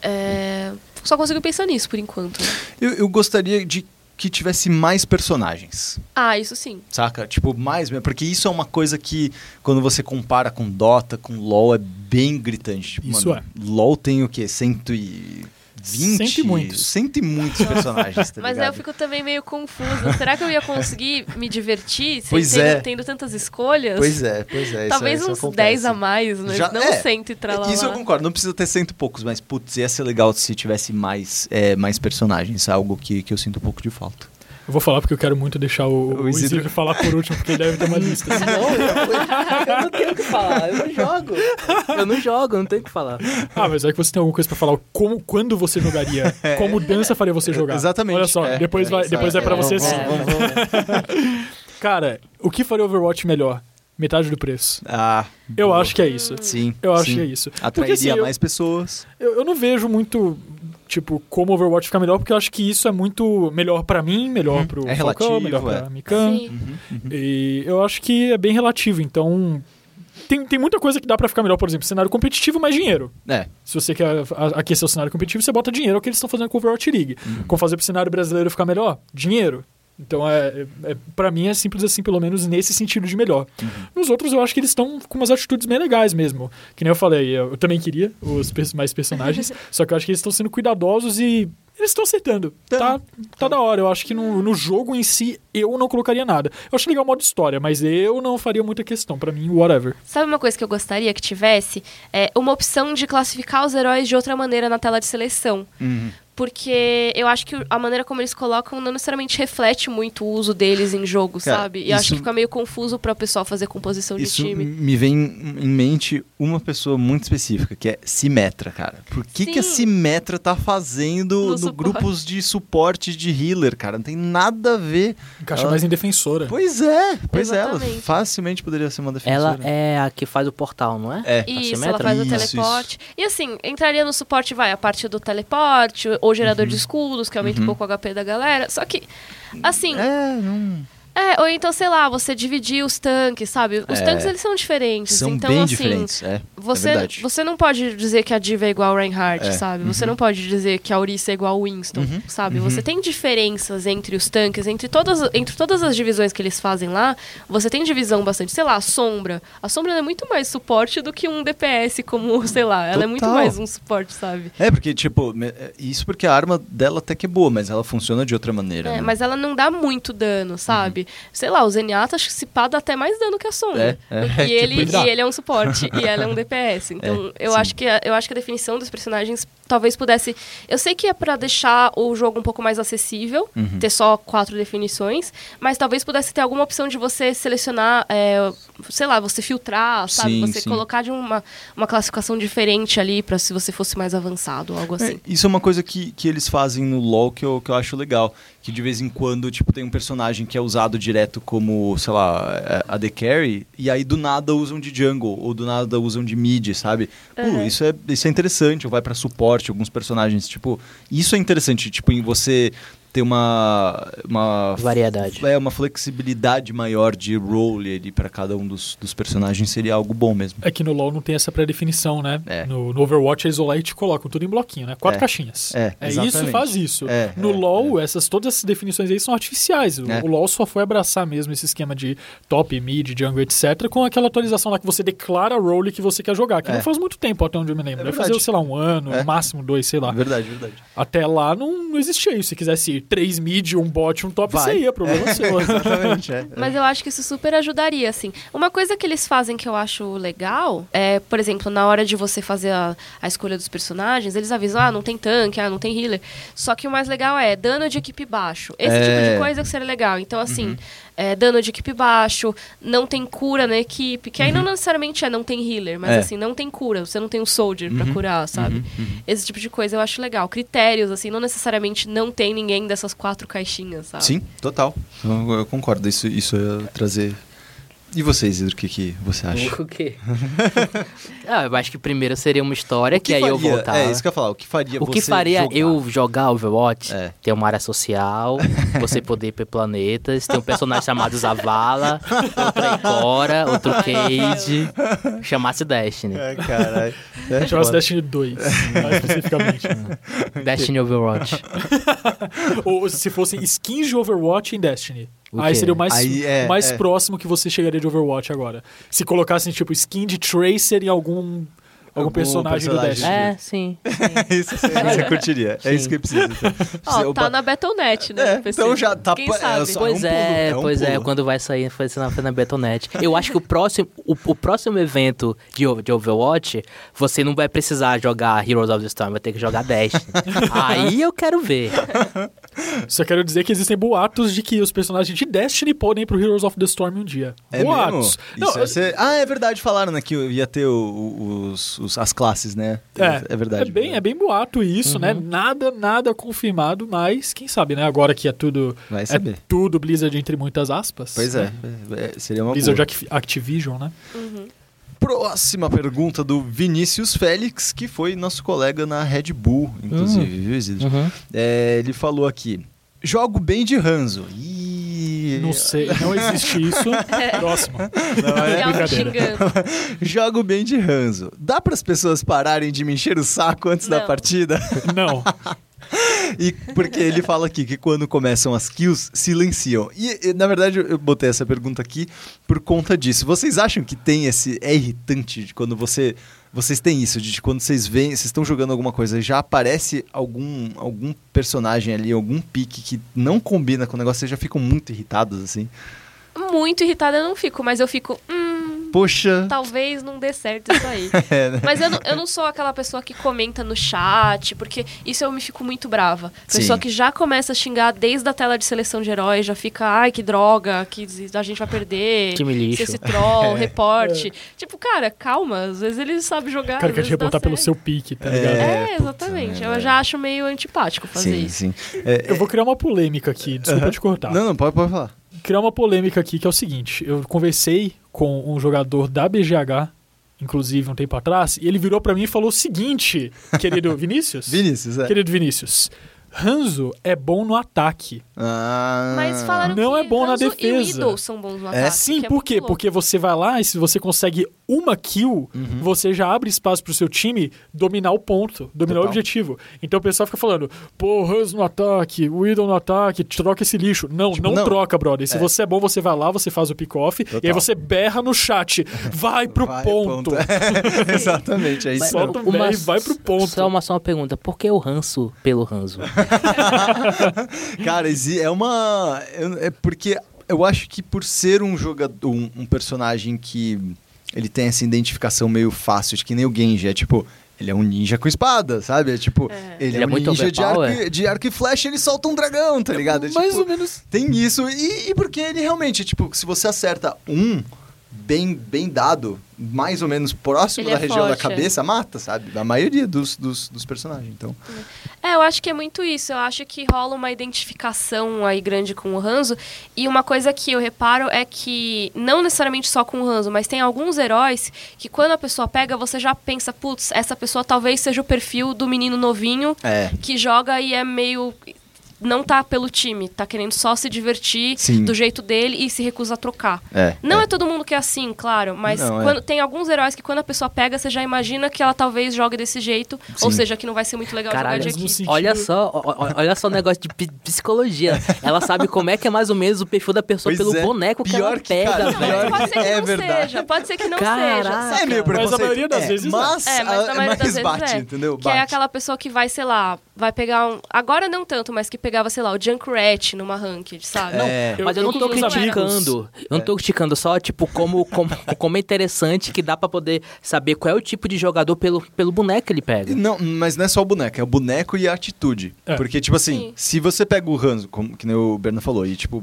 É, Só consigo pensar nisso por enquanto. Eu, eu gostaria de que tivesse mais personagens. Ah, isso sim. Saca? Tipo, mais mesmo. Porque isso é uma coisa que, quando você compara com Dota, com LoL, é bem gritante. Tipo, Isso mano, LoL tem o quê? 120? Cento e muitos. Cento e muitos personagens, tá Mas aí eu fico também meio confusa. Será que eu ia conseguir me divertir sem Pois tendo, é. tendo tantas escolhas? Pois é, pois é. isso- Talvez isso uns acontece. 10 a mais, mas Já- não é, cento e tralalá. Isso eu concordo, não precisa ter cento e poucos, mas putz, ia ser legal se tivesse mais, é, mais personagens, algo que, que eu sinto um pouco de falta. Eu vou falar porque eu quero muito deixar o, O o Isidro- Isidro falar por último, porque ele deve ter uma lista. assim. Não, eu, eu não tenho o que falar, eu não jogo. Eu não jogo, eu não tenho o que falar. Ah, mas é que você tem alguma coisa pra falar. Como, quando você jogaria? Qual mudança faria você jogar? Exatamente, Olha só, é. depois, vai, depois é, pra você vamos, sim. vamos, vamos. Cara, o que faria Overwatch melhor? Metade do preço. Ah, Eu boa. acho que é isso. Sim. Eu acho sim. que é isso. Porque, Atrairia assim, eu- mais pessoas. Eu, eu não vejo muito, tipo, como Overwatch ficar melhor, porque eu acho que isso é muito melhor pra mim, melhor pro É Falcão, relativo, melhor é. pra Mikan. Sim. E eu acho que é bem relativo, então... Tem, tem muita coisa que dá pra ficar melhor, por exemplo, cenário competitivo mais dinheiro. É, Se você quer aquecer o cenário competitivo, você bota dinheiro, é o que eles estão fazendo com o Overwatch League. Uhum. Como fazer pro cenário brasileiro ficar melhor? Dinheiro. Então, é, é, para mim, é simples assim, pelo menos nesse sentido de melhor. Uhum. Nos outros, eu acho que eles estão com umas atitudes bem legais mesmo. Que nem eu falei, eu, eu também queria os pers- mais personagens, só que eu acho que eles estão sendo cuidadosos e eles estão acertando. Tão. Tá, tá da hora. Eu acho que no, no jogo em si, eu não colocaria nada. Eu acho legal o modo história, mas eu não faria muita questão. Pra mim, whatever. Sabe uma coisa que eu gostaria que tivesse? É uma opção de classificar os heróis de outra maneira na tela de seleção. Uhum. Porque eu acho que a maneira como eles colocam não necessariamente reflete muito o uso deles em jogo, Cara, sabe? E acho isso- que fica meio confuso para o pessoal fazer composição de Isso time. me vem em mente uma pessoa muito específica, que é Simetra, cara. Por que, que a Sim. Simetra tá fazendo No no, grupos de suporte de healer, cara? Não tem nada a ver. Encaixa Ela- mais em defensora. Pois é, pois é, ela facilmente poderia ser uma defensora. Ela é a que faz o portal, não é? É. Isso, Simetra? ela faz o Isso, teleporte. E assim, entraria no suporte, vai, a parte do teleporte, ou gerador Uhum. de escudos, que aumenta um pouco o HP da galera. Só que, assim, É, não. É, ou então, sei lá, você dividir os tanques, sabe? Os É. tanques, eles são diferentes. São então, bem assim, diferentes, é. é Você, verdade. você não pode dizer que a Diva é igual ao Reinhardt, É, sabe? Você não pode dizer que a Orisa é igual ao Winston, Uhum, sabe? uhum. Você tem diferenças entre os tanques, entre todas, entre todas as divisões que eles fazem lá, você tem divisão bastante. Sei lá, a Sombra. A Sombra é muito mais suporte do que um DPS, como, sei lá, ela é muito Total. mais um suporte, sabe? É, porque, tipo, é, isso porque a arma dela até que é boa, mas ela funciona de outra maneira. É, né? mas ela não dá muito dano, sabe? Sei lá, o Zenyatta acho que se pá dá até mais dano que a Sombra. É, é, E, ele, tipo e ele é um suporte, e ela é um DPS. Então, É, eu, sim. acho que a, eu acho que a definição dos personagens talvez pudesse. Eu sei que é pra deixar o jogo um pouco mais acessível, Uhum. ter só quatro definições, mas talvez pudesse ter alguma opção de você selecionar, é, sei lá, você filtrar, sabe? Sim, você sim. colocar de uma, uma classificação diferente ali pra se você fosse mais avançado, algo assim. É, isso é uma coisa que, que eles fazem no LoL que eu, que eu acho legal. Que de vez em quando, tipo, tem um personagem que é usado direto como, sei lá, é, a The Carry, e aí do nada usam de jungle, ou do nada usam de mid, sabe? Pô, Uhum. isso, é, isso é interessante, ou vai pra suporte, alguns personagens, tipo, isso é interessante, tipo, em você ter uma... uma Variedade. É, uma flexibilidade maior de role ali pra cada um dos, dos personagens seria algo bom mesmo. É que no LoL não tem essa pré-definição, né? É. No, no Overwatch eles vão lá e te colocam tudo em bloquinho, né? Quatro É. caixinhas. É, isso, exatamente. faz isso. É, no é, LoL, essas, todas essas definições aí são artificiais. O, É. o LoL só foi abraçar mesmo esse esquema de top, mid, jungle, etc. com aquela atualização lá que você declara a role que você quer jogar. Que É. não faz muito tempo, até onde eu me lembro. É Deve fazer, sei lá, um ano, É. no máximo dois, sei lá. Verdade, verdade. Até lá não, não existia isso. Se quisesse ir três mid, um bot, um top, Vai. você ia, problema É. seu. Exatamente, é. Mas eu acho que isso super ajudaria, assim. Uma coisa que eles fazem que eu acho legal é, por exemplo, na hora de você fazer a, a escolha dos personagens, eles avisam, ah, não tem tanque, ah, não tem healer. Só que o mais legal é dano de equipe baixo. Esse É. tipo de coisa que seria legal. Então, assim, é, dano de equipe baixo, não tem cura na equipe, que aí não necessariamente é não tem healer, mas É. assim, não tem cura, você não tem um soldier pra curar, sabe? Esse tipo de coisa eu acho legal. Critérios, assim, não necessariamente não tem ninguém dessas quatro caixinhas, sabe? Sim, total. Eu, eu concordo. Isso, isso é trazer. E você, Isidro, o que, que você acha? O quê? ah, eu acho que primeiro seria uma história O que, aí eu faria- voltar. É, isso que eu ia falar. O que faria O que você faria jogar? eu jogar Overwatch? É. Ter uma área social, você poder ir pra planetas, ter um personagem chamado Zavala, outro Ikora, outro Cage, chamasse Destiny. É, caralho. É, Chamasse. Destiny 2, mais especificamente. Destiny Overwatch. Ou se fossem skins de Overwatch em Destiny. O Aí quê? seria o mais, Aí, é, o mais é. próximo que você chegaria de Overwatch agora. Se colocassem, tipo, skin de Tracer em algum, algum, Algum personagem, do personagem. Destiny. É, sim. isso você, você curtiria. É Sim. isso que precisa. Então. Ó, tá na Battle.net, né? É, então já tá Quem pa- é sabe? só- Pois um é, é um pois é, pulo. quando vai sair foi na, foi na Betonet. Eu acho que o próximo, o, o próximo evento de, de Overwatch, você não vai precisar jogar Heroes of the Storm, vai ter que jogar Destiny. Aí eu quero ver. Só quero dizer que existem boatos de que os personagens de Destiny podem ir pro Heroes of the Storm um dia. É boatos. mesmo? Não, Isso ia ser- Ah, é verdade, falaram né, que ia ter o- o- os, os- as classes, né? É, é verdade. É bem, é bem boato isso, né? Nada, nada confirmado, mas quem sabe, né? Agora que é tudo. Vai É saber. tudo Blizzard entre muitas aspas. Pois é, né? é, seria uma Blizzard boa. Acti- Activision, né? Próxima pergunta do Vinícius Félix, que foi nosso colega na Red Bull, inclusive, viu, Isidro? Uhum. É, ele falou aqui: jogo bem de Hanzo. Ih, Não sei, não existe isso. Próximo. Não é? Ela brincadeira. xingando. Jogo bem de Hanzo. Dá para as pessoas pararem de me encher o saco antes da Não. partida? Não. E porque ele fala aqui que quando começam as kills, silenciam. E, e, na verdade eu botei essa pergunta aqui por conta disso. Vocês acham que tem esse é irritante de quando você vocês têm isso de quando vocês veem, vocês estão jogando alguma coisa e já aparece algum algum personagem ali, algum pique que não combina com o negócio, vocês já ficam muito irritados assim? Muito irritada eu não fico, mas eu fico, hum, Poxa, talvez não dê certo isso aí. é, né? Mas eu não, eu não sou aquela pessoa que comenta no chat, porque isso eu me fico muito brava. Pessoa Sim. que já começa a xingar desde a tela de seleção de heróis, já fica, ai, que droga, que a gente vai perder. Time lixo. Esse troll, reporte. Tipo, cara, calma, às vezes ele sabe jogar. O cara quer te reportar pelo seu pique, tá É. ligado? É, puta, exatamente. né, eu já acho meio antipático fazer sim, isso. sim. É, Eu vou criar uma polêmica aqui, desculpa te cortar. Não, não, pode, pode falar. Criar uma polêmica aqui que é o seguinte: eu conversei com um jogador da BGH, inclusive um tempo atrás, e ele virou pra mim e falou o seguinte, querido Vinícius. Vinícius, é. Querido Vinícius, Hanzo é bom no ataque. Ah, Mas falaram Não que é bom na Hanzo e o defesa. Idol são bons no É? ataque. Sim, que é por muito quê? louco. Porque você vai lá e se você consegue uma kill, Uhum. você já abre espaço pro seu time dominar o ponto, dominar o Total. objetivo. Então o pessoal fica falando, pô, Hans no ataque, o Idol no ataque, troca esse lixo. Não, Tipo, não, não. troca, brother. Se É. você é bom, você vai lá, você faz o pick-off, e aí você berra no chat, vai pro Vai, ponto. Exatamente, é isso. Mesmo. também, vai pro ponto. Só uma, só uma pergunta. Por que o ranço pelo ranço? Cara, é uma. É porque eu acho que por ser um jogador, um, um personagem que ele tem essa identificação meio fácil, de que nem o Genji, é tipo. Ele é um ninja com espada, sabe? É tipo, É. ele, Ele é é um muito ninja de arco, e- de arco e flecha, ele solta um dragão, tá ligado? É, Mais tipo, ou menos. Tem isso. E, e porque ele realmente, tipo, se você acerta um bem, bem dado, mais ou menos próximo Ele da é região da forte, é. cabeça, mata, sabe? A maioria dos, dos, dos personagens. Então, É, eu acho que é muito isso. Eu acho que rola uma identificação aí grande com o Hanzo. E uma coisa que eu reparo é que, não necessariamente só com o Hanzo, mas tem alguns heróis que quando a pessoa pega, você já pensa, putz, essa pessoa talvez seja o perfil do menino novinho é. que joga e é meio. Não tá pelo time, tá querendo só se divertir Sim. do jeito dele e se recusa a trocar. É. Não é. é. todo mundo que é assim, claro, mas Não, é. quando, tem alguns heróis que quando a pessoa pega, você já imagina que ela talvez jogue desse jeito, ou Sim. seja, que não vai ser muito legal Caralho, jogar de sentido- Olha só, olha só o negócio de psicologia. Ela sabe como é que é mais ou menos o perfil da pessoa Pois pelo é. boneco que Pior ela que, pega, cara, velho. pior mas pode ser que É não verdade. seja, pode ser que não Caraca. seja. É meio Mas a maioria das é, vezes mas, É, mas a- maioria das vezes bate, é. entendeu? Que Bate. é aquela pessoa que vai, sei lá, vai pegar um. Agora não tanto, mas que pegava, sei lá, o Junkrat numa ranked, sabe? É. Mas eu, não com tô criticando. Eu não tô criticando, só, tipo, como, como, como é interessante que dá pra poder saber qual é o tipo de jogador pelo, pelo boneco que ele pega. Não, mas não é só o boneco, é o boneco e a atitude. É. Porque, tipo assim, Sim. se você pega o Hanzo, como que nem o Berno falou, e tipo,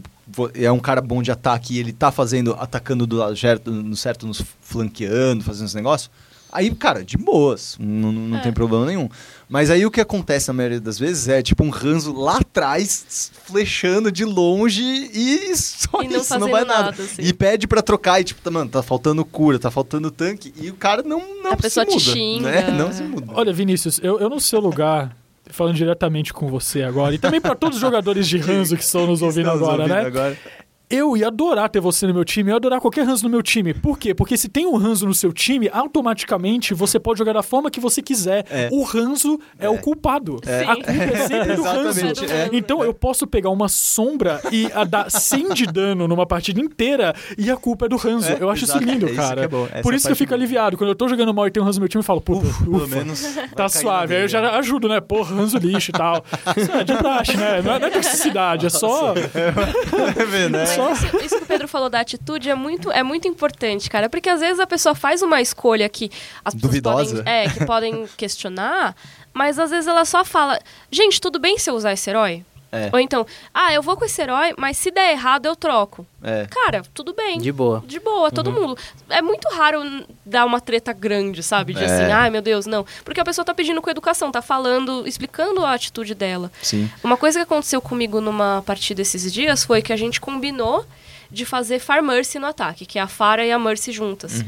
é um cara bom de ataque e ele tá fazendo, atacando do lado certo, no certo, nos flanqueando, fazendo esse negócio, aí, cara, de boas, não, não É. tem problema nenhum. Mas aí o que acontece na maioria das vezes é tipo um Hanzo lá atrás, flechando de longe e só E não isso, não vai nada. nada, assim. E pede pra trocar e tipo, tá, mano, tá faltando cura, tá faltando tanque, e o cara não, não A pessoa se te muda, xinga. né? Não se muda. Olha, Vinícius, eu, eu no seu lugar, falando diretamente com você agora, e também pra todos os jogadores de Hanzo que estão nos ouvindo agora, ouvindo né? agora. Eu ia adorar ter você no meu time, eu ia adorar qualquer Hanzo no meu time. Por quê? Porque se tem um Hanzo no seu time, automaticamente você pode jogar da forma que você quiser. É. O Hanzo é, o culpado. É. A culpa é sempre do Hanzo. É. Então eu posso pegar uma sombra e dar 100 de dano numa partida inteira e a culpa é do Hanzo. É, eu acho exato. isso lindo, É isso cara. é bom. Essa Por isso que eu fico aliviado. Quando eu tô jogando mal e tem um Hanzo no meu time, eu falo, puta, Ufa, pelo menos. Tá suave, aí eu já ajudo, né? Porra, ranzo lixo e tal. Isso é de praxe, né? Não é, não é é só. Ver, né? Só- isso, isso que o Pedro falou da atitude é muito, é muito importante, cara. Porque às vezes a pessoa faz uma escolha que as pessoas Duvidosa. podem, é, que podem questionar, mas às vezes ela só fala: gente, tudo bem se eu usar esse herói? É. Ou então, ah, eu vou com esse herói, mas se der errado eu troco. É. Cara, tudo bem. De boa. De boa, todo mundo. É muito raro dar uma treta grande, sabe? De É. assim, ai meu Deus, não. Porque a pessoa tá pedindo com educação, tá falando, explicando a atitude dela. Sim. Uma coisa que aconteceu comigo numa partida esses dias foi que a gente combinou de fazer Far Mercy no ataque, que é a Fara e a Mercy juntas.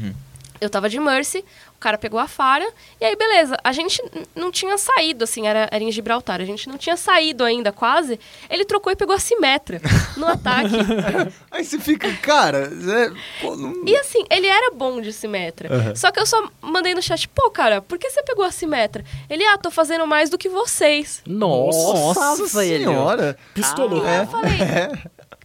Eu tava de Mercy, cara pegou a Fara, e aí beleza. A gente não tinha saído, assim, era, era em Gibraltar, a gente não tinha saído ainda quase. Ele trocou e pegou a Simetra no ataque. Aí você fica, cara, é, pô, não- E assim, ele era bom de Simetra. Aham. Só que eu só mandei no chat, pô, cara, por que você pegou a Simetra? Ele, ah, tô fazendo mais do que vocês. Nossa, velho. senhora. Pistolou. Aí eu falei,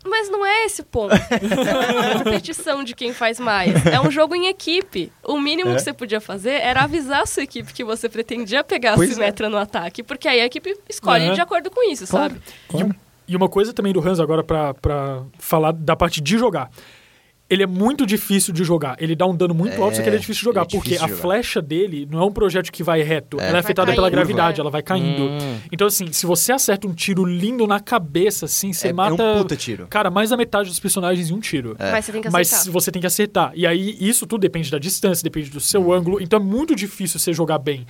mas não é esse o ponto. Não é uma competição de quem faz mais. É um jogo em equipe. O mínimo É. que você podia fazer era avisar a sua equipe que você pretendia pegar Pois a é. Simetra no ataque. Porque aí a equipe escolhe Aham. de acordo com isso, sabe? E, um- e uma coisa também do Hans agora pra falar da parte de jogar. Ele é muito difícil de jogar. Ele dá um dano muito É, alto, só que ele é difícil de jogar. é difícil porque de a jogar. flecha dele não é um projétil que vai reto. É. Ela é afetada pela gravidade, é. ela vai caindo. Hum. Então, assim, se você acerta um tiro lindo na cabeça, assim, você É- é mata. um puta tiro. Cara, mais da metade dos personagens em um tiro. Mas você tem que Mas acertar. você tem que acertar. E aí, isso tudo depende da distância, depende do seu ângulo. Então é muito difícil você jogar bem.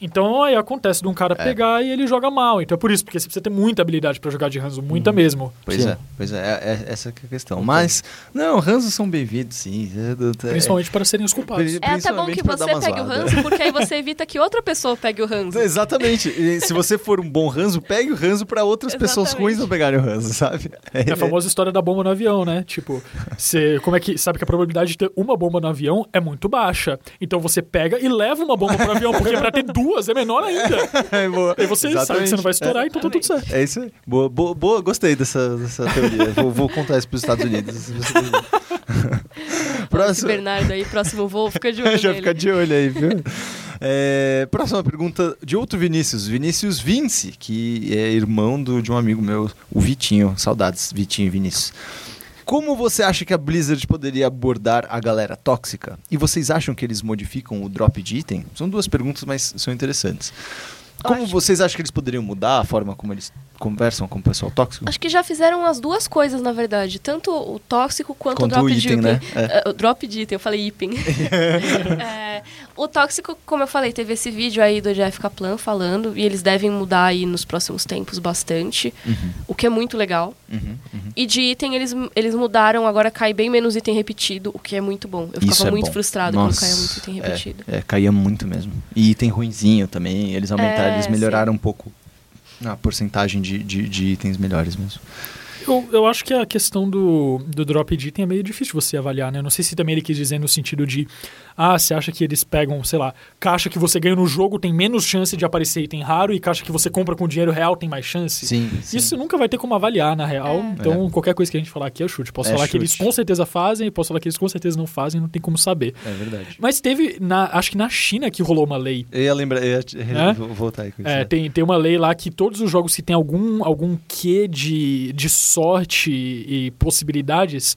Então aí acontece de um É. cara pegar e ele joga mal. Então é por isso, porque você precisa ter muita habilidade pra jogar de Hanzo, muita mesmo. Pois Sim. é, pois é, é, é essa que é a questão. Mas, não, Hanzo são bem-vindos, sim. É, é- Principalmente para serem os culpados. Pri- É até bom que você pegue o ranço, porque aí você evita que outra pessoa pegue o ranço. Exatamente. E se você for um bom ranzo, pegue o ranzo pra outras pessoas ruins não pegarem o ranzo, sabe? É a famosa história da bomba no avião, né? Tipo, você, como é que sabe que a probabilidade de ter uma bomba no avião é muito baixa. Então você pega e leva uma bomba pro avião, porque pra ter duas é menor ainda. É, boa. Aí você sabe que você não vai estourar, É. então tá tudo certo. É isso aí. Boa, boa, boa, gostei dessa, dessa teoria. vou, vou contar isso pros Estados Unidos. Próximo. Bernardo aí, próximo voo, fica de olho Já nele. fica de olho aí, viu? É, próxima pergunta de outro Vinícius, Vinícius Vince, que é irmão do- de um amigo meu, o Vitinho. Saudades, Vitinho e Vinícius. Como você acha que a Blizzard poderia abordar a galera tóxica? E vocês acham que eles modificam o drop de item? São duas perguntas, mas são interessantes. Como Acho- vocês acham que eles poderiam mudar a forma como eles conversam com o pessoal tóxico? Acho que já fizeram as duas coisas, na verdade. Tanto o tóxico quanto, Quanto o drop o de item, item. né? É. É, o drop de item, eu falei item. É, o tóxico, como eu falei, teve esse vídeo aí do Jeff Kaplan falando, e eles devem mudar aí nos próximos tempos bastante, o que é muito legal. Uhum, uhum. E de item, eles, eles mudaram, agora cai bem menos item repetido, o que é muito bom. Eu ficava Isso é muito bom. frustrado Nossa, quando caía muito item repetido. É, é, caía muito mesmo. E item ruinzinho também. Eles aumentaram, É, eles melhoraram um pouco a porcentagem de, de, de itens melhores mesmo. Eu, eu acho que a questão do, do drop de item é meio difícil você avaliar, né? Não sei se também ele quis dizer no sentido de, ah, você acha que eles pegam, sei lá, caixa que você ganha no jogo tem menos chance de aparecer item raro e caixa que você compra com dinheiro real tem mais chance? Sim, sim. Isso nunca vai ter como avaliar, na real. É. Então, qualquer coisa que a gente falar aqui é chute. Posso É falar que eles chute. com certeza fazem e posso falar que eles com certeza não fazem, não tem como saber. É verdade. Mas teve, na, acho que na China que rolou uma lei. Eu ia lembrar, eu ia É? vou voltar aí com isso. É, né? tem, tem uma lei lá que todos os jogos que tem algum, algum quê de, de sorte e possibilidades,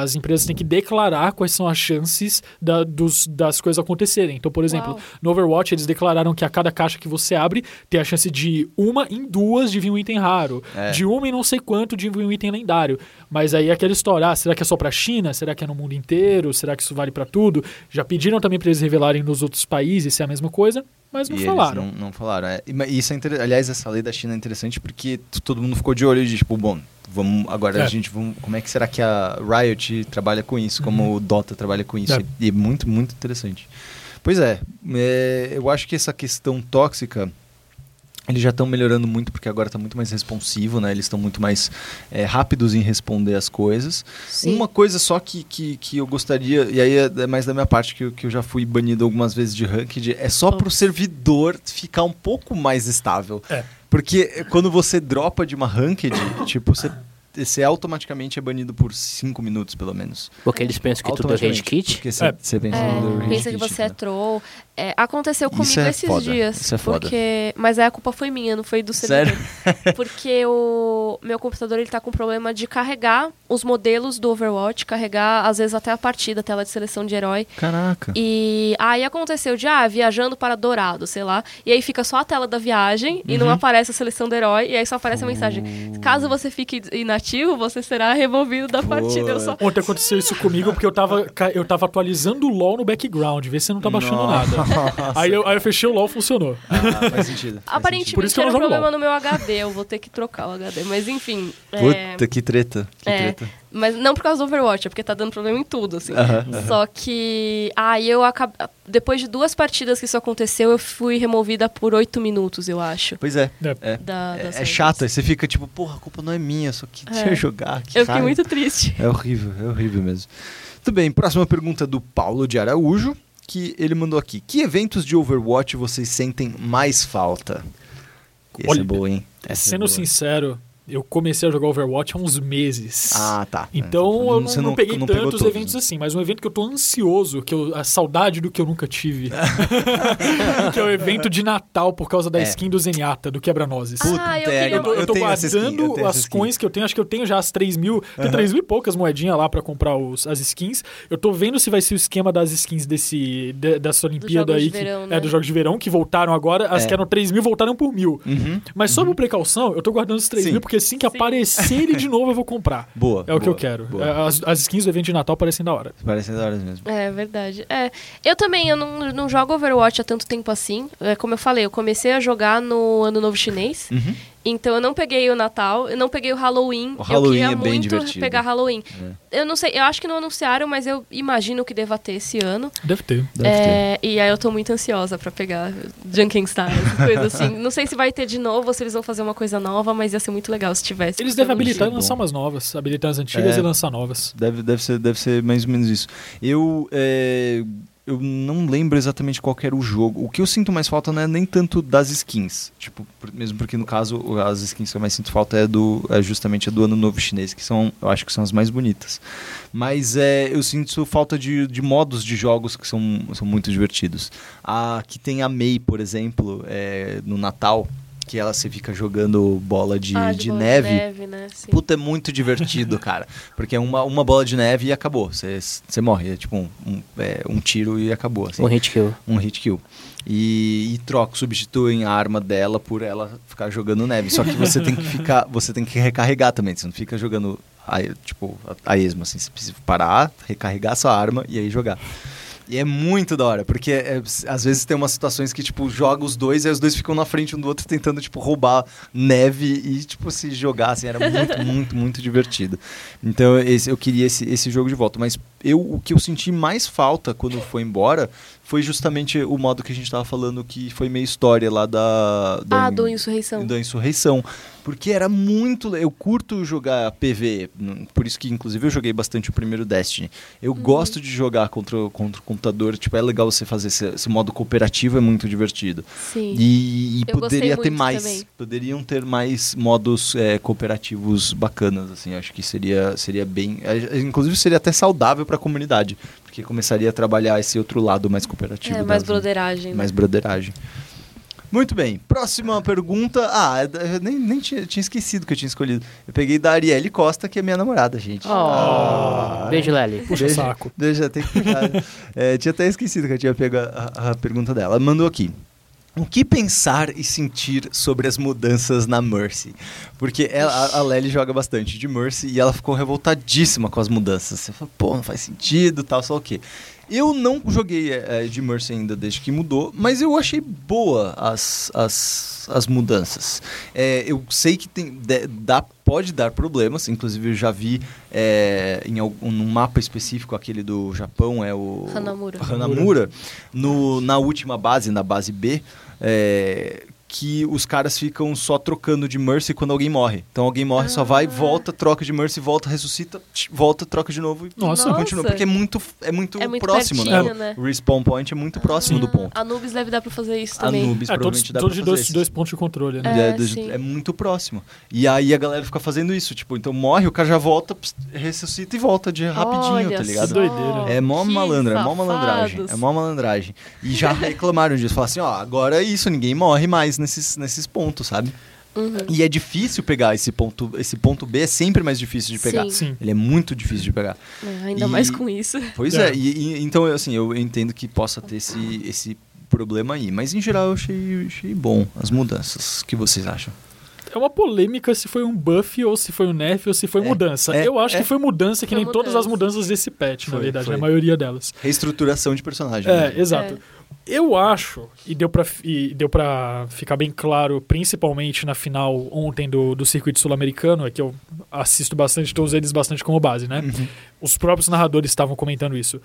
as empresas têm que declarar quais são as chances da- dos- das coisas acontecerem. Então, por exemplo, Uau. no Overwatch eles declararam que a cada caixa que você abre tem a chance de uma em duas de vir um item raro, É. de uma em não sei quanto de vir um item lendário. Mas aí é aquela história, ah, será que é só pra China? Será que é no mundo inteiro? Será que isso vale pra tudo? Já pediram também pra eles revelarem nos outros países se é a mesma coisa, mas não E falaram. Não, não falaram. É. Isso é inter... Aliás, essa lei da China é interessante porque todo mundo ficou de olho de tipo, bom, vamos agora a É. gente vamos, como é que será que a Riot trabalha com isso, como o Dota trabalha com isso? É. E é muito muito interessante. Pois é, é, eu acho que essa questão tóxica eles já estão melhorando muito porque agora está muito mais responsivo, né? Eles estão muito mais é, rápidos em responder as coisas. Sim. Uma coisa só que, que, que eu gostaria, e aí é mais da minha parte, que eu, que eu já fui banido algumas vezes de ranked, é só pro servidor ficar um pouco mais estável. É. Porque quando você dropa de uma ranked, tipo, você, você automaticamente é banido por 5 minutos, pelo menos. Porque eles pensam que tudo é rage kit. Porque você, É. você pensa É, rage pensa que kit, você é né? troll. É, aconteceu Isso comigo é esses foda, dias. isso é foda. Porque... Mas aí a culpa foi minha, não foi do Sério? servidor. Porque o meu computador ele tá com problema de carregar os modelos do Overwatch, carregar às vezes até a partida, a tela de seleção de herói. Caraca. E aí aconteceu de, ah, viajando para Dourado, sei lá. E aí fica só a tela da viagem e não aparece a seleção do herói. E aí só aparece a mensagem. Caso você fique inativo, você será removido da partida. Eu só... Ontem aconteceu isso comigo porque eu tava, eu tava atualizando o LoL no background, ver se não tá baixando nada. Aí eu, aí eu fechei o LoL, funcionou. Ah, faz sentido. faz Aparentemente Por isso que eu era jogo problema LOL. no meu HD, eu vou ter que trocar o HD. Mas enfim. é, Puta, que treta. Que é, treta. mas não por causa do Overwatch, é porque tá dando problema em tudo, assim. Só que. Aí eu acabei. Depois de duas partidas que isso aconteceu, eu fui removida por oito minutos, eu acho. Pois é. É. É, Da, é, é chato, aí você fica tipo, porra, a culpa não é minha, só que É. eu jogar. que Eu fiquei raiva. muito triste. É horrível, é horrível mesmo. Tudo bem, próxima pergunta do Paulo de Araújo, que ele mandou aqui. Que eventos de Overwatch vocês sentem mais falta? Esse Olha, é boa, hein? Essa é Sendo boa. sincero, eu comecei a jogar Overwatch há uns meses. Ah, tá. Então eu não, não peguei não tantos todos, eventos né? assim, mas um evento que eu tô ansioso, que eu, a saudade do que eu nunca tive. que é o evento de Natal por causa da É. skin do Zenyatta, do Quebra-Nozes. Ah, eu é, queria Eu tô, eu eu tô tenho essa skin, eu guardando as coins que eu tenho, acho que eu tenho já as 3 mil, tem 3 mil e poucas moedinhas lá pra comprar os, as skins. Eu tô vendo se vai ser o esquema das skins desse, de- dessa Olimpíada aí, de que, verão, é, né? dos Jogos de Verão, que voltaram agora, as É. que eram 3 mil voltaram por mil. Uhum. Mas sob precaução, eu tô guardando os 3 Sim. mil, porque porque assim que Sim. aparecer ele de novo eu vou comprar. Boa. É o que eu boa, quero. boa. É, As, as skins do evento de Natal parecem da hora. Parecem da hora mesmo. É verdade. É, eu também, eu não, não jogo Overwatch há tanto tempo assim. É, como eu falei, eu comecei a jogar no Ano Novo Chinês. Uhum. Então eu não peguei o Natal, eu não peguei o Halloween. O Halloween eu queria é bem muito divertido. pegar Halloween. Eu não sei, eu acho que não anunciaram, mas eu imagino que deva ter esse ano. Deve ter. Deve ter. É, e aí eu tô muito ansiosa pra pegar Junkin Stars, coisa assim. Não sei se vai ter de novo ou se eles vão fazer uma coisa nova, mas ia ser muito legal se tivesse. Eles devem habilitar e bom. lançar umas novas. Habilitar as antigas É. e lançar novas. Deve, deve, ser, deve ser mais ou menos isso. Eu, é, eu não lembro exatamente qual que era o jogo. O que eu sinto mais falta não é nem tanto das skins. Tipo, mesmo porque no caso as skins que eu mais sinto falta é, do, é justamente a do Ano Novo Chinês, que são, eu acho que são as mais bonitas. Mas é, eu sinto falta de, de modos de jogos que são, são muito divertidos. Aqui tem a Mei, por exemplo, é, no Natal, que ela se fica jogando bola de, Ah, de bola neve. neve né? Sim. Puta, é muito divertido, cara. Porque é uma, uma bola de neve e acabou. Você você morre. É tipo um, um, é, um tiro e acabou. assim. Um hit kill. Um hit kill. E, e troca, substituem a arma dela por ela ficar jogando neve. Só que você tem que ficar. Você tem que recarregar também. Você não fica jogando a, tipo, a, a esmo, assim. Você precisa parar, recarregar sua arma e aí jogar. E é muito da hora, porque é, às vezes tem umas situações que, tipo, joga os dois, aí os dois ficam na frente um do outro tentando, tipo, roubar neve e, tipo, se jogar, assim, era muito, muito, muito divertido. Então, esse, eu queria esse, esse jogo de volta. Mas eu, o que eu senti mais falta quando foi embora foi justamente o modo que a gente tava falando, que foi meio história lá da... da Ah, do Insurreição. da insurreição. Porque era muito. Eu curto jogar PV, por isso que, inclusive, eu joguei bastante o primeiro Destiny. Eu Uhum. gosto de jogar contra, o- contra o computador. Tipo, é legal você fazer esse, esse modo cooperativo, é muito divertido. Sim. E, e poderia ter mais. também. Poderiam ter mais modos é, cooperativos bacanas, assim. Acho que seria, seria bem. é, Inclusive, seria até saudável para a comunidade. Porque começaria a trabalhar esse outro lado mais cooperativo. É, mais das- broderagem. né? mais broderagem. Muito bem. Próxima pergunta. Ah, eu nem, nem tinha, tinha esquecido que eu tinha escolhido. Eu peguei da Arielle Costa, que é minha namorada, gente. Oh, Ah. Beijo, Lely. Puxa Deixa- saco. Deixa, tem que puxar. É, tinha até esquecido que eu tinha pego a, a- pergunta dela. Ela mandou aqui. O que pensar e sentir sobre as mudanças na Mercy? Porque ela, a, Lely joga bastante de Mercy e ela ficou revoltadíssima com as mudanças. Você fala, pô, não faz sentido, tal, só o quê. Eu não joguei é, de Mercy ainda desde que mudou, mas eu achei boa as, as, as mudanças. É, eu sei que tem, de- dá, pode dar problemas, inclusive eu já vi é, em algum, num mapa específico, aquele do Japão, é o Hanamura. Hanamura, no, na última base, na base B, é, que os caras ficam só trocando de Mercy quando alguém morre. Então alguém morre, só vai, volta, troca de Mercy, volta, ressuscita, tch, volta, troca de novo e Nossa. continua. Porque é muito, é muito, É muito próximo, pertinho, né? né? O respawn point é muito próximo do ponto. A Anubis deve dar pra fazer isso também. Anubis É, todos, provavelmente dá todos pra de fazer dois, isso. dois pontos de controle, né? É, É, é muito próximo. E aí a galera fica fazendo isso, tipo, então morre, o cara já volta, pss, ressuscita e volta de rapidinho, Olha tá ligado? só, doideira. É mó que malandra, é mó malandragem. É mó malandragem. E já reclamaram disso. Falaram assim, ó, agora é isso, ninguém morre mais nesses, nesses pontos, sabe? Uhum. E é difícil pegar esse ponto. Esse ponto B é sempre mais difícil de pegar. Sim. Sim. Ele é muito difícil de pegar. É, ainda E- mais com isso. Pois é, É. e, e- então assim, eu entendo que possa ter esse, esse problema aí. Mas em geral eu achei, achei bom as mudanças. O que vocês acham? É uma polêmica se foi um buff ou se foi um nerf ou se foi É, mudança. é, eu acho é. que foi mudança, que Foi nem todas as mudança. mudanças desse patch, na Foi, verdade, foi. a maioria delas. Reestruturação de personagem. É, né? exato. Eu acho, e deu pra, e deu pra ficar bem claro, principalmente na final ontem do, do circuito sul-americano, é que eu assisto bastante, usando eles bastante como base, né? Uhum. Os próprios narradores estavam comentando isso.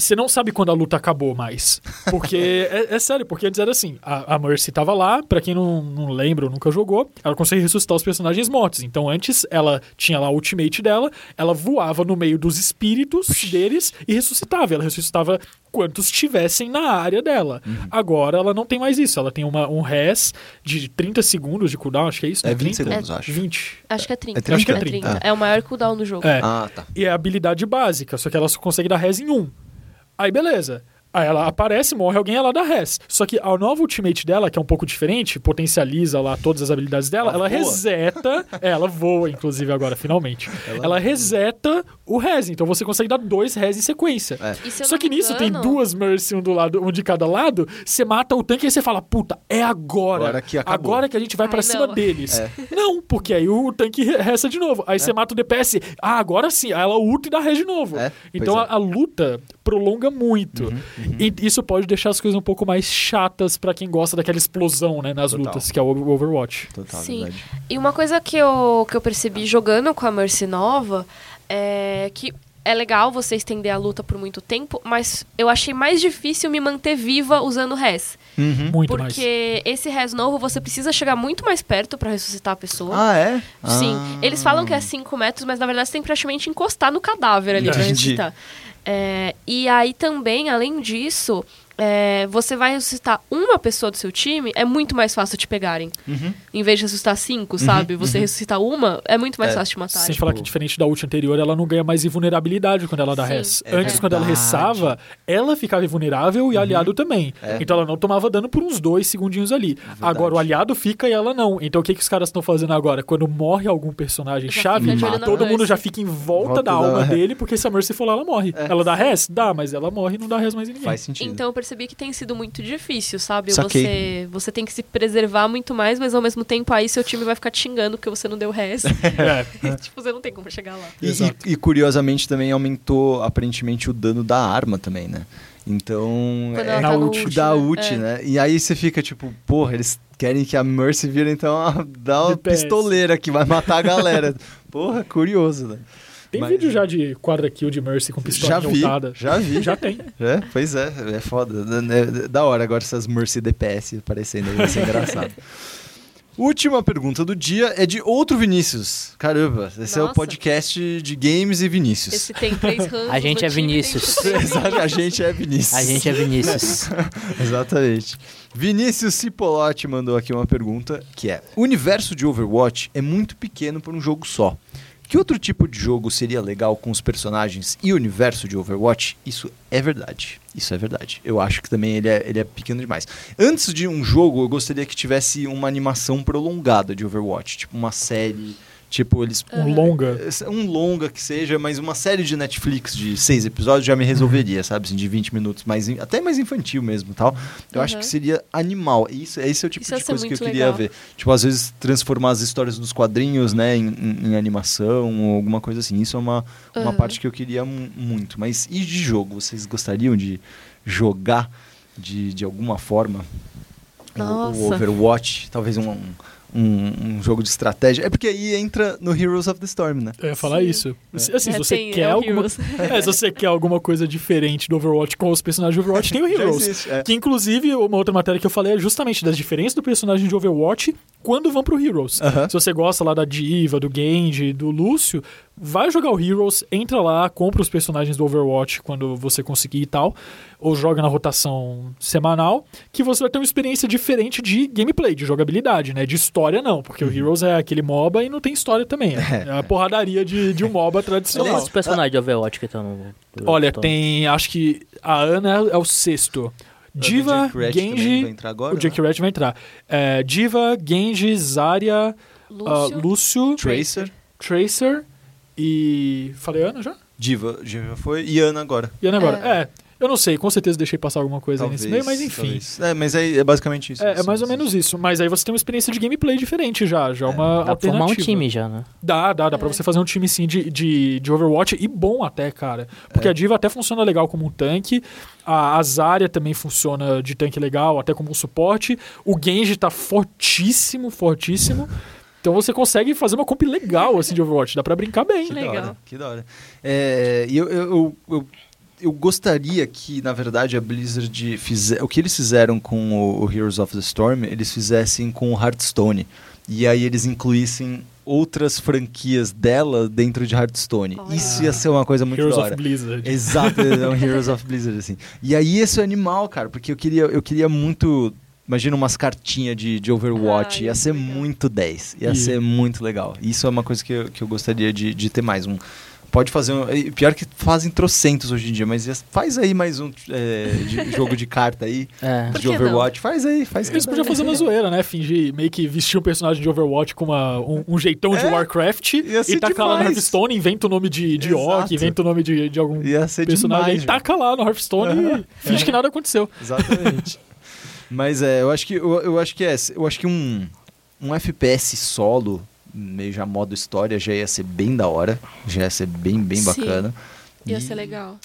Você não sabe quando a luta acabou mais. Porque, é, é sério, porque antes era assim: a, a Mercy tava lá, pra quem não, não lembra ou nunca jogou, ela consegue ressuscitar os personagens mortos. Então antes ela tinha lá o ultimate dela, ela voava no meio dos espíritos deles e ressuscitava. Ela ressuscitava quantos estivessem na área dela. Uhum. Agora ela não tem mais isso. Ela tem uma, um res de 30 segundos de cooldown, acho que é isso? É né? 20 30? segundos, acho. 20. Acho que é 30. É 30? Acho que é 30. É o maior cooldown do jogo. É. Ah, tá. E é a habilidade básica, só que ela só consegue dar res em um. Aí beleza. Aí ela aparece, morre alguém, ela dá res. Só que a nova ultimate dela, que é um pouco diferente, potencializa lá todas as habilidades dela, Ela ela, reseta. é, ela voa, inclusive, agora, finalmente. Ela, reseta o res. Então você consegue dar dois res em sequência. É. Se Só que nisso tem engano- duas Mercy, um, do lado, um de cada lado. Você mata o tanque e você fala, puta, é agora. Agora que acabou. Agora que a gente vai pra Ai, cima não. deles. É. Não, porque aí o tanque resta de novo. Aí você mata o DPS. Ah, agora sim. Aí ela ulta e dá res de novo. É, então é. a, a luta prolonga muito. E isso pode deixar as coisas um pouco mais chatas pra quem gosta daquela explosão, né, nas Total. lutas, que é o Overwatch. Total, Sim. verdade. E uma coisa que eu, que eu percebi jogando com a Mercy nova é que é legal você estender a luta por muito tempo, mas eu achei mais difícil me manter viva usando res. Uhum. Muito mais. Porque esse res novo você precisa chegar muito mais perto pra ressuscitar a pessoa. Ah, é? Sim, Ah. eles falam que é 5 metros, mas na verdade você tem que praticamente encostar no cadáver ali pra ressuscitar. É, e aí também, além disso, é, você vai ressuscitar uma pessoa do seu time, é muito mais fácil te pegarem. Uhum. Em vez de ressuscitar cinco, sabe? Você ressuscita uma, é muito mais É, fácil de matar. Sem tipo. falar que diferente da ult anterior, ela não ganha mais invulnerabilidade quando ela dá Sim. res. É Antes, quando ela verdade. ressava, ela ficava invulnerável e o aliado também. É. Então ela não tomava dano por uns dois segundinhos ali. Agora o aliado fica e ela não. Então o que, que os caras estão fazendo agora? Quando morre algum personagem Já chave, todo mundo já fica em volta, Volta da da- alma dele, porque se a Mercy for lá, ela morre. É. Ela dá res? Dá, mas ela morre e não dá res mais em ninguém. Faz sentido. Então eu percebi que tem sido muito difícil, sabe? Saquei. Você, você tem que se preservar muito mais, mas ao mesmo tempo aí seu time vai ficar te xingando porque você não deu res. É. tipo, você não tem como chegar lá. E, e- e, curiosamente também aumentou aparentemente o dano da arma também, né? Então. Quando é, tá ult. ult, da né? ult, É. né? E aí você fica tipo, porra, eles querem que a Mercy vira então a, dá uma DPS. pistoleira que vai matar a galera. porra, curioso, né? Tem Mas- vídeo já de quadra kill de Mercy com pistola Já vi, ultada. já vi. Já tem. É, pois é, é foda. É Da hora agora essas Mercy DPS aparecendo aí, vai ser engraçado. Última pergunta do dia é de outro Vinícius. Caramba, esse é o Nossa. podcast de games e Vinícius. Esse tem três ranços. A gente é Vinícius. a gente é Vinícius. A gente é Vinícius. Exatamente. Vinícius Cipolotti mandou aqui uma pergunta que é: O universo de Overwatch é muito pequeno para um jogo só. Que outro tipo de jogo seria legal com os personagens e o universo de Overwatch? Isso é verdade. Isso é verdade. Eu acho que também ele é, ele é pequeno demais. Antes de um jogo, eu gostaria que tivesse uma animação prolongada de Overwatch. Tipo uma série. Tipo, eles Um longa. um longa que seja, mas uma série de Netflix de seis episódios já me resolveria, sabe? Assim, de 20 minutos, mais in- até mais infantil mesmo tal. Eu acho Uhum. que seria animal. Isso, esse é o tipo Isso de coisa que eu queria legal. ver. Tipo, às vezes transformar as histórias dos quadrinhos, né, em, em- em animação ou alguma coisa assim. Isso é uma, uma Uhum. parte que eu queria mu- muito. Mas e de jogo? Vocês gostariam de jogar de, de alguma forma o- o, Nossa. Overwatch? Talvez um, um, um jogo de estratégia? É porque aí entra no Heroes of the Storm, né? Eu ia falar Sim. isso. Se- Assim, É, se você tem- quer é o alguma... É, se você quer alguma coisa diferente do Overwatch com os personagens de Overwatch, tem o Heroes. existe, é. Que inclusive, uma outra matéria que eu falei é justamente das diferenças do personagem de Overwatch quando vão pro Heroes. Aham. Se você gosta lá da Diva, do Genji, do Lúcio, vai jogar o Heroes, entra lá, compra os personagens do Overwatch quando você conseguir e tal, ou joga na rotação semanal, que você vai ter uma experiência diferente de gameplay, de jogabilidade, né? De história não, porque o Heroes é aquele MOBA e não tem história também. É, é a porradaria de, de um MOBA tradicional. Quantos personagens de Overwatch que estão no. Olha, estão- tem. Acho que a Ana é o sexto. Diva, O Genji. entrar agora, O Jake né? Vai entrar. É, Diva, Genji, Zarya, Lúcio. ah, Lúcio, Tracer, Tracer e. Falei Ana já? Diva, já foi, e Ana agora. E Ana agora? É. É. Eu não sei, com certeza deixei passar alguma coisa aí Talvez, nesse meio, mas enfim. talvez. É, mas é, é basicamente isso. É, é Sim, mais ou sim. menos isso. Mas aí você tem uma experiência de gameplay diferente já. Já é uma Dá pra formar um alternativa. time já, né? Dá, dá, dá É. pra você fazer um time sim de, de, de Overwatch e bom até, cara. Porque É. a Diva até funciona legal como um tanque, a, a Zarya também funciona de tanque legal, até como um suporte. O Genji tá fortíssimo, fortíssimo. Então você consegue fazer uma comp legal assim de Overwatch, dá pra brincar bem. Que Legal. da hora, que da hora. É, e eu, eu, eu, eu, eu gostaria que, na verdade, a Blizzard fizer... O que eles fizeram com o, o Heroes of the Storm, eles fizessem com o Hearthstone. E aí eles incluíssem outras franquias dela dentro de Hearthstone. Olha. Isso ia ser uma coisa muito Heroes da of. Blizzard. Exato, é um Heroes of Blizzard, assim. E aí esse é o animal, cara, porque eu queria, eu queria muito. Imagina umas cartinhas de, de Overwatch, Ai, ia ser legal. muito 10, ia E- ser muito legal. Isso é uma coisa que eu, que eu gostaria de, de ter mais, um Pode fazer um. Pior que fazem trocentos hoje em dia, mas faz aí mais um é, de- jogo de carta aí. É. De que não? Overwatch. Faz aí, faz Eles podiam fazer uma zoeira, né? Fingir, meio que vestir um personagem de Overwatch com uma, um, um jeitão de É, Warcraft ia e tacar lá no. Hearthstone, inventa o nome de, de Exato. Orc, inventa o nome de, de algum Ia ser personagem demais, e taca lá no Hearthstone e finge que nada aconteceu. Exatamente. Mas é, eu acho que eu, eu acho que é, eu acho que um um FPS solo, meio já modo história, já ia ser bem da hora, já ia ser bem bem Sim. Ia E- ser legal.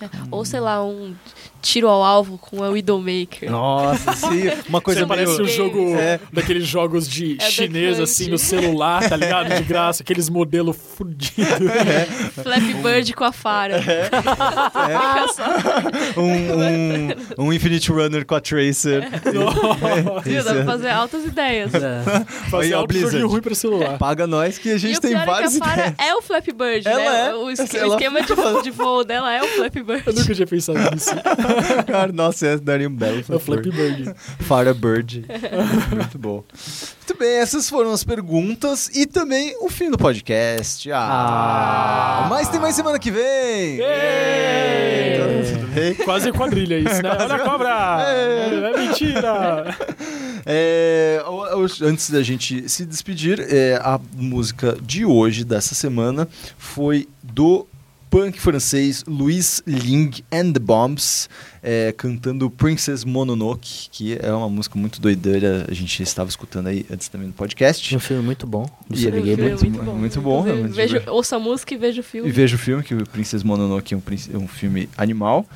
É. Ou sei lá, um tiro ao alvo com a Widowmaker. Nossa, sim, uma coisa Você parece meio um jogo É. daqueles jogos de É chinês, assim, no celular, tá ligado? De graça, aqueles modelos fudidos. Flappy Bird com a Fara. Fica só. um, um, um Infinite Runner com a Tracer. Viu? Dá pra fazer altas ideias. É. Fazer alto joguinho ruim pra celular. Paga nós que a gente e o tem pior é várias ideias. é o Flappy Bird, Ela né? é. O, o esquema de, de voo dela é o Flappy Bird. Eu nunca tinha pensado nisso. Cara, nossa, essa daria um belo É o Flappy Bird. Fara Bird. Muito bom. Muito bem, essas foram as perguntas e também o fim do podcast. Ah, Ah. mas tem mais semana que vem. Então, tudo bem? Quase quadrilha isso, né? Olha a cobra! É, mentira! É, o- o- antes da gente se despedir, é, a música de hoje, dessa semana, foi do punk francês Louis Ling and the Bombs, é, cantando Princess Mononoke, que é uma música muito doideira, a gente estava escutando aí antes também no podcast. Um filme muito bom do E- Sergei O filme é Brin. muito- muito bom, é muito vejo, ouça a música e veja o E filme. veja o filme, que o Princess Mononoke é um, é um filme animal.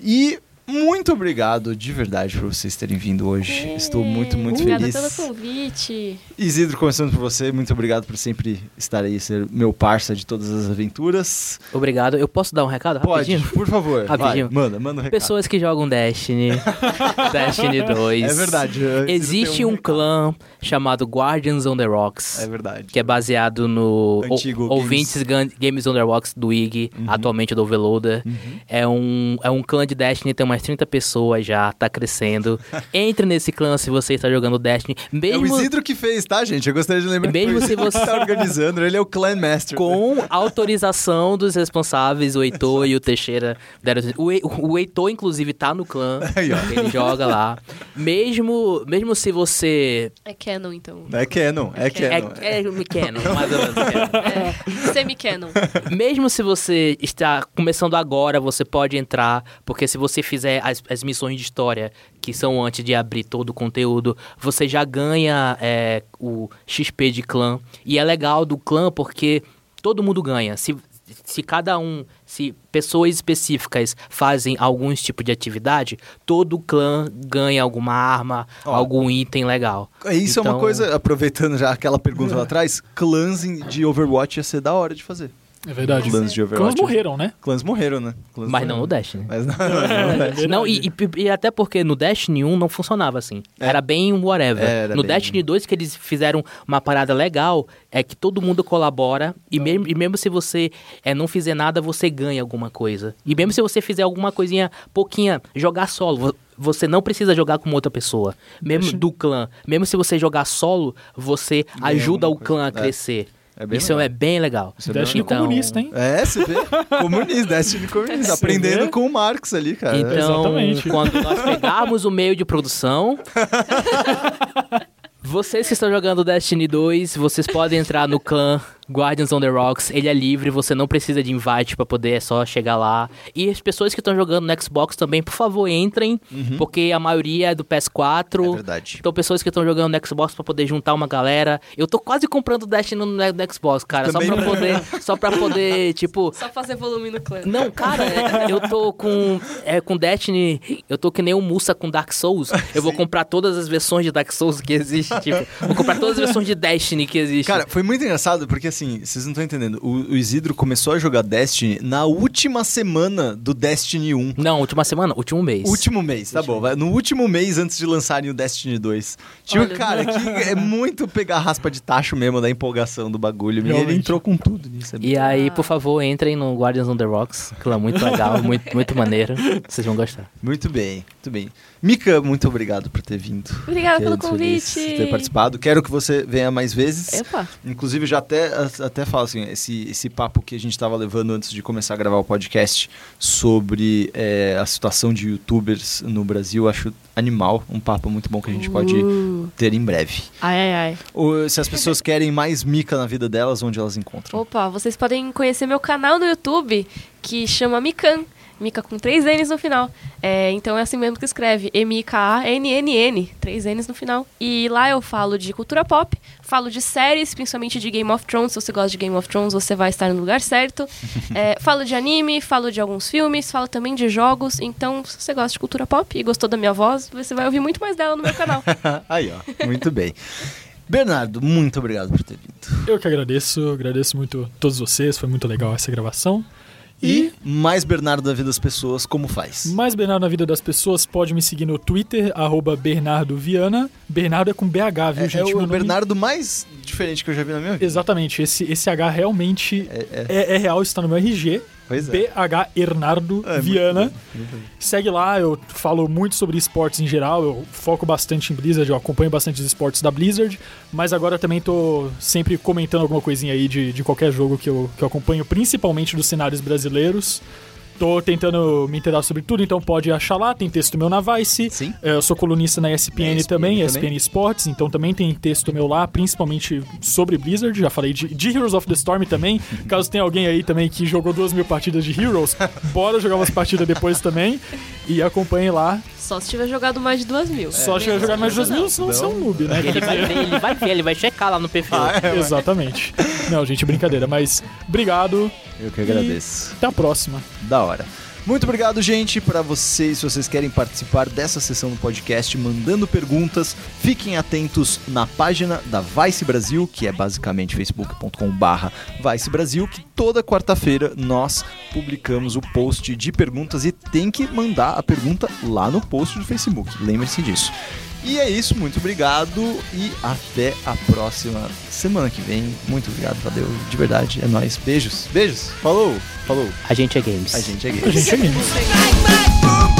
E muito obrigado de verdade por vocês terem vindo hoje. Estou muito, muito Obrigada feliz. pelo convite. Isidro, começando por você, muito obrigado por sempre estar aí, ser meu parça de todas as aventuras. Obrigado. Eu posso dar um recado Pode, rapidinho? por favor. Rapidinho. Vai, manda, manda um recado. Pessoas que jogam Destiny, Destiny 2. É verdade. Existe um recado. clã chamado Guardians on the Rocks. É verdade. que é baseado no Antigo o, ouvintes Games. Games on the Rocks do IG, atualmente do Overloader. Uhum. É, um, é um clã de Destiny, tem umas 30 pessoas já, tá crescendo. Entre nesse clã se você está jogando Destiny. É o Mesmo Isidro que fez, tá, gente? Eu gostaria de lembrar Mesmo que se você- que tá organizando, ele é o Clan Master. com autorização dos responsáveis, o Heitor e o Teixeira. deram- O, Hei- o Heitor, inclusive, tá no clã. Aí. Ele joga lá. Mesmo, mesmo se você. É canon, então. É Canon, é É, Canon. é, é canon, mais ou menos. É, semi-canon. Mesmo se você está começando agora, você pode entrar, porque se você fizer as, as missões de história, que são antes de abrir todo o conteúdo, você já ganha é, o XP de clã. E é legal do clã porque todo mundo ganha. Se, se cada um, se pessoas específicas fazem algum tipo de atividade, todo clã ganha alguma arma, Ó. algum item legal. Isso é uma Então- coisa, aproveitando já aquela pergunta lá atrás, clãs de Overwatch ia ser da hora de fazer. É verdade. Clãs de Clãs Overwatch. morreram, né? Clãs morreram, né? Clãs Mas não no morreram. Destiny. Mas não, não, não, É Não, verdade. e, e- e até porque no Destiny 1 não funcionava assim. É. Era bem um whatever. É, era no bem- Destiny 2 que eles fizeram uma parada legal, é que todo mundo colabora e mesmo, e mesmo se você é, não fizer nada, você ganha alguma coisa. E mesmo se você fizer alguma coisinha pouquinha, jogar solo, vo- você não precisa jogar com outra pessoa. Mesmo Destiny- do clã. Mesmo se você jogar solo, você ajuda o clã a coisa. É. crescer. É bem Isso legal. é bem legal. Isso é bem Destiny legal. comunista, hein? É, você vê? Comunista, Destiny comunista. Aprendendo com o Marx ali, cara. Então, Exatamente. quando nós pegarmos o meio de produção. Vocês que estão jogando Destiny 2, vocês podem entrar no clã Guardians on the Rocks. Ele é livre, você não precisa de invite pra poder, é só chegar lá. E as pessoas que estão jogando no Xbox também, por favor, entrem, porque a maioria é do PS4. É verdade. Então, pessoas que estão jogando no Xbox pra poder juntar uma galera. Eu tô quase comprando Destiny no, no Xbox, cara, Também só pra não. poder, só pra poder, tipo, Só fazer volume no clã. não, cara, é- eu tô com. É, com Destiny. Eu tô que nem o Musa com Dark Souls. Eu vou comprar todas as versões de Dark Souls que existe. Tipo, vou comprar todas as versões de Destiny que existe. Cara, foi muito engraçado porque assim, vocês não estão entendendo. O, o Isidro começou a jogar Destiny na última semana do Destiny 1. Não, última semana, último mês. Último mês, tá bom. vai. No último mês antes de lançarem o Destiny 2. Tipo, Olha. cara, que é muito pegar raspa de tacho mesmo da empolgação do bagulho. E ele entrou com tudo nisso. É E aí, por favor, entrem no Guardians on the Rocks, que é muito legal, muito, muito maneiro. Vocês vão gostar. Muito bem, muito bem. Mika, muito obrigado por ter vindo. Obrigada pelo convite. de ter participado. Quero que você venha mais vezes. Epa. Inclusive, já até até falo assim, esse, esse papo que a gente estava levando antes de começar a gravar o podcast sobre é, a situação de youtubers no Brasil, acho animal, um papo muito bom que a gente pode Uh. ter em breve. Ai, ai, ai. Ou, se as pessoas querem mais mica na vida delas, onde elas encontram? Opa, vocês podem conhecer meu canal no YouTube, que chama Mikan. Mica com três N's no final. É, então é assim mesmo que escreve. M-I-K-A-N-N-N. Três N's no final. E lá eu falo de cultura pop, falo de séries, principalmente de Game of Thrones. Se você gosta de Game of Thrones, você vai estar no lugar certo. É, falo de anime, falo de alguns filmes, falo também de jogos. Então, se você gosta de cultura pop e gostou da minha voz, você vai ouvir muito mais dela no meu canal. Aí, ó, muito bem. Bernardo, muito obrigado por ter vindo. Eu que agradeço, agradeço muito a todos vocês, foi muito legal essa gravação. E mais Bernardo da vida das pessoas, como faz? Mais Bernardo na vida das pessoas, pode me seguir no Twitter, arroba Bernardo Viana. Bernardo é com BH, viu, É, gente? é o nome- Bernardo mais diferente que eu já vi na minha vida. Exatamente, esse, esse H realmente É, é. é, é real, está no meu RG. Pois é. BH Hernardo É, Viana. muito. Segue lá, eu falo muito sobre esportes em geral, eu foco bastante em Blizzard, eu acompanho bastante os esportes da Blizzard, mas agora também tô sempre comentando alguma coisinha aí de, de qualquer jogo que eu, que eu acompanho, principalmente dos cenários brasileiros. Tô tentando me inteirar sobre tudo, então pode achar lá, tem texto meu na Vice. Sim. É, Eu sou colunista na ESPN, ESPN também, também. ESPN Sports, então também tem texto meu lá, principalmente sobre Blizzard. Já falei de, de Heroes of the Storm também. Caso tenha alguém aí também que jogou duas mil partidas de Heroes, bora jogar umas partidas depois também. E acompanhe lá. Só se tiver jogado mais de duas mil. Só chegar a jogar mais de duas mil, senão você é um noob, né? Ele vai ver, ele vai ver, ele vai checar lá no perfil. Exatamente. Não, gente, brincadeira. Mas obrigado. Eu que agradeço. Até a próxima. Da hora. Muito obrigado, gente, para vocês, se vocês querem participar dessa sessão do podcast, mandando perguntas, fiquem atentos na página da Vice Brasil, que é basicamente facebook.com/barra Vice Brasil, que toda quarta-feira nós publicamos o post de perguntas e tem que mandar a pergunta lá no post do Facebook. Lembre-se disso. E é isso, muito obrigado e até a próxima semana que vem. Muito obrigado, Tadeu, de verdade, é nóis. Beijos, beijos, falou, falou. A gente é games. A gente é gay. A gente é games.